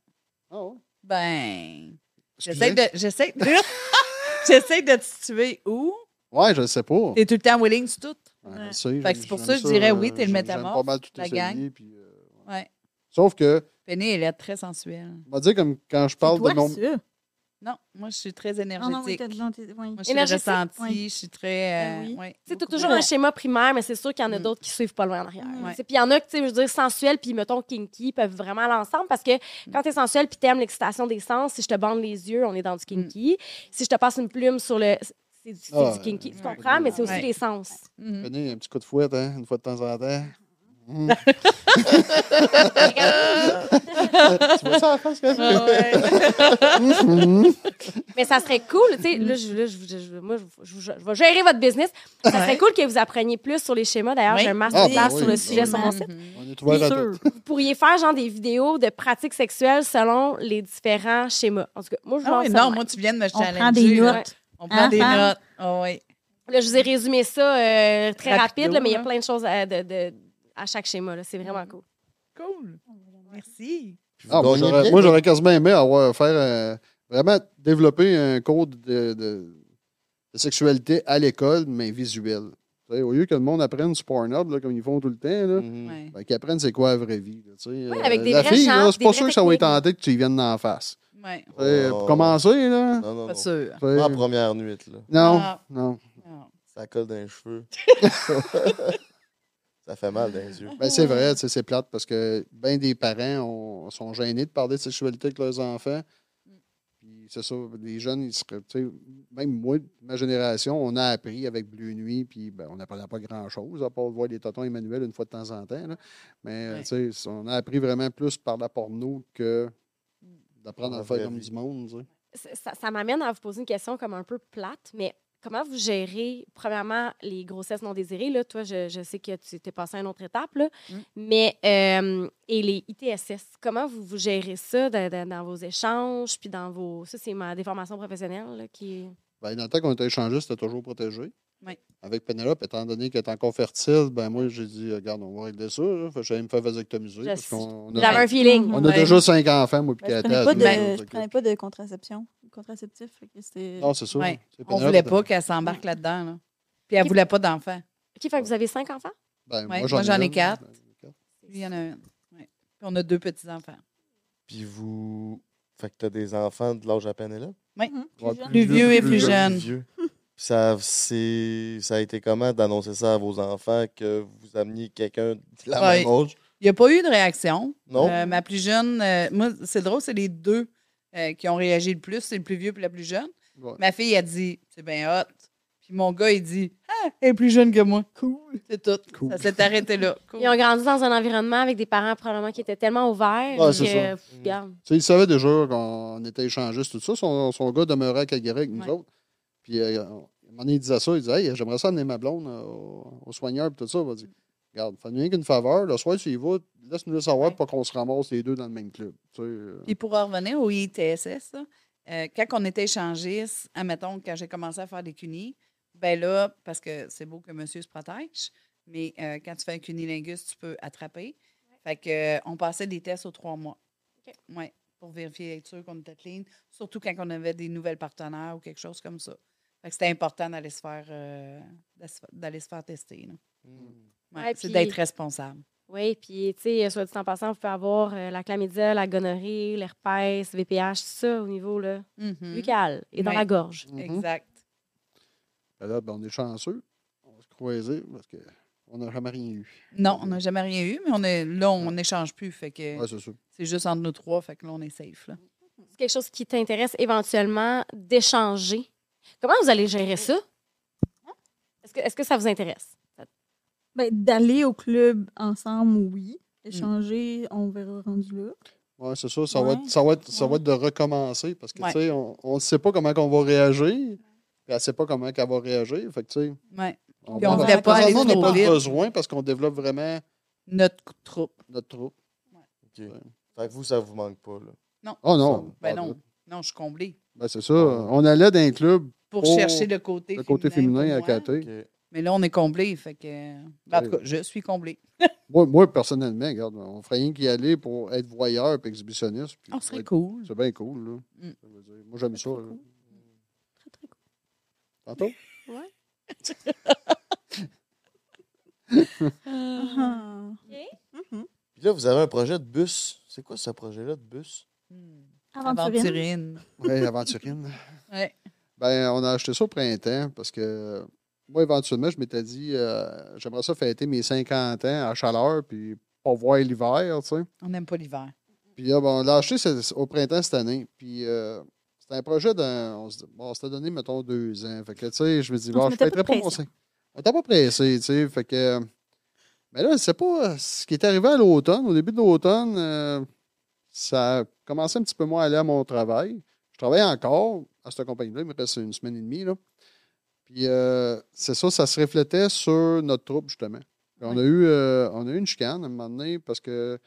Ah ouais. Ben, j'essaie de, j'essaie de, j'essaie de te situer où. Ouais, je le sais pas. T'es tout le temps willing sur tout. Ouais, Ouais. sais, Fait que c'est pour ça que je dirais oui, t'es le métamorphe, J'aime pas mal tout la essayer, gang. puis, euh, Ouais. Sauf que, Penny, elle est très sensuelle. on va dire comme quand je parle Toi, de mon... Non, moi, je suis très Ah non, oui, énergétique. t'as de l'anti- oui. moi, je suis Énergétique? ressentie, Oui. je suis très... euh, Ben oui. ouais, Tu sais, t'as beaucoup. toujours un schéma primaire, mais c'est sûr qu'il y en a Mm. d'autres qui suivent pas loin en arrière. Mm. Puis il y en a qui, tu sais, je veux dire, sensuels, puis mettons kinky, peuvent vraiment aller ensemble parce que quand t'es sensuel puis t'aimes l'excitation des sens, si je te bande les yeux, on est dans du kinky. Si je te passe une plume sur le. C'est du, c'est Ah, du kinky. Tu ouais. comprends? Mais c'est aussi Ouais. les sens. Venez, un petit coup de fouette, hein, une fois de temps en temps. Tu vois ça en face, quand ouais. Mais ça serait cool, tu sais, là, je, là, je, je- je- moi, je, je- je vais gérer votre business. Ça serait Ouais. cool que vous appreniez plus sur les schémas. D'ailleurs, Oui. j'ai un Ah, masterclass sur oui, le sujet sur mon site. On est ouvert à sûr. tout. Vous pourriez faire genre des vidéos de pratiques sexuelles selon les différents schémas. En tout cas, moi, je Ah oui, non, moi, tu viens de me On challenger. prend des notes. On prend des notes. Ah oui. Là, je vous ai résumé ça euh, très Rapido, rapide, là, mais il y a plein de choses à, de- de- à chaque schéma. là. C'est vraiment cool. Cool. Merci. Ah, moi, j'aurais, moi, quasiment aimé avoir, faire euh, vraiment développer un code de, de- de sexualité à l'école, mais visuel. Tu sais, au lieu que le monde apprenne sur Pornhub, là, comme ils font tout le temps, là, Mhm. Ouais. ben, qu'ils apprennent c'est quoi la vraie vie. là, tu sais. Ouais, avec des la fille, c'est des pas sûr que ça va être tenté que tu y viennes d'en face. Ouais. Oh. Pour commencer, là. Non, non, Pas non. sûr. Pas en première nuit, là. non, Ah. non. Ah. Ça colle dans les cheveux. Ça fait mal dans les yeux. Ben, c'est vrai, c'est plate parce que bien des parents ont- sont gênés de parler de sexualité avec leurs enfants. Puis c'est ça, les jeunes, ils seraient, tu sais, même moi, ma génération, on a appris avec Bleu Nuit, puis ben, on n'apprenait pas grand-chose, à part voir les totons Emmanuel une fois de temps en temps. là. Mais Ouais. tu sais, on a appris vraiment plus par la porno que d'apprendre à faire comme vie. du monde. ça- ça m'amène à vous poser une question comme un peu plate, mais comment vous gérez, premièrement, les grossesses non désirées? Là, toi, je, je sais que tu t'es passé à une autre étape, là, Mm. mais euh, et les ITSS, comment vous, vous gérez ça dans, dans- dans vos échanges, puis dans vos... Ça, c'est ma déformation professionnelle là, qui... Ben, dans le temps qu'on était échangé, c'était toujours protégé. Oui. Avec Penelope, étant donné qu'elle est encore fertile, ben moi, j'ai dit, regarde, on va régler ça. j'allais me faire vasectomiser. Je parce qu'on a, un feeling. on a déjà cinq enfants, moi, puis Ben, je Kata, prenais pas de, là, je fait que- prenais pas de contraception, contraceptif. Non, c'est ça. Ouais. C'est On Penelope, voulait pas qu'elle s'embarque là-dedans. Là. Puis elle Qui- voulait pas d'enfants. OK, fait que vous avez cinq enfants? Ben, Ouais, moi, j'en ai quatre. Il y en a un. Ouais. Puis on a deux petits-enfants. Puis vous. Fait que t'as des enfants de l'âge à peine là? Mhm. Plus vieux et plus jeune. Puis ça, c'est- ça a été comment d'annoncer ça à vos enfants que vous ameniez quelqu'un de la Ouais. même âge? Il n'y a pas eu de réaction. Non? Euh, ma plus jeune, euh, moi, c'est drôle, c'est les deux euh, qui ont réagi le plus. C'est le plus vieux et la plus jeune. Ouais. Ma fille, a dit, c'est bien hot. Puis mon gars, il dit, ah, elle est plus jeune que moi. Cool. C'est tout. Cool. Ça s'est arrêté là. Cool. Ils ont grandi dans un environnement avec des parents probablement qui étaient tellement ouverts Ouais, que, c'est ça. pff, regarde. Tu sais, il savait déjà qu'on était échangistes, tout ça. Son, son gars demeurait à Calgary avec nous Ouais. autres. Puis, euh, à un moment donné, il disait ça. Il disait, hey, j'aimerais ça amener ma blonde euh, au, au soigneur, puis tout ça. Il va dire, regarde, fais-nous rien qu'une faveur. Le soir, y vas, laisse-nous le savoir pour qu'on se ramasse les deux dans le même club. Tu sais, euh, Puis pour en revenir au ITSS, là, euh, quand on était échangistes, admettons, quand j'ai commencé à faire des cunis, ben là, parce que c'est beau que monsieur se protège, mais euh, quand tu fais un cunilingus, tu peux attraper. Fait que, euh, on passait des tests aux trois mois. OK. Ouais, pour vérifier, être sûr qu'on était clean, surtout quand on avait des nouvelles partenaires ou quelque chose comme ça. Fait que c'était important d'aller se faire euh, d'aller se faire tester. là. Ouais, Ouais, c'est puis- d'être responsable. Oui, puis, tu sais, soit dit en passant, vous pouvez avoir euh, la chlamydia, la gonorrhée, l'herpès, VPH, tout ça au niveau là, Mhm. buccal et dans la gorge. mhm. Exact. Ben là, ben, on est chanceux. On va se croiser parce qu'on n'a jamais rien eu. Non, on n'a jamais rien eu, mais on est, là, on n'échange plus. Fait que Ouais, c'est juste entre nous trois, fait que là, on est safe. Là. C'est quelque chose qui t'intéresse éventuellement d'échanger. Comment vous allez gérer ça? Est-ce que, est-ce que ça vous intéresse? Ben, D'aller au club ensemble, oui. Échanger, on verra rendu là. Oui, c'est ça. Ça, va être, ça, va être, ça va Ouais. être de recommencer parce que, Ouais. tu sais, on ne sait pas comment on va réagir. Puis elle ne sait pas comment elle va réagir. Fait que, tu sais, Ouais. on pas aller n'a pas vite. besoin parce qu'on développe vraiment Notre troupe. notre troupe. OK. Fait que vous, ça vous manque pas, là? Oh non. Ben pas non. Non, je suis comblée. Ben, c'est ça. On allait dans un club, Pour chercher le côté le côté féminin à. OK. Mais là, on est comblé. Fait que... En tout cas, je suis comblée. Moi, moi, personnellement, regarde, on ferait rien qu'y aller pour être voyeur et exhibitionniste. puis Oh, serait être- cool. C'est bien cool, là. Mm. Ça veut dire, Moi, j'aime ça. Très, très cool. Tantôt? Ah. Puis là, vous avez un projet de bus. C'est quoi ce projet-là de bus? Hmm. Aventurine. Aventurine. Oui, aventurine. Ouais. Ben, on a acheté ça au printemps parce que moi, éventuellement, je m'étais dit, euh, j'aimerais ça fêter mes 50 ans à chaleur puis pas voir l'hiver, tu sais. On n'aime pas l'hiver. Puis là, ben, on l'a acheté au printemps cette année. Puis euh, c'était un projet d'un. On se- bon, on s'était donné, mettons, deux ans. Fait que, tu sais, je me dis, On bon, je fêterai pas mon pression. cinq- On n'était pas pressé, tu sais. Fait que. Mais là, c'est pas. Ce qui est arrivé à l'automne, au début de l'automne, euh, ça a commencé un petit peu moins à aller à mon travail. Je travaille encore à cette compagnie-là. Il me reste une semaine et demie, là. Puis euh, c'est ça, ça se reflétait sur notre troupe, justement. Puis On, a eu, euh, on a eu une chicane à un moment donné parce que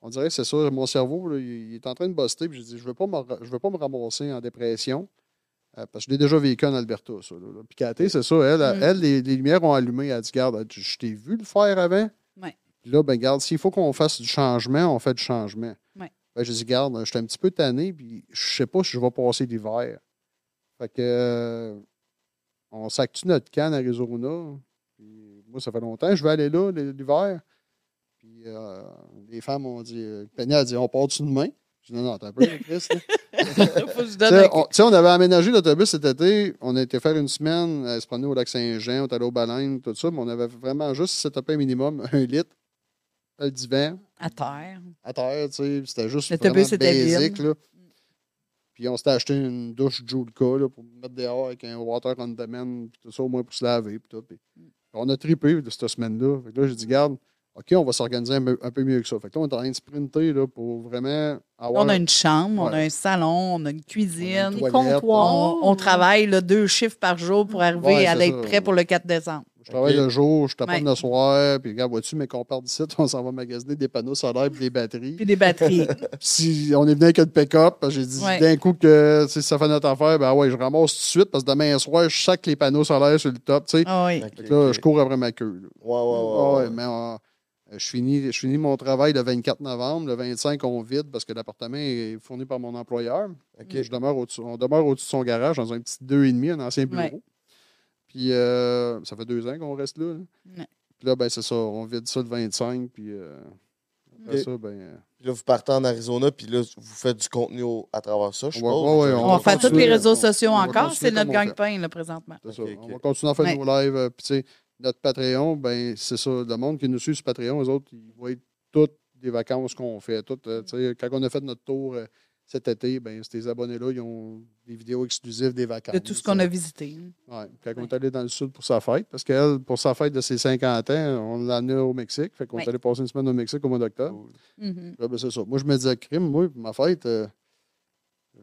on dirait que c'est ça, mon cerveau, là, il est en train de buster. Puis j'ai dit, je ne veux, pas me ra- je veux pas me ramasser en dépression. euh, parce que je l'ai déjà vécu en Alberta, ça. Là, là. Puis c'est ça, elle, Mm. elle les, les lumières ont allumé. Elle a dit, garde, je t'ai vu le faire avant. Puis là, ben garde, s'il faut qu'on fasse du changement, on fait du changement. Ben, j'ai dit, garde, je suis un petit peu tanné, puis je sais pas si je vais passer l'hiver. Fait que euh, on s'actue notre canne à Arizona. Puis moi, ça fait longtemps que je vais aller là l'hiver. Puis euh, les femmes ont dit, euh, Penny a dit, on part-tu demain? J'ai dit, non, non, t'as un peu, Chris. je on, on avait aménagé l'autobus cet été. On a été faire une semaine à se promener au lac Saint-Jean, on est allé baleines, tout ça, mais on avait vraiment juste setupé un minimum, un litre, le divan, à terre. à terre, tu sais. C'était juste L'autobus vraiment basic, là. Puis on s'était acheté une douche Julka là, pour mettre dehors avec un water on demand, puis tout ça, au moins pour se laver. Puis tout. Puis on a trippé de cette semaine-là. Fait que là, j'ai dit, garde, OK, on va s'organiser un, peu- un peu mieux que ça. Fait que là, on est en train de sprinter là, pour vraiment avoir. On a une chambre, on a un salon, on a une cuisine. Des Des comptoirs. On, on travaille là, deux chiffres par jour pour arriver Ouais, à être ça. prêt pour le 4 décembre. Je travaille le jour, je tape Ouais. le soir, puis regarde, vois-tu, mais qu'on part d'ici, on s'en va magasiner des panneaux solaires et des batteries. Puis des batteries. si on est venu avec un pick-up, j'ai dit Ouais. d'un coup que si ça fait notre affaire, ben ouais, je ramasse tout de suite parce que demain soir, je sac les panneaux solaires sur le top, tu sais. Ah oui. Là, je cours après ma queue. là. Ouais, ouais, ouais. Ah ouais. ouais, mais euh, je, finis, je finis mon travail le 24 novembre. Le 25, on vide parce que l'appartement est fourni par mon employeur. Ok. Je demeure au on demeure au-dessus de son garage dans un petit 2,5, un ancien bureau. Puis euh, ça fait deux ans qu'on reste là. là. Ouais. Puis là, ben, c'est ça. On vide ça le 25. Puis euh, après ça, ben. euh, Puis là, vous partez en Arizona, puis là, vous faites du contenu au- à travers ça, je Ouais, ouais, On va faire tous les réseaux sociaux on encore. C'est notre fait. gagne-pain, là, présentement. C'est ça. On va continuer à faire Ouais. nos lives. euh, Puis, tu sais, notre Patreon, ben, c'est ça. Le monde qui nous suit sur Patreon, eux autres, ils voient toutes les vacances qu'on fait. Toutes, euh, tu sais, quand on a fait notre tour euh, cet été, ben, ces abonnés-là, ils ont des vidéos exclusives des vacances. De tout ce qu'on a visité. Ouais. Quand on est allé dans le sud pour sa fête, parce qu'elle, pour sa fête de ses 50 ans, on l'a amenée au Mexique. Fait qu'on Ouais. est allé passer une semaine au Mexique au mois d'octobre. Cool. Mhm. Là, ben, c'est ça. Moi, je me disais, crime, moi, ma fête, euh,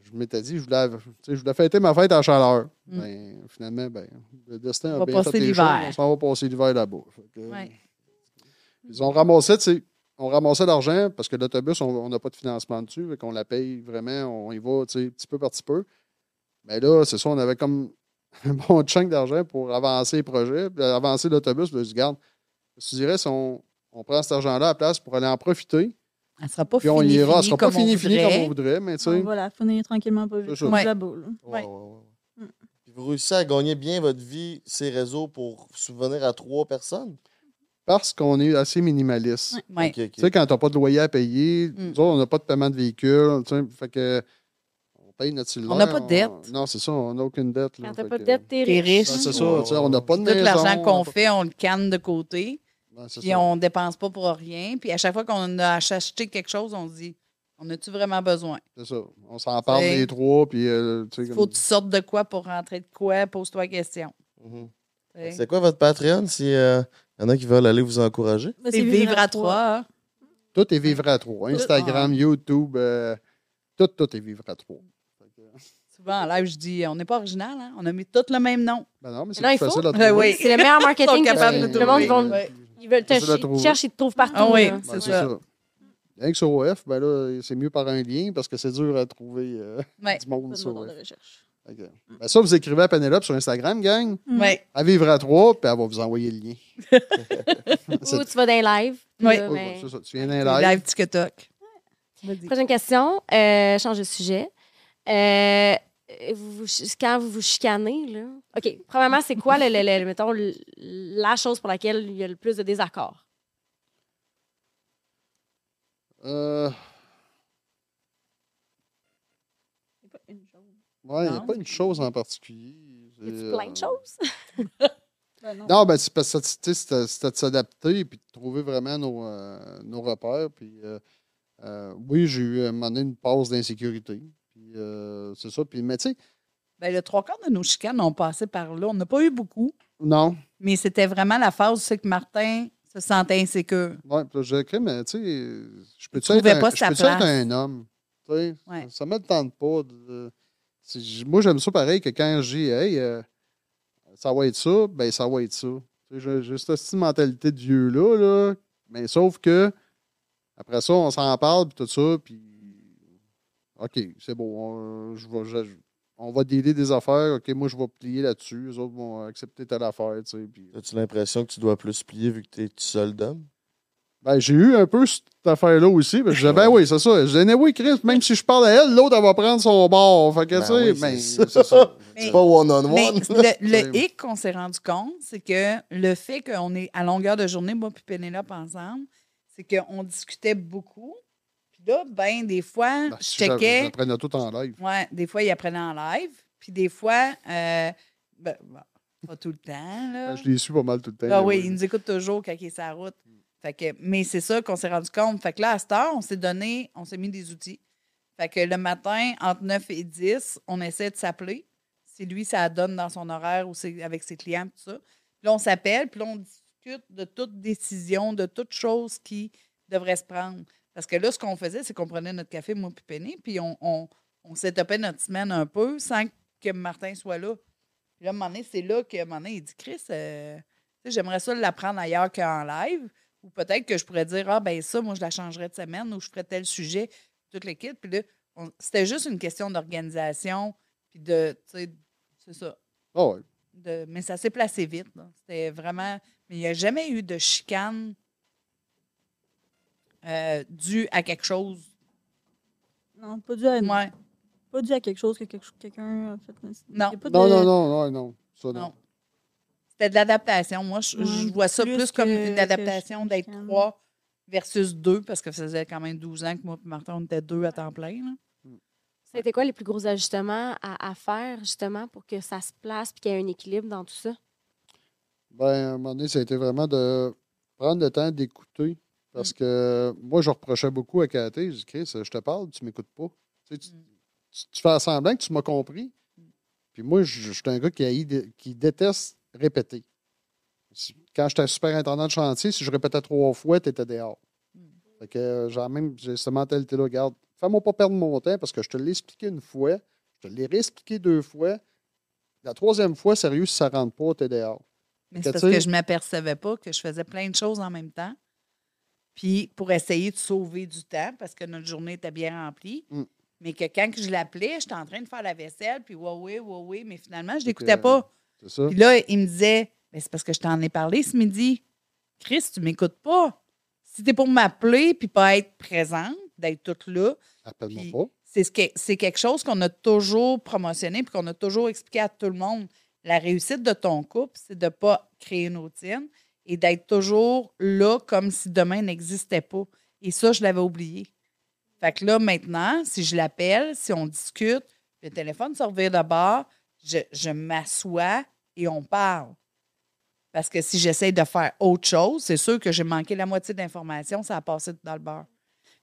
je m'étais dit, je voulais, tu sais, je voulais fêter ma fête en chaleur. Mm. Ben, finalement, ben, le destin On a va bien passer fait les l'hiver. choses. On s'en va passer l'hiver là-bas. Ouais. Ils ont ramassé, tu sais, on ramassait l'argent parce que l'autobus, on n'a pas de financement dessus, fait qu'on la paye vraiment, on y va, petit peu par petit peu. Mais là, c'est ça, on avait comme un bon chunk d'argent pour avancer les projets, puis avancer l'autobus. Je dis, garde, je te dirais, si on, on prend cet argent-là à la place pour aller en profiter, Elle ne sera pas puis finie, on y ira, sera pas comme on fini, fini comme voudrait. on voudrait, mais tu sais, la finir tranquillement, pas vite. Ouais. ouais, ouais. Mm. Puis vous réussissez à gagner bien votre vie, ces réseaux, pour subvenir à trois personnes? Parce qu'on est assez minimaliste. Ouais. Tu sais, quand tu n'as pas de loyer à payer, Mm. nous autres, on n'a pas de paiement de véhicule, tu sais, fait que on paye notre cellulaire. n'a pas de dette. Non, c'est ça, on n'a aucune dette. là, Quand t'as pas de dette, t'es riche. riche. C'est ça, Ouais, tu sais, on n'a pas de Tout l'argent qu'on on fait, on le canne de côté. Ben, Puis ça. on dépense pas pour rien. Puis à chaque fois qu'on a acheté quelque chose, on se dit on a-tu vraiment besoin? C'est ça. On s'en parle les trois, puis euh, tu sais, Il faut comme- que tu sortes de quoi pour rentrer de quoi? Pose-toi la question. Mhm. Sais. C'est quoi votre Patreon si il y en a qui veulent aller vous encourager? Ben, C'est vivre à trois. tout est vivre à trois. Instagram, YouTube, euh, tout, tout est vivre à trois. Souvent en live, je dis on n'est pas original, hein? on a mis tout le même nom. Ben non, mais c'est facile à Ben trouver. oui. C'est le meilleur marketing. que de le trouver. monde, ils vont, Ouais. ils veulent te Facile à ch- trouver. ils te trouvent partout. Ah oui, c'est Ben, ça. c'est ça. Rien que sur OF, ben là, c'est mieux par un lien parce que c'est dur à trouver euh, Ouais. du monde sur moteur OF. de recherche. Ben, ça, vous écrivez à Penelope sur Instagram, gang. Mm. Ouais. À vivre à trois, puis elle va vous envoyer le lien. Ou tu vas dans les lives. Oui. Oui, ben, c'est ça. Tu viens d'un Live, live. live TikTok. Prochaine question. Euh, change de sujet. Euh, vous, vous ch- quand vous vous chicanez, là. OK. Premièrement, c'est quoi, le, le- le- mettons, la chose pour laquelle il y a le plus de désaccords? Euh, Ouais, il n'y a pas une chose en particulier. Y a-tu C'est, plein de euh, choses? Ben non. Non, ben, c'est parce que tu sais, c'était de s'adapter puis de trouver vraiment nos, euh, nos repères. Puis, euh, euh, oui, j'ai eu à un moment donné une pause d'insécurité. Puis, euh, c'est ça. Puis, mais tu sais, Ben, le trois quarts de nos chicanes ont passé par là. On n'a pas eu beaucoup, non. mais c'était vraiment la phase où c'est que Martin se sentait insécure. Ouais, puis là, j'ai écrit, mais tu sais, je peux-tu être, un- pas je sa peux-tu être place. un homme? Tu sais, Ouais. Ça ne me tente pas. de- moi, j'aime ça pareil que quand dis, hey, euh, ça va être ça, ben ça va être ça. Tu J'ai j'ai cette mentalité de vieux-là, là, mais sauf que après ça, on s'en parle, puis tout ça, puis OK, c'est bon, on, on va dealer des affaires, OK, moi, je vais plier là-dessus, les autres vont accepter telle affaire, tu sais, puis... As-tu l'impression que tu dois plus plier vu que t'es tout seul d'homme? Ben, j'ai eu un peu cette affaire-là aussi. Ben, je disais, ben oui, c'est ça. Je disais, oui, Chris, même si je parle à elle, l'autre, elle va prendre son bord. Fait que, Ben tu sais, oui, ben, c'est ça. Mais- C'est pas one-on-one. Mais le, hic qu'on s'est rendu compte, c'est que le fait qu'on est à longueur de journée, moi puis Pénélope ensemble, c'est qu'on discutait beaucoup. Puis là, ben, des fois, Ben, je checkais. J'apprenais tout en live. Ouais, des fois, il apprenait en live. Puis des fois, euh, ben, bon, pas tout le temps, là. Ben, Je les suis pas mal tout le temps. Ah mais oui, il nous écoute toujours quand il est sur la route. Mais c'est ça qu'on s'est rendu compte. Fait que là, à cette heure, on s'est donné, on s'est mis des outils. Fait que le matin, entre 9 et 10, on essaie de s'appeler. Si lui, ça donne dans son horaire ou avec ses clients, tout ça. Puis là, on s'appelle, puis là, on discute de toute décision, de toute chose qui devrait se prendre. Parce que là, ce qu'on faisait, c'est qu'on prenait notre café, moi puis puis on, on, on setupait notre semaine un peu sans que Martin soit là. Puis là, à un moment donné, c'est là que un moment donné, il dit Chris, euh, j'aimerais ça l'apprendre ailleurs qu'en live. Ou peut-être que je pourrais dire Ah, ben ça, moi, je la changerais de semaine ou je ferais tel sujet, toute l'équipe. Puis là, on- c'était juste une question d'organisation. Puis de, tu sais, c'est ça. Ah ouais. De- mais ça s'est placé vite. là. C'était vraiment. Mais il n'y a jamais eu de chicane euh, due à quelque chose. Non, pas dû à, Ouais, pas dû à quelque chose que quelqu'un a fait. Non. Il y a pas Non, de- non, non, non, non. Ça, non. non. C'était de l'adaptation. Moi, je, vois ça plus plus, comme que- une adaptation d'être trois versus deux, parce que ça faisait quand même 12 ans que moi et Martin, on était deux à temps plein. là. C'était quoi les plus gros ajustements à, à faire, justement, pour que ça se place et qu'il y ait un équilibre dans tout ça? Ben, à un moment donné, ça a été vraiment de prendre le temps d'écouter. Parce que moi, je reprochais beaucoup à Cathy. Je dis, Chris, je te parle, tu m'écoutes pas. Tu, sais, tu, Mm. tu- tu fais semblant que tu m'as compris. Puis moi, je, je suis un gars qui, haït de- qui déteste répéter. Quand j'étais super intendant de chantier, si je répétais trois fois, tu étais dehors. Mm. Fait que euh, j'ai même cette mentalité-là. Regarde, fais-moi pas perdre mon temps parce que je te l'ai expliqué une fois, je te l'ai réexpliqué deux fois. La troisième fois, sérieux, si ça rentre pas, t'es dehors. Mais c'est parce que je ne m'apercevais pas que je faisais plein de choses en même temps. Puis pour essayer de sauver du temps, parce que notre journée était bien remplie. Mm. Mais que quand je l'appelais, j'étais en train de faire la vaisselle, puis ouais, ouais, ouais, ouais, mais finalement, je l'écoutais pas. C'est ça? Puis là, il me disait, Ben, c'est parce que je t'en ai parlé ce midi. Chris, tu m'écoutes pas. Si t'es pour m'appeler puis pas être présente, d'être toute là, Appelle-moi pas. c'est ce que- c'est quelque chose qu'on a toujours promotionné puis qu'on a toujours expliqué à tout le monde. La réussite de ton couple, c'est de ne pas créer une routine et d'être toujours là comme si demain n'existait pas. Et ça, je l'avais oublié. Fait que là, maintenant, si je l'appelle, si on discute, le téléphone se revient d'abord, je, je m'assois et on parle. Parce que si j'essaye de faire autre chose, c'est sûr que j'ai manqué la moitié d'informations, ça a passé dans le beurre.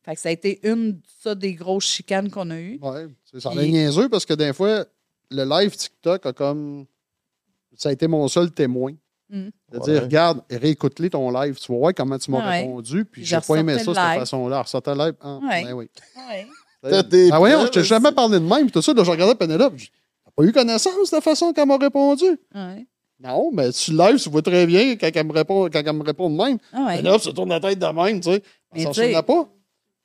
Fait que ça a été une ça, des grosses chicanes qu'on a eues. Ouais, c'est ça. Puis- C'est niaiseux parce que des fois, le live TikTok a comme. Ça a été mon seul témoin. Mm. De Ouais. dire, regarde, réécoute-les ton live. Tu vas voir comment tu m'as Ouais. répondu. Puis j'ai pas aimé ça de cette façon-là. Ressortais le live. Ah, Ouais. ben oui. Ouais. T'as des Ah voyons, preuves je t'ai jamais parlé de même. Tout ça, là, je regardais Penelope. je pas eu connaissance de la façon qu'elle m'a répondu? Ouais. Non, mais le live, tu vois très bien quand elle me répond, quand elle me répond de même. Ah ouais. Penelope se tourne la tête de même, tu sais. Mais Elle s'en tu souvenait pas.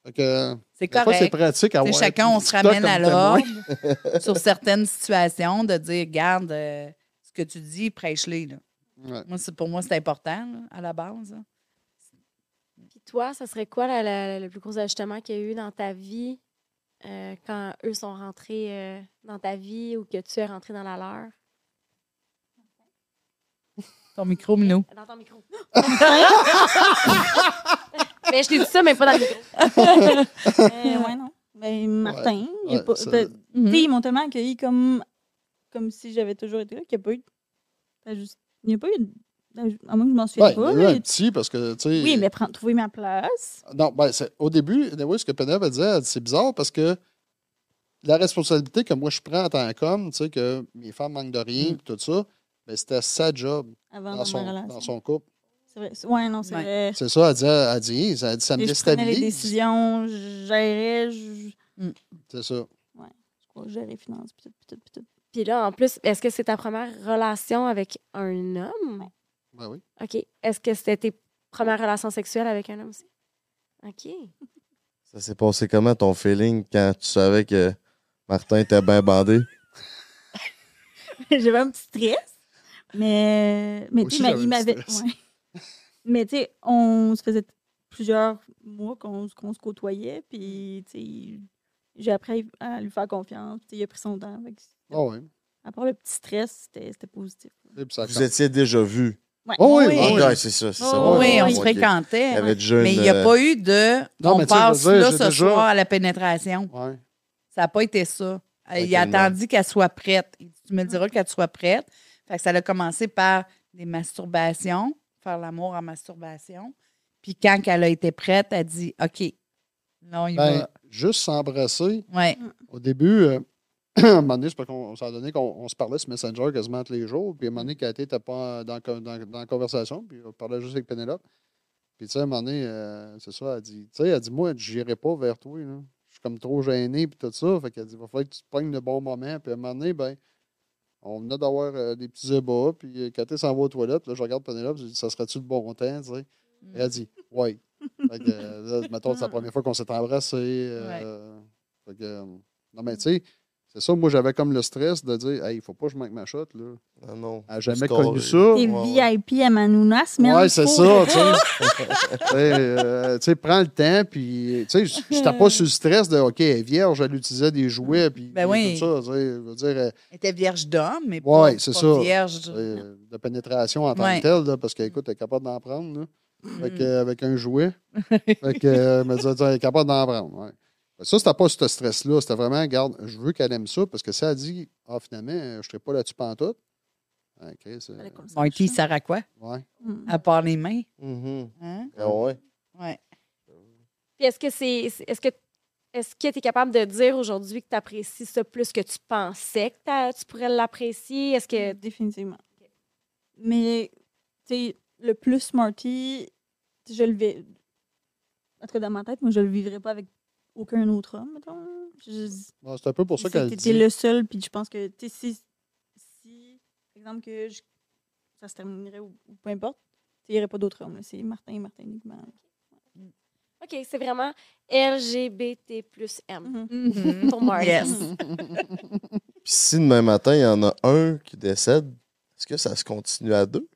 C'est fois, c'est correct. pratique à Tu chacun, on se ramène à l'ordre sur certaines situations de dire, regarde, euh, ce que tu dis, prêche-les. là. Ouais. Moi, c'est- pour moi, c'est important là, à la base. là. Puis toi, ça serait quoi la- la- le plus gros ajustement qu'il y a eu dans ta vie euh, quand eux sont rentrés euh, dans ta vie ou que tu es rentré dans la leur? Ton micro, Minou. Dans ton micro. mais je t'ai dit ça, mais pas dans le micro. Euh, ouais, non. Ben, Martin, Ouais, pas- ça- Mhm. Ils m'ont tellement accueilli comme, comme si j'avais toujours été là qu'il n'y a pas eu. Il n'y a pas eu. De- À moins que je m'en souvienne Ouais, pas. il y a eu là. un petit parce que, tu sais. Oui, mais prendre, trouver ma place. Non, ben, c'est- au début, anyway, ce que Penelope disait, elle dit, c'est bizarre parce que la responsabilité que moi je prends en tant qu'homme, tu sais, que mes femmes manquent de rien, Mm. tout ça, ben, c'était sa job Avant dans son, dans son couple. C'est vrai. Ouais, non, c'est Ouais. vrai. C'est ça, elle dit, elle dit, ça, ça me Et je prenais les déstabilise. décisions, je gérais, je, C'est ça. je gérais les finances, puis tout, puis tout, puis tout. Puis là, en plus, est-ce que c'est ta première relation avec un homme? Ben oui. OK. Est-ce que c'était tes premières relations sexuelles avec un homme aussi? OK. Ça s'est passé comment ton feeling quand tu savais que Martin était bien bandé? J'avais un petit stress, mais, mais tu sais, il m'avait. ouais. Mais tu sais, on se faisait plusieurs mois qu'on qu'on se côtoyait, puis tu sais, j'ai appris à lui faire confiance, puis tu sais, il a pris son temps. que c'était- Ah oui. À part le petit stress, c'était c'était positif. Et puis ça Vous étiez déjà vus. Ouais. Oh oui, Oui. Ok, oui. c'est ça, c'est Oh, ça. oui, Ouais, on ouais, se ok. fréquentait. Il y avait déjà Mais il n'y a euh, pas eu de. Non, on passe dire, là ce déjà- soir à la pénétration. Ouais. Ça n'a pas été ça. Euh, Il a attendu qu'elle soit prête. Tu me le diras tu sois prête. Fait que ça a commencé par des masturbations, faire l'amour en masturbation. Puis quand elle a été prête, elle dit OK, non, il Ben, va. juste s'embrasser. Ouais. Au début, euh, à un moment donné, c'est parce qu'on s'est donné qu'on on se parlait sur Messenger quasiment tous les jours. Puis à un moment donné, Cathy n'était pas dans, dans, dans la conversation. Puis on parlait juste avec Pénélope. Puis tu sais, à un moment donné, euh, c'est ça, elle dit, tu sais, elle dit, moi, je n'irai pas vers toi. Là. Je suis comme trop gêné, puis tout ça. Fait qu'elle dit, il va falloir que tu te pognes le bon moment. Puis à un moment donné, ben, on venait d'avoir euh, des petits ébats. Puis euh, Cathy s'en va aux toilettes. Puis là, je regarde Pénélope, je dis, ça serait-tu le bon temps, tu sais? Et elle dit, oui. Fait que, euh, là, mettons, c'est la première fois qu'on s'est embrassé. euh, fait que, euh, non, mais tu sais, c'est ça, moi, j'avais comme le stress de dire, hey, il faut pas que je manque ma shot, là. Ah non. Elle n'a jamais connu euh, ça. T'es ouais, VIP à Manounas, mais Ouais, c'est ça, tu sais. Tu sais, euh, tu sais, prends le temps, puis, tu sais, je n'étais pas sur le stress de, OK, elle est vierge, elle utilisait des jouets, puis Ben oui. tout ça, tu sais, je veux dire, euh, Elle était vierge d'homme, mais Ouais, pas, c'est ça. vierge. euh, de pénétration en tant Ouais. que telle, là, parce qu'écoute, elle est capable d'en prendre, là. Fait Mm. avec un jouet. fait que, euh, elle me disait, elle est capable d'en prendre, ouais. Que Ça, c'était pas ce stress-là. C'était vraiment, regarde, je veux qu'elle aime ça, parce que si elle dit, ah, finalement, je ne serai pas là-dessus pantoute. Chris, euh, Comme ça, Marty, ça sert à quoi? ouais. Mm. À part les mains. mhm. Hein? Ah ouais. Ouais. Puis est-ce que c'est. Est-ce que. Est-ce que tu es capable de dire aujourd'hui que tu apprécies ça plus que tu pensais que tu pourrais l'apprécier? Est-ce que. Définitivement. Mais, tu sais, le plus Smarty, je le vais. En tout cas, dans ma tête, moi, je le vivrais pas avec aucun autre homme, mettons. Je- c'est un peu pour ça qu'elle dit. le seul, puis je pense que, tu sais, si, si, par exemple, que je- ça se terminerait ou, ou peu importe, il n'y aurait pas d'autres hommes. C'est Martin et Martin uniquement. OK, c'est vraiment LGBT plus M. Mhm. Mhm. Pour Marty. Yes. Puis si demain matin, il y en a un qui décède, est-ce que ça se continue à deux?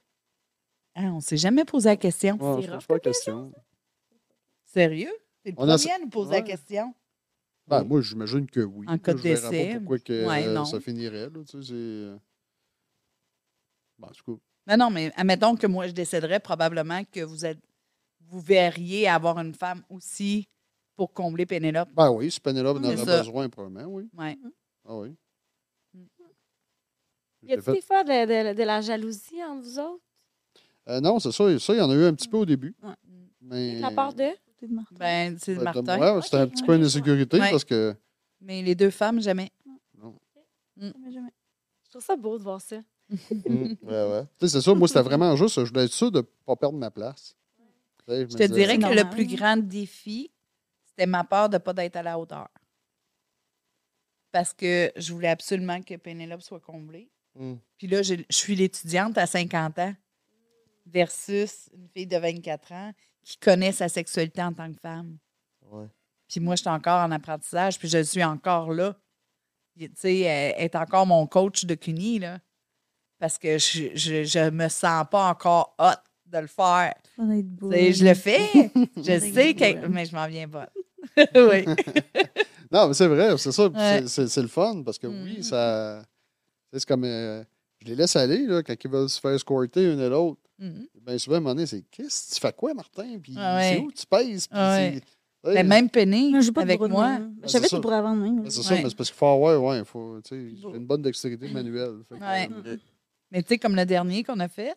Ah, on ne s'est jamais posé la question. Ouais, je rough, pose pas la question. Sérieux? T'es le On a- premier à nous poser la Ouais. question. Ben, moi, j'imagine que oui. En cas de Je verrais décès. pas pourquoi que, Ouais, euh, non. ça finirait. Là, tu sais, c'est... euh, Bon, en tout cas, Non, non, mais admettons que moi, je décéderais, probablement que vous êtes vous verriez avoir une femme aussi pour combler Pénélope. ben oui, si Penelope en C'est aurait ça. besoin, probablement, oui. Ouais. Ah oui. Mm. Y a-t-il fait- des fois de, de- de la jalousie entre vous autres? Euh, non, c'est ça. Ça, il y en a eu un petit peu au début. Ouais. Mais... De la part de? De Martin. Ben, c'est Ben, de Martin. c'était un petit peu une insécurité Ouais. parce que... Mais les deux femmes, jamais. Jamais, jamais. Je trouve ça beau de voir ça. Mm, ouais, ouais. Tu sais, c'est ça. Moi, c'était vraiment juste... Je voulais être sûr de ne pas perdre ma place. Tu sais, Je me te disais- dirais que C'est le plus grand défi, c'était ma peur de ne pas être à la hauteur. Parce que je voulais absolument que Pénélope soit comblée. Mm. Puis là, je, je suis l'étudiante à 50 ans versus une fille de 24 ans qui connaît sa sexualité en tant que femme. Ouais. Puis moi, je suis encore en apprentissage, puis je suis encore là. Tu sais, elle est encore mon coach de CUNY, là. Parce que je, je, je me sens pas encore hot de le faire. Ça va être beau. Tu sais, je le fais. Je sais que. Mais je m'en viens pas. oui. Non, mais c'est vrai, c'est ça. puis Ouais. c'est- le fun parce que oui, Mhm. ça. tu sais, C'est comme. euh, je les laisse aller là, quand ils veulent se faire squirter une et l'autre. Mhm. Bien souvent, à un moment donné, c'est Qu'est-ce que tu fais quoi, Martin? Puis Ah ouais. c'est où tu pèses? Puis Ah ouais. c'est- Mais même Penny, pas avec de moi. main. Ben, J'avais c'est ça. des bras avant de même. Ben, C'est ça, mais c'est parce qu'il faut avoir, ouais, il faut, tu une bonne dextérité manuelle. Fait que, euh, Mais tu sais, comme le dernier qu'on a fait,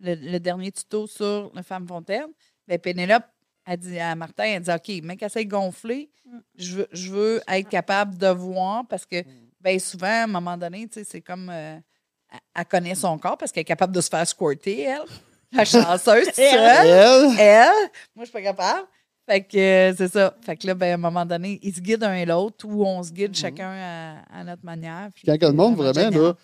le, le dernier tuto sur la femme fontaine, ben Pénélope a dit à Martin, elle dit OK, mec, essaye de gonfler. Mm. Je veux, je veux être capable de voir parce que ben souvent, à un moment donné, tu sais, c'est comme euh, elle- elle connaît son corps parce qu'elle est capable de se faire squirter, elle. La chanceuse, seule. Elle, Elle, moi, je suis pas capable. Fait que euh, c'est ça. Fait que là, ben, à un moment donné, ils se guident un et l'autre ou on se guide Mhm. chacun à, à notre manière. Puis quand le monde, c'est vraiment, là,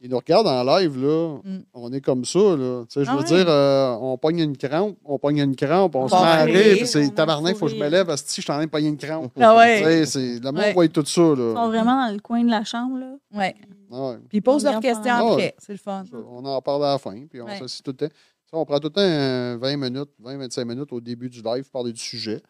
il nous regarde en live, là, Mm. on est comme ça, là. Tu sais, je Ah veux dire, euh, on pogne une crampe, on pogne une crampe, on, On se met à rire, c'est tabarnak, faut que je me lève, parce que si je suis en train de pogner une crampe. Ah ouais. Tu sais, c'est- le monde Ouais. voit tout ça, Ils sont là. vraiment dans le coin de la chambre, là. Ouais. Ah ouais. Puis ils posent leurs questions après. C'est le fun. Ça, On en parle à la fin, puis on Ouais. tout le temps. Ça, on prend tout le temps euh, 20 minutes, 20-25 minutes au début du live pour parler du sujet.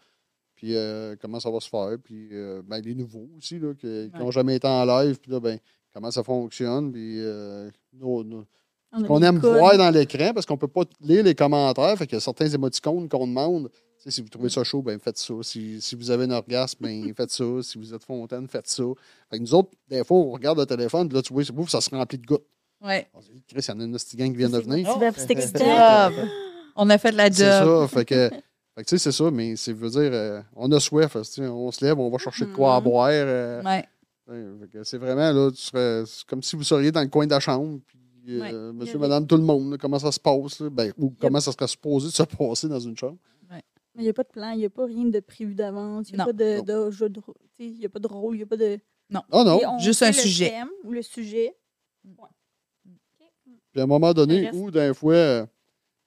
Puis euh, comment ça va se faire. Puis euh, ben, les nouveaux aussi, là, qui n'ont Ouais. jamais été en live. Puis là, ben, comment ça fonctionne. Puis euh, nos- nos- On a qu'on aime voir dans l'écran parce qu'on peut pas lire les commentaires. Fait qu'il y a certains émoticônes qu'on demande. Si vous trouvez ça chaud, ben faites ça. Si, si vous avez un orgasme, ben faites ça. Si vous êtes fontaine, faites ça. Fait que nous autres, des fois, on regarde le téléphone, puis là, tu vois, c'est bouffe, ça se remplit de gouttes. Ouais. On se dit, Chris, il y en a une petite gang qui vient de venir. C'est. Job. On a fait la C'est job. ça. Fait que, fait que, tu sais, c'est ça, mais c'est veut dire, euh, on a soif. On se lève, on va chercher de quoi à Mhm. boire. euh, Ouais. C'est vraiment, là, tu serais, c'est comme si vous seriez dans le coin de la chambre, puis euh, Ouais. monsieur, madame, tout le monde, là, comment ça se passe, là, ben, ou comment ça serait supposé de se passer dans une chambre? Mais il n'y a pas de plan, il n'y a pas rien de prévu d'avance, il n'y a Non. pas de, Non. de jeu de rôle, il n'y a pas de rôle, il n'y a pas de. Non, Et on juste un le sujet. thème ou le sujet. puis à un moment donné, où d'un fois, euh,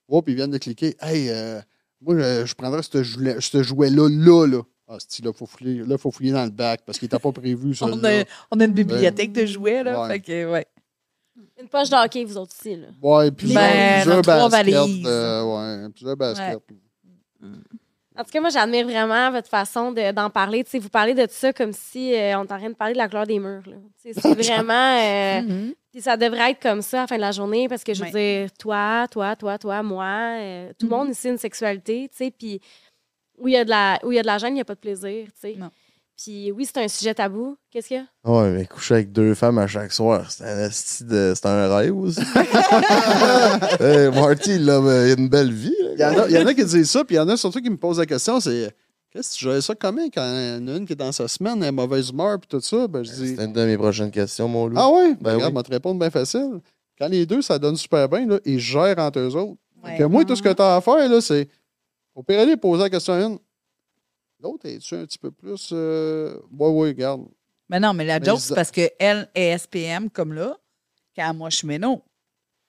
oh, puis ils viennent de cliquer, hey, euh, moi, je, je prendrais ce jouet- ce jouet-là, là, là. Ah, c'est là, il faut fouiller, là, faut fouiller dans le bac parce qu'il n'était pas prévu, ça. On a, on a une bibliothèque de jouets, là. Ouais. Fait que, ouais. Une poche de hockey, vous autres aussi, là. Ouais, puis Ben, plusieurs dans trois baskets. euh, ouais, plusieurs baskets. En tout cas, moi, j'admire vraiment votre façon de- d'en parler. Vous parlez de ça comme si euh, on était en train de parler de la couleur des murs. C'est vraiment. euh, Mhm. puis ça devrait être comme ça à la fin de la journée parce que je veux Ouais. dire, toi, toi, toi, toi, moi, euh, tout le Mhm. monde ici a une sexualité. Puis où il y a de la, où il y a de la gêne, il n'y a pas de plaisir. Non. Puis oui, c'est un sujet tabou. Qu'est-ce qu'il y a? Ouais, mais coucher avec deux femmes à chaque soir, c'est un, de- c'est un rêve aussi. hey, Marty, il a, il a une belle vie. Il y, en a, il y en a qui disent ça, puis il y en a surtout qui me posent la question, c'est qu'est-ce que tu gères ça comment quand il y en a une qui est dans sa semaine, elle est mauvaise humeur, puis tout ça? Ben, je dis, C'est une de mes prochaines questions, mon loup. ah ouais? Ben regarde, oui. je vais te répondre bien facile. Quand les deux, ça donne super bien, là, ils gèrent entre eux autres. Ouais. que moi, tout ce que tu as à faire, là, c'est au pire aller poser la question à une. L'autre, es-tu un petit peu plus. Euh... Ouais, ouais, regarde. Mais non, mais la Mais joke, c'est parce qu'elle est SPM comme là, quand moi, je suis méno.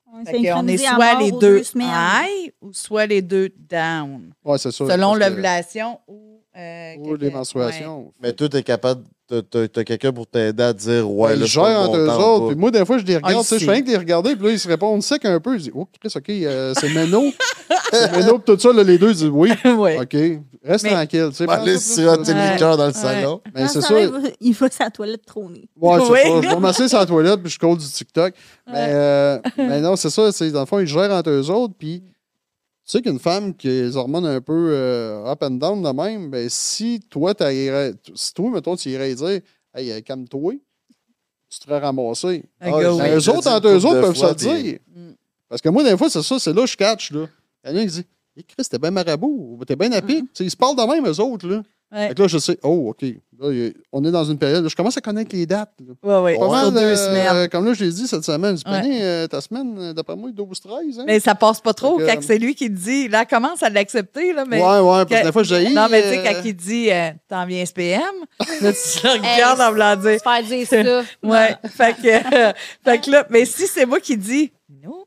On Fait qu'on est soit les deux high ou soit les deux down. Ouais, c'est ça. Selon l'ovulation ou. Euh, Ou les menstruations. Mais toi, t'es capable, t'as- quelqu'un pour t'aider à dire, ouais, là, ils gèrent entre eux autres. Puis moi, des fois, je les regarde. Ah, tu sais, je fais rien que les regarder. Puis là, ils se répondent sec un peu. Je dis, oh, Chris, OK, euh, c'est Meno. c'est Meno. Puis tout ça, là, les deux, ils disent, oui. Ouais. OK. Reste Mais- tranquille. Tu sais, aller siroter plus, le dans le Ouais. salon. Ben, c'est ça. Il va sa toilette trôner. Ouais, c'est Oui. ça. Je vais m'asseoir sur la toilette puis je colle du TikTok. Mais, euh, mais non, c'est ça. c'est- Dans le fond, ils gèrent entre eux autres. Puis, sais qu'une femme qui a les hormones un peu euh, up and down de même, ben, si toi, si toi, mettons, tu irais dire, hey, euh, calme-toi, tu te serais ramassé. Un Ah, oui. Ben, eux autres, entre eux autres, peuvent se dire. Mm. Parce que moi, des fois, c'est ça, c'est là que je catch. Là. Il y en a qui disent Hé, Chris, t'es bien marabout, ou t'es bien à pic. Tu sais, Ils se parlent de même, eux autres. Là. Ouais. Fait que là, je sais, oh, OK. Là, on est dans une période. Je commence à connaître les dates. là. Ouais, ouais. Pas Sur mal, deux euh, semaines. Comme là, je l'ai dit cette semaine. Tu Ouais. euh, ta semaine, euh, d'après moi, 12-13. Hein? Mais ça passe pas trop quand c'est lui qui dit. Là, elle commence à l'accepter, ouais, ouais, parce que des fois, j'ai. Non, mais tu sais, quand il dit euh, T'en viens SPM, là, tu le regardes en voulant dire. Faire dire ça. Ouais. fait, que, fait que là, mais si c'est moi qui dis Non,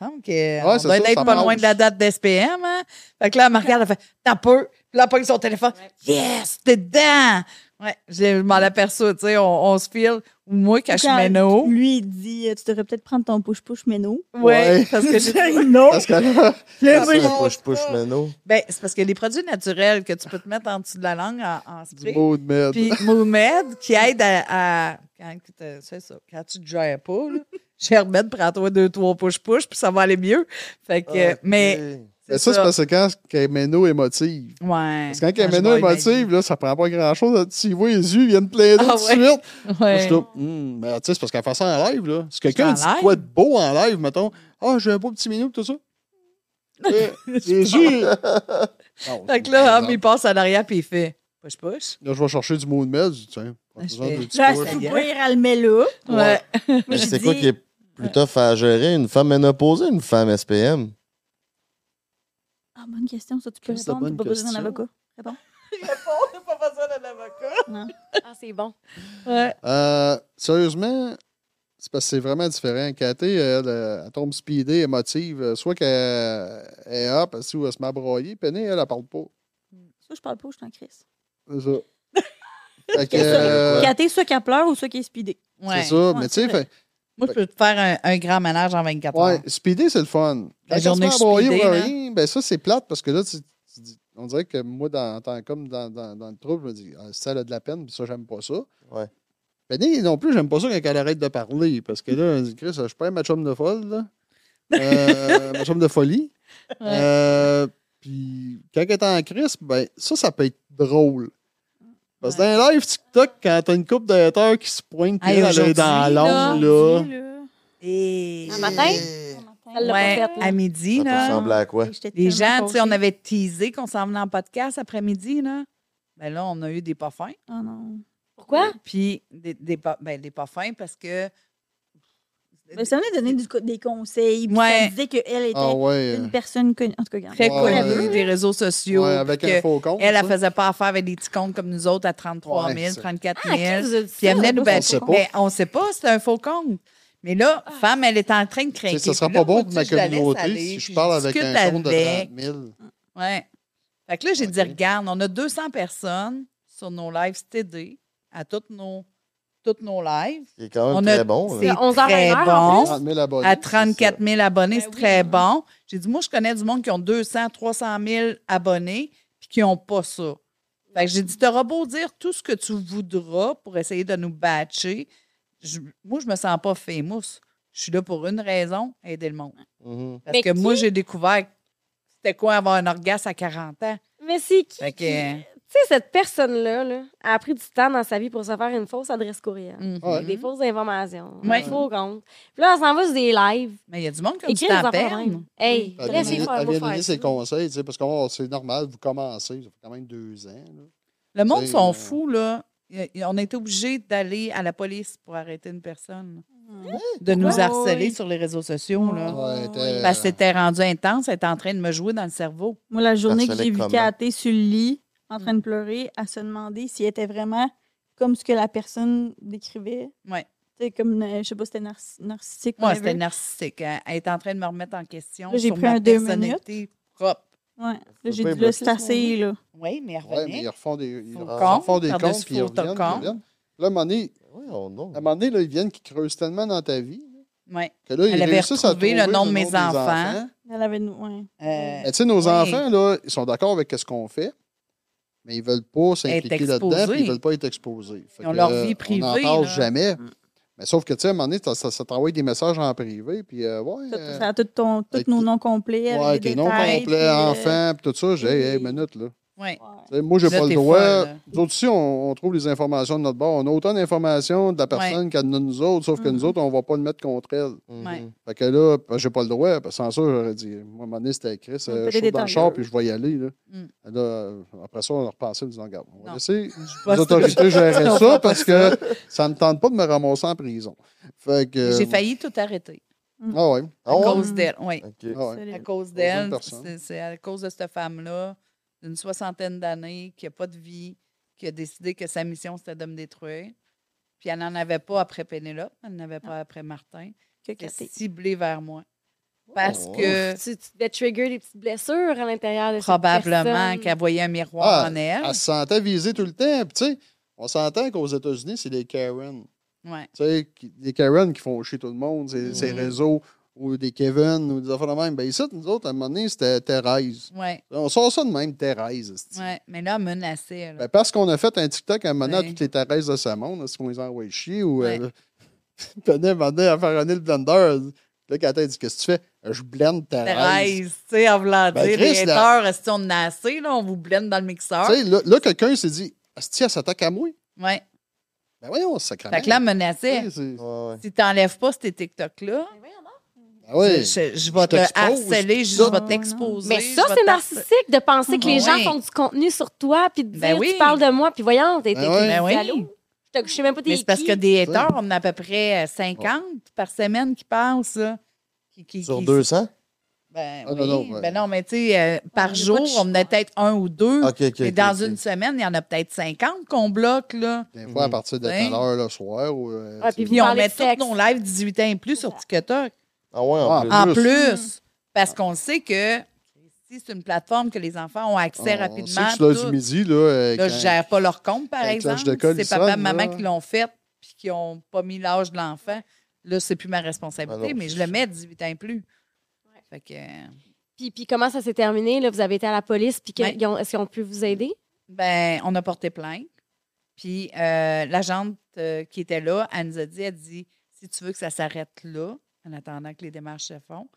il me semble qu'on doit ça, être ça pas loin de la date d'SPM. Hein? Fait que là, elle me regarde, elle fait T'as peu. Puis là, elle pogne son téléphone. Yes, t'es dedans. Ouais, je je m'en aperçois, tu sais, on, on se file. Ou moi, quand je suis Quand méno. Lui, il dit euh, Tu devrais peut-être prendre ton push-push méno. Ouais, Ouais. parce que j'ai. non. Parce que là, oui. push-push meno. Ben, c'est parce que les produits naturels que tu peux te mettre en dessous de la langue en, en du spray. de merde. Puis Mohamed qui aide à. à- quand, t'as- c'est ça, quand tu te gères pas, là, Germaine, prends-toi deux, trois push-push, puis ça va aller mieux. Fait que, Ok. mais Mais ça, c'est parce que quand Kameno est émotive. Ouais. Parce que quand Kameno est émotive, là, ça prend pas grand-chose. Tu vois les yeux, ils viennent plein d'eau Ah tout de ouais. suite. je Ouais. suis là, Hum, mais tu sais, c'est parce qu'elle fait ça en live, là. Si quelqu'un dit live? quoi de beau en live, mettons, ah, j'ai un beau petit minou, tout ça. Eh, les yeux. Non, Fait que c'est là. Homme, il passe à l'arrière puis il fait push push. Là, je vais chercher du mot de mel. Je dis, tiens, petit Là, c'est quoi qui est plus tough à gérer, une femme ménopausée ou une femme SPM? Ah, bonne question, ça, tu peux répondre. bonne T'as pas besoin d'un avocat. Réponds. pas besoin d'un avocat. Ah, c'est bon. Ouais. Euh, sérieusement, c'est parce que c'est vraiment différent. Cathy, elle, elle tombe speedée, émotive. euh, Soit qu'elle est up, elle, se met à broyer. Penny, elle, elle parle pas. Ça, je parle pas, je suis en crise. C'est ça. Euh, Cathy, soit qu'elle pleure ou soit qu'elle est speedée. Ouais. c'est ça. Ouais, mais tu sais, Moi, je peux te faire un, un grand ménage en 24 ouais, heures. speeder, c'est le fun. La Quand journée là. rien, ben ça, c'est plate parce que là, tu, tu dis- on dirait que moi, dans, en tant comme dans, dans, dans le trouble, je me dis, ah, ça, a de la peine, puis ça, j'aime pas ça. Ouais. Penny, non plus, j'aime pas ça quand elle arrête de parler parce que là, elle dit, Chris, je suis pas un chum de folle, là. Euh, ma chum de folie. Ouais. Euh, puis quand elle est en crise, ben ça, ça peut être drôle. Parce que dans les live TikTok, quand t'as une coupe de haters qui se pointe, puis Hey, elle, est dans l'ombre, là. Et... Un matin? Elle l'a pas Ouais, fait, là. à midi, Ça peut là. ressembler à quoi? J'étais Les tellement gens, tu sais, on fâchée. avait teasé qu'on s'en venait en podcast après-midi, là. Ben là, on a eu des pas fins. Oh non. Pourquoi? Puis des, des, pas, ben, des pas fins parce que. Mais ça venait donner du co- des conseils. puis Ouais. Ça disait qu'elle était Ah ouais. une personne connue. En tout cas, regarde. Très connue des réseaux sociaux. Ouais, avec un faux compte. Elle, elle ça. faisait pas affaire avec des petits comptes comme nous autres à 33 000, Ouais, c'est- 34 Ah, 000. qui vous a dit Puis elle venait nous On battre. sait pas. Mais on sait pas, c'est un faux compte. Mais là, femme, elle est en train de craquer. Ça sera Puis là, pas bon pour ma communauté aller, si je parle avec discute un compte de avec. 30 000. Ouais. Fait que là, j'ai dit, regarde, on a 200 personnes sur nos lives TD à toutes nos, toutes nos lives. Qui est quand même On a- très bon. C'est là. De 11 heures à très une heure, en bon. plus? 30 000 abonnés. À 34 000 abonnés, Ben c'est oui, très hein. bon. J'ai dit, moi, je connais du monde qui ont 200, 300 000 abonnés puis qui n'ont pas ça. Fait que j'ai dit, t'auras beau dire tout ce que tu voudras pour essayer de nous batcher. Je- moi, je me sens pas famous. Je suis là pour une raison, aider le monde. Mhm. Parce Mais que moi, j'ai découvert c'était quoi avoir un orgasme à 40 ans. Mais c'est qui? Fait que, qui- Tu sais, cette personne-là là, a pris du temps dans sa vie pour se faire une fausse adresse courriel. mhm. Des fausses informations. Ouais. Des faux comptes. Puis là, on s'en va sur des lives. Mais il y a du monde qui a du Écrire temps des à même. Hey, Elle laissez vient faire, elle moi vient faire donner ça. ses conseils, tu sais, parce que oh, c'est normal, vous commencez, ça fait quand même deux ans. là. Le monde sont euh, fous, là. On a été obligé d'aller à la police pour arrêter une personne. De nous harceler Oui. sur les réseaux sociaux, là. Parce que c'était rendu intense, elle était en train de me jouer dans le cerveau. Moi, la journée que j'ai vu? Cathy sur le lit, en train de pleurer, à se demander si elle était vraiment comme ce que la personne décrivait. Ouais. Tu sais, comme, euh, je sais pas, c'était narci- narcissique. Moi, whatever. c'était narcissique. Elle elle était en train de me remettre en question Là, j'ai sur pris ma un deux personnalité propre. Ouais. Là, j'ai dit, là, c'est ce assez, là. Oui, mais elle Ouais, mais ils refont des, ils refont des compte, comptes, par-dessus puis ils faux reviennent, puis ils compte. reviennent. Là, à un moment donné, Oui, on non. à un moment donné, là, ils viennent qui creusent tellement dans ta vie Ouais. que là, Elle avait retrouvé le nom de mes enfants. Elle avait ouais. Euh, tu sais, nos Oui. enfants, là, ils sont d'accord avec ce qu'on fait, mais ils veulent pas s'impliquer là-dedans, ils veulent pas être exposés. Fait Ils ont que, leur euh, vie privée, On n'en parle là. jamais. Mais sauf que, tu sais, à un moment donné, ça, ça, ça t'envoie des messages en privé, puis euh, ouais. Ça, euh, ça a tout ton, tous nos noms complets. Ouais, des tes noms détails, complets, euh, enfants, puis tout ça. J'ai, hey, minute, là. Ouais. Moi, j'ai Là, pas le droit. folle. Nous autres aussi, on, on trouve les informations de notre bord. On a autant d'informations de la personne qu'elle a de nous autres, sauf que nous Mhm. autres, on va pas le mettre contre elle. Ouais. Fait que là, ben, j'ai pas le droit. Parce que sans ça, j'aurais dit, moi, à un moment donné, c'était écrit, euh, je suis dans le char, puis je vais y aller. Là. Mm. Là, euh, après ça, on a repassé en disant, regarde, on va Non. laisser les autorités gérer ça parce que ça me tente pas de me ramasser en prison. Fait que. J'ai failli tout arrêter Ah ouais. à Ah ouais? cause d'elle. Oui. Ah ouais. À cause d'elle, c'est à cause de cette femme-là, d'une soixantaine d'années, qui n'a pas de vie, qui a décidé que sa mission, c'était de me détruire. Puis elle n'en avait pas après Pénélope, elle n'en avait pas après Martin. Que Elle est ciblée vers moi. Parce Oh. que Tu, tu devais trigger des petites blessures à l'intérieur de cette probablement qu'elle voyait un miroir Ah, en elle. Elle se sentait visée tout le temps. Puis, tu sais, on s'entend qu'aux États-Unis, c'est des Karen. Ouais. Tu sais, qui- des Karen qui font chier tout le monde, ces, ces Mhm. réseaux, ou des Kevin, ou des affaires de même. Ben, ici, nous autres, à un moment donné, c'était Thérèse. Ouais, On sort ça de même, Thérèse. ouais. Mais là, là. Ben, parce qu'on a fait un TikTok à un moment donné à toutes les Thérèses de ce monde, est-ce qu'on les envoie chier ou. Ouais. Euh, un donné, à faire runner le blender. Là, quand elle dit Qu'est-ce que tu fais? Euh, Je blende Thérèse. Thérèse, tu sais, en voulant Ben, dire, les la- haters, si on a assez, là, on vous blende dans le mixeur? Tu sais, là, là, quelqu'un s'est dit Asti, elle s'attaque à moi. Ouais. Ben voyons, sacrément. Fait que là, menaçait. Ouais, ouais. Si t'enlèves pas ces TikTok-là, Ah ouais. je, je vais Je te harceler, je vais t'exposer. Mais ça, c'est narcissique de penser que les gens font du contenu sur toi puis de dire Ben oui. tu parles de moi puis voyons, t'es Ben Ben salaud. Je sais même pas t'es Mais c'est parce que des haters, on en a à peu près euh, 50 par semaine qui passent. là. Qui, qui- Sur qui- 200? Ben, Ah, oui. non, non, ouais. Ben non, mais tu sais, euh, par jour, on en a peut-être un ou deux. OK, OK. mais ok, dans une semaine, il y en a peut-être 50 qu'on bloque. Là. Des fois, à partir de telle heure le soir. Ou, euh, sais. Vous Puis on met tous nos lives 18 ans et plus sur TikTok. Ah ouais, en Ah, plus. En plus. plus, parce qu'on sait que si c'est une plateforme que les enfants ont accès on rapidement. sait que tout. du midi. Là, euh, Là, je gère pas leur compte, par exemple. c'est papa et maman là. qui l'ont fait puis qui n'ont pas mis l'âge de l'enfant. Là, c'est plus ma responsabilité, Ah non, mais je le mets 18 ans et plus. Fait que, euh, Puis, puis comment ça s'est terminé? Là, vous avez été à la police, puis Ouais. est-ce qu'ils ont pu vous aider? ben, on a porté plainte. Puis euh, l'agente euh, qui était là, elle nous a dit, elle dit, si tu veux que ça s'arrête là, en attendant que les démarches se font,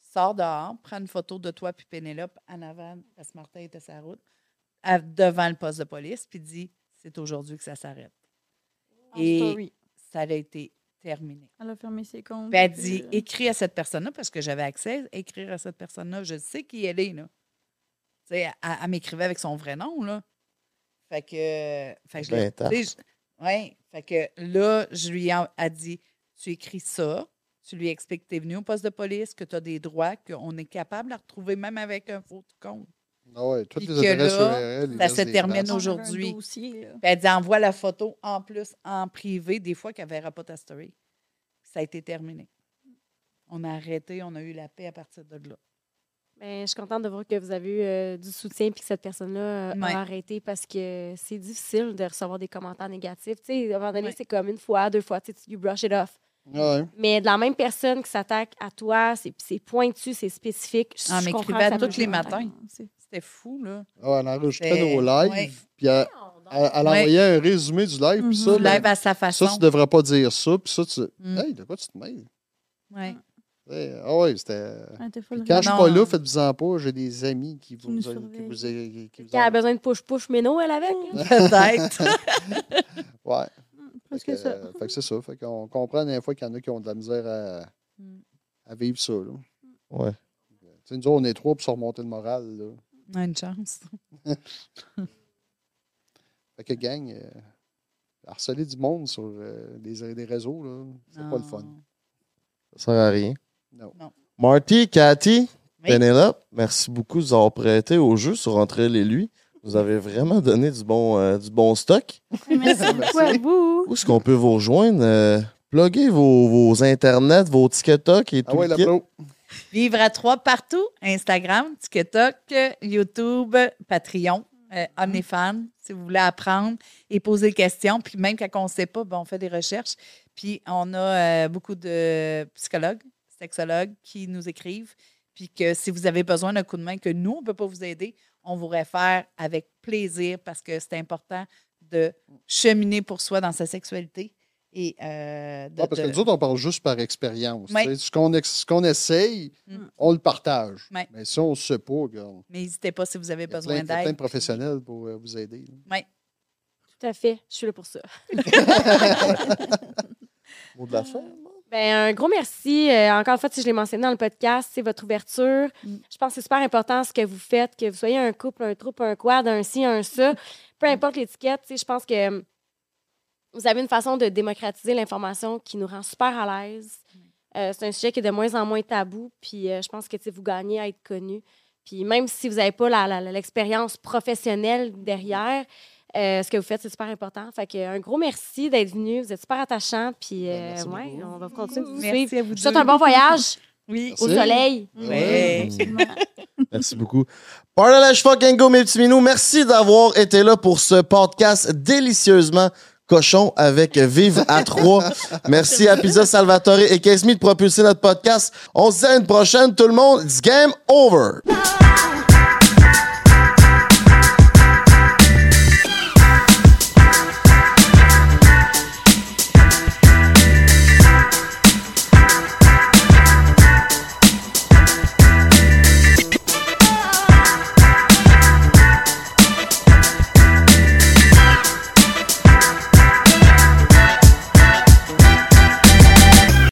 sors dehors, prends une photo de toi puis Pénélope en avant, parce que Martin était la route, à- devant le poste de police, puis dis, c'est aujourd'hui que ça s'arrête. Et story. ça a été terminé. Elle a fermé ses comptes. Puis elle dit, euh, écris à cette personne-là, parce que j'avais accès, écrire à cette personne-là. Je sais qui elle est, là. Tu sais, elle, elle m'écrivait avec son vrai nom, là. Fait que. Fait que je l'ai- ouais. Fait que là, je lui ai a dit, tu écris ça, tu lui expliques que tu es venu au poste de police, que tu as des droits, qu'on est capable de la retrouver même avec un faux compte. Ah ouais, toutes les que adresses là, URL, ça se termine aujourd'hui. elle dit, envoie la photo en plus en privé, des fois qu'elle ne verra pas ta story. Ça a été terminé. On a arrêté, on a eu la paix à partir de là. Ben, je suis contente de voir que vous avez eu euh, du soutien puis que cette personne-là euh, Ouais. a arrêté parce que c'est difficile de recevoir des commentaires négatifs. Tu sais, à un moment donné, Ouais. c'est comme une fois, deux fois, tu sais, you brush it off. Ouais. Mais de la même personne qui s'attaque à toi, c'est pointu, c'est spécifique. Je- Ah, je mais tous les matins. C'était fou, là. Ah, elle enregistrait C'est- nos lives, puis elle, elle, elle Ouais. envoyait un résumé du live, puis ça, Mhm. Tu ben, à sa façon. ça, tu devrais pas dire ça, puis ça, tu. Mm. Hey, de quoi tu te mêles? Ouais. Eh, Ah ouais, c'était. Quand je suis pas là, faites-vous-en pas, j'ai des amis qui vous, qui vous, qui Qui vous a besoin de push-push méno, elle, avec? là? Peut-être. Ouais. Fait que que, ça. fait que c'est ça. Fait qu'on comprend des fois qu'il y en a qui ont de la misère à, Mm. à vivre ça. Là. Ouais. Tu sais, nous autres, on est trois pour se remonter le moral. Là. On a une chance. Fait que gang, euh, harceler du monde sur euh, les, les réseaux, là, c'est pas le fun. Ça sert à rien. Non. Non. Marty, Cathy, Oui. Penelope, merci beaucoup de vous avoir prêté au jeu sur Entre les lui. Vous avez vraiment donné du bon, euh, du bon stock. Merci beaucoup à vous. Où est-ce qu'on peut vous rejoindre? Euh, pluguez vos, vos internets, vos TikTok et tout Ah ouais, le kit. Vivre à trois partout. Instagram, TikTok, YouTube, Patreon, euh, OnlyFans, si vous voulez apprendre et poser des questions. Puis même quand on ne sait pas, ben, on fait des recherches. Puis on a euh, beaucoup de psychologues, sexologues qui nous écrivent. Puis que si vous avez besoin d'un coup de main que nous, on ne peut pas vous aider, on vous réfère avec plaisir parce que c'est important de cheminer pour soi dans sa sexualité. Et, euh, de- Ah, parce que nous autres, on parle juste par expérience. Ce qu'on essaye, Mm. on le partage. Ouais. Mais si on ne sait pas, regarde, Mais n'hésitez pas si vous avez besoin plein, il y a plein de d'aide. professionnels pour euh, vous aider. là. Tout à fait. Je suis là pour ça. Mot de la fin. Ben, un gros merci. Euh, encore une fois, si je l'ai mentionné dans le podcast, c'est votre ouverture. Mm. Je pense que c'est super important ce que vous faites, que vous soyez un couple, un troupe, un quad, un ci, un ça. Peu importe l'étiquette, je pense que hum, vous avez une façon de démocratiser l'information qui nous rend super à l'aise. Euh, c'est un sujet qui est de moins en moins tabou, puis euh, je pense que vous gagnez à être connu. Puis même si vous n'avez pas l'expérience professionnelle derrière, euh, ce que vous faites, c'est super important. Fait que, un gros merci d'être venu. Vous êtes super attachant. Puis, Ben, euh, ouais, on va continuer de vous suivre. À vous Je vous souhaite deux. un bon voyage Oui. au soleil. Ouais. Absolument. Merci beaucoup. Partage fucking go, mes petits minous. Merci d'avoir été là pour ce podcast délicieusement cochon avec Vive à 3. Merci à Pizza Salvatore et Kesmi de propulser notre podcast. On se dit à une prochaine, tout le monde. It's game over.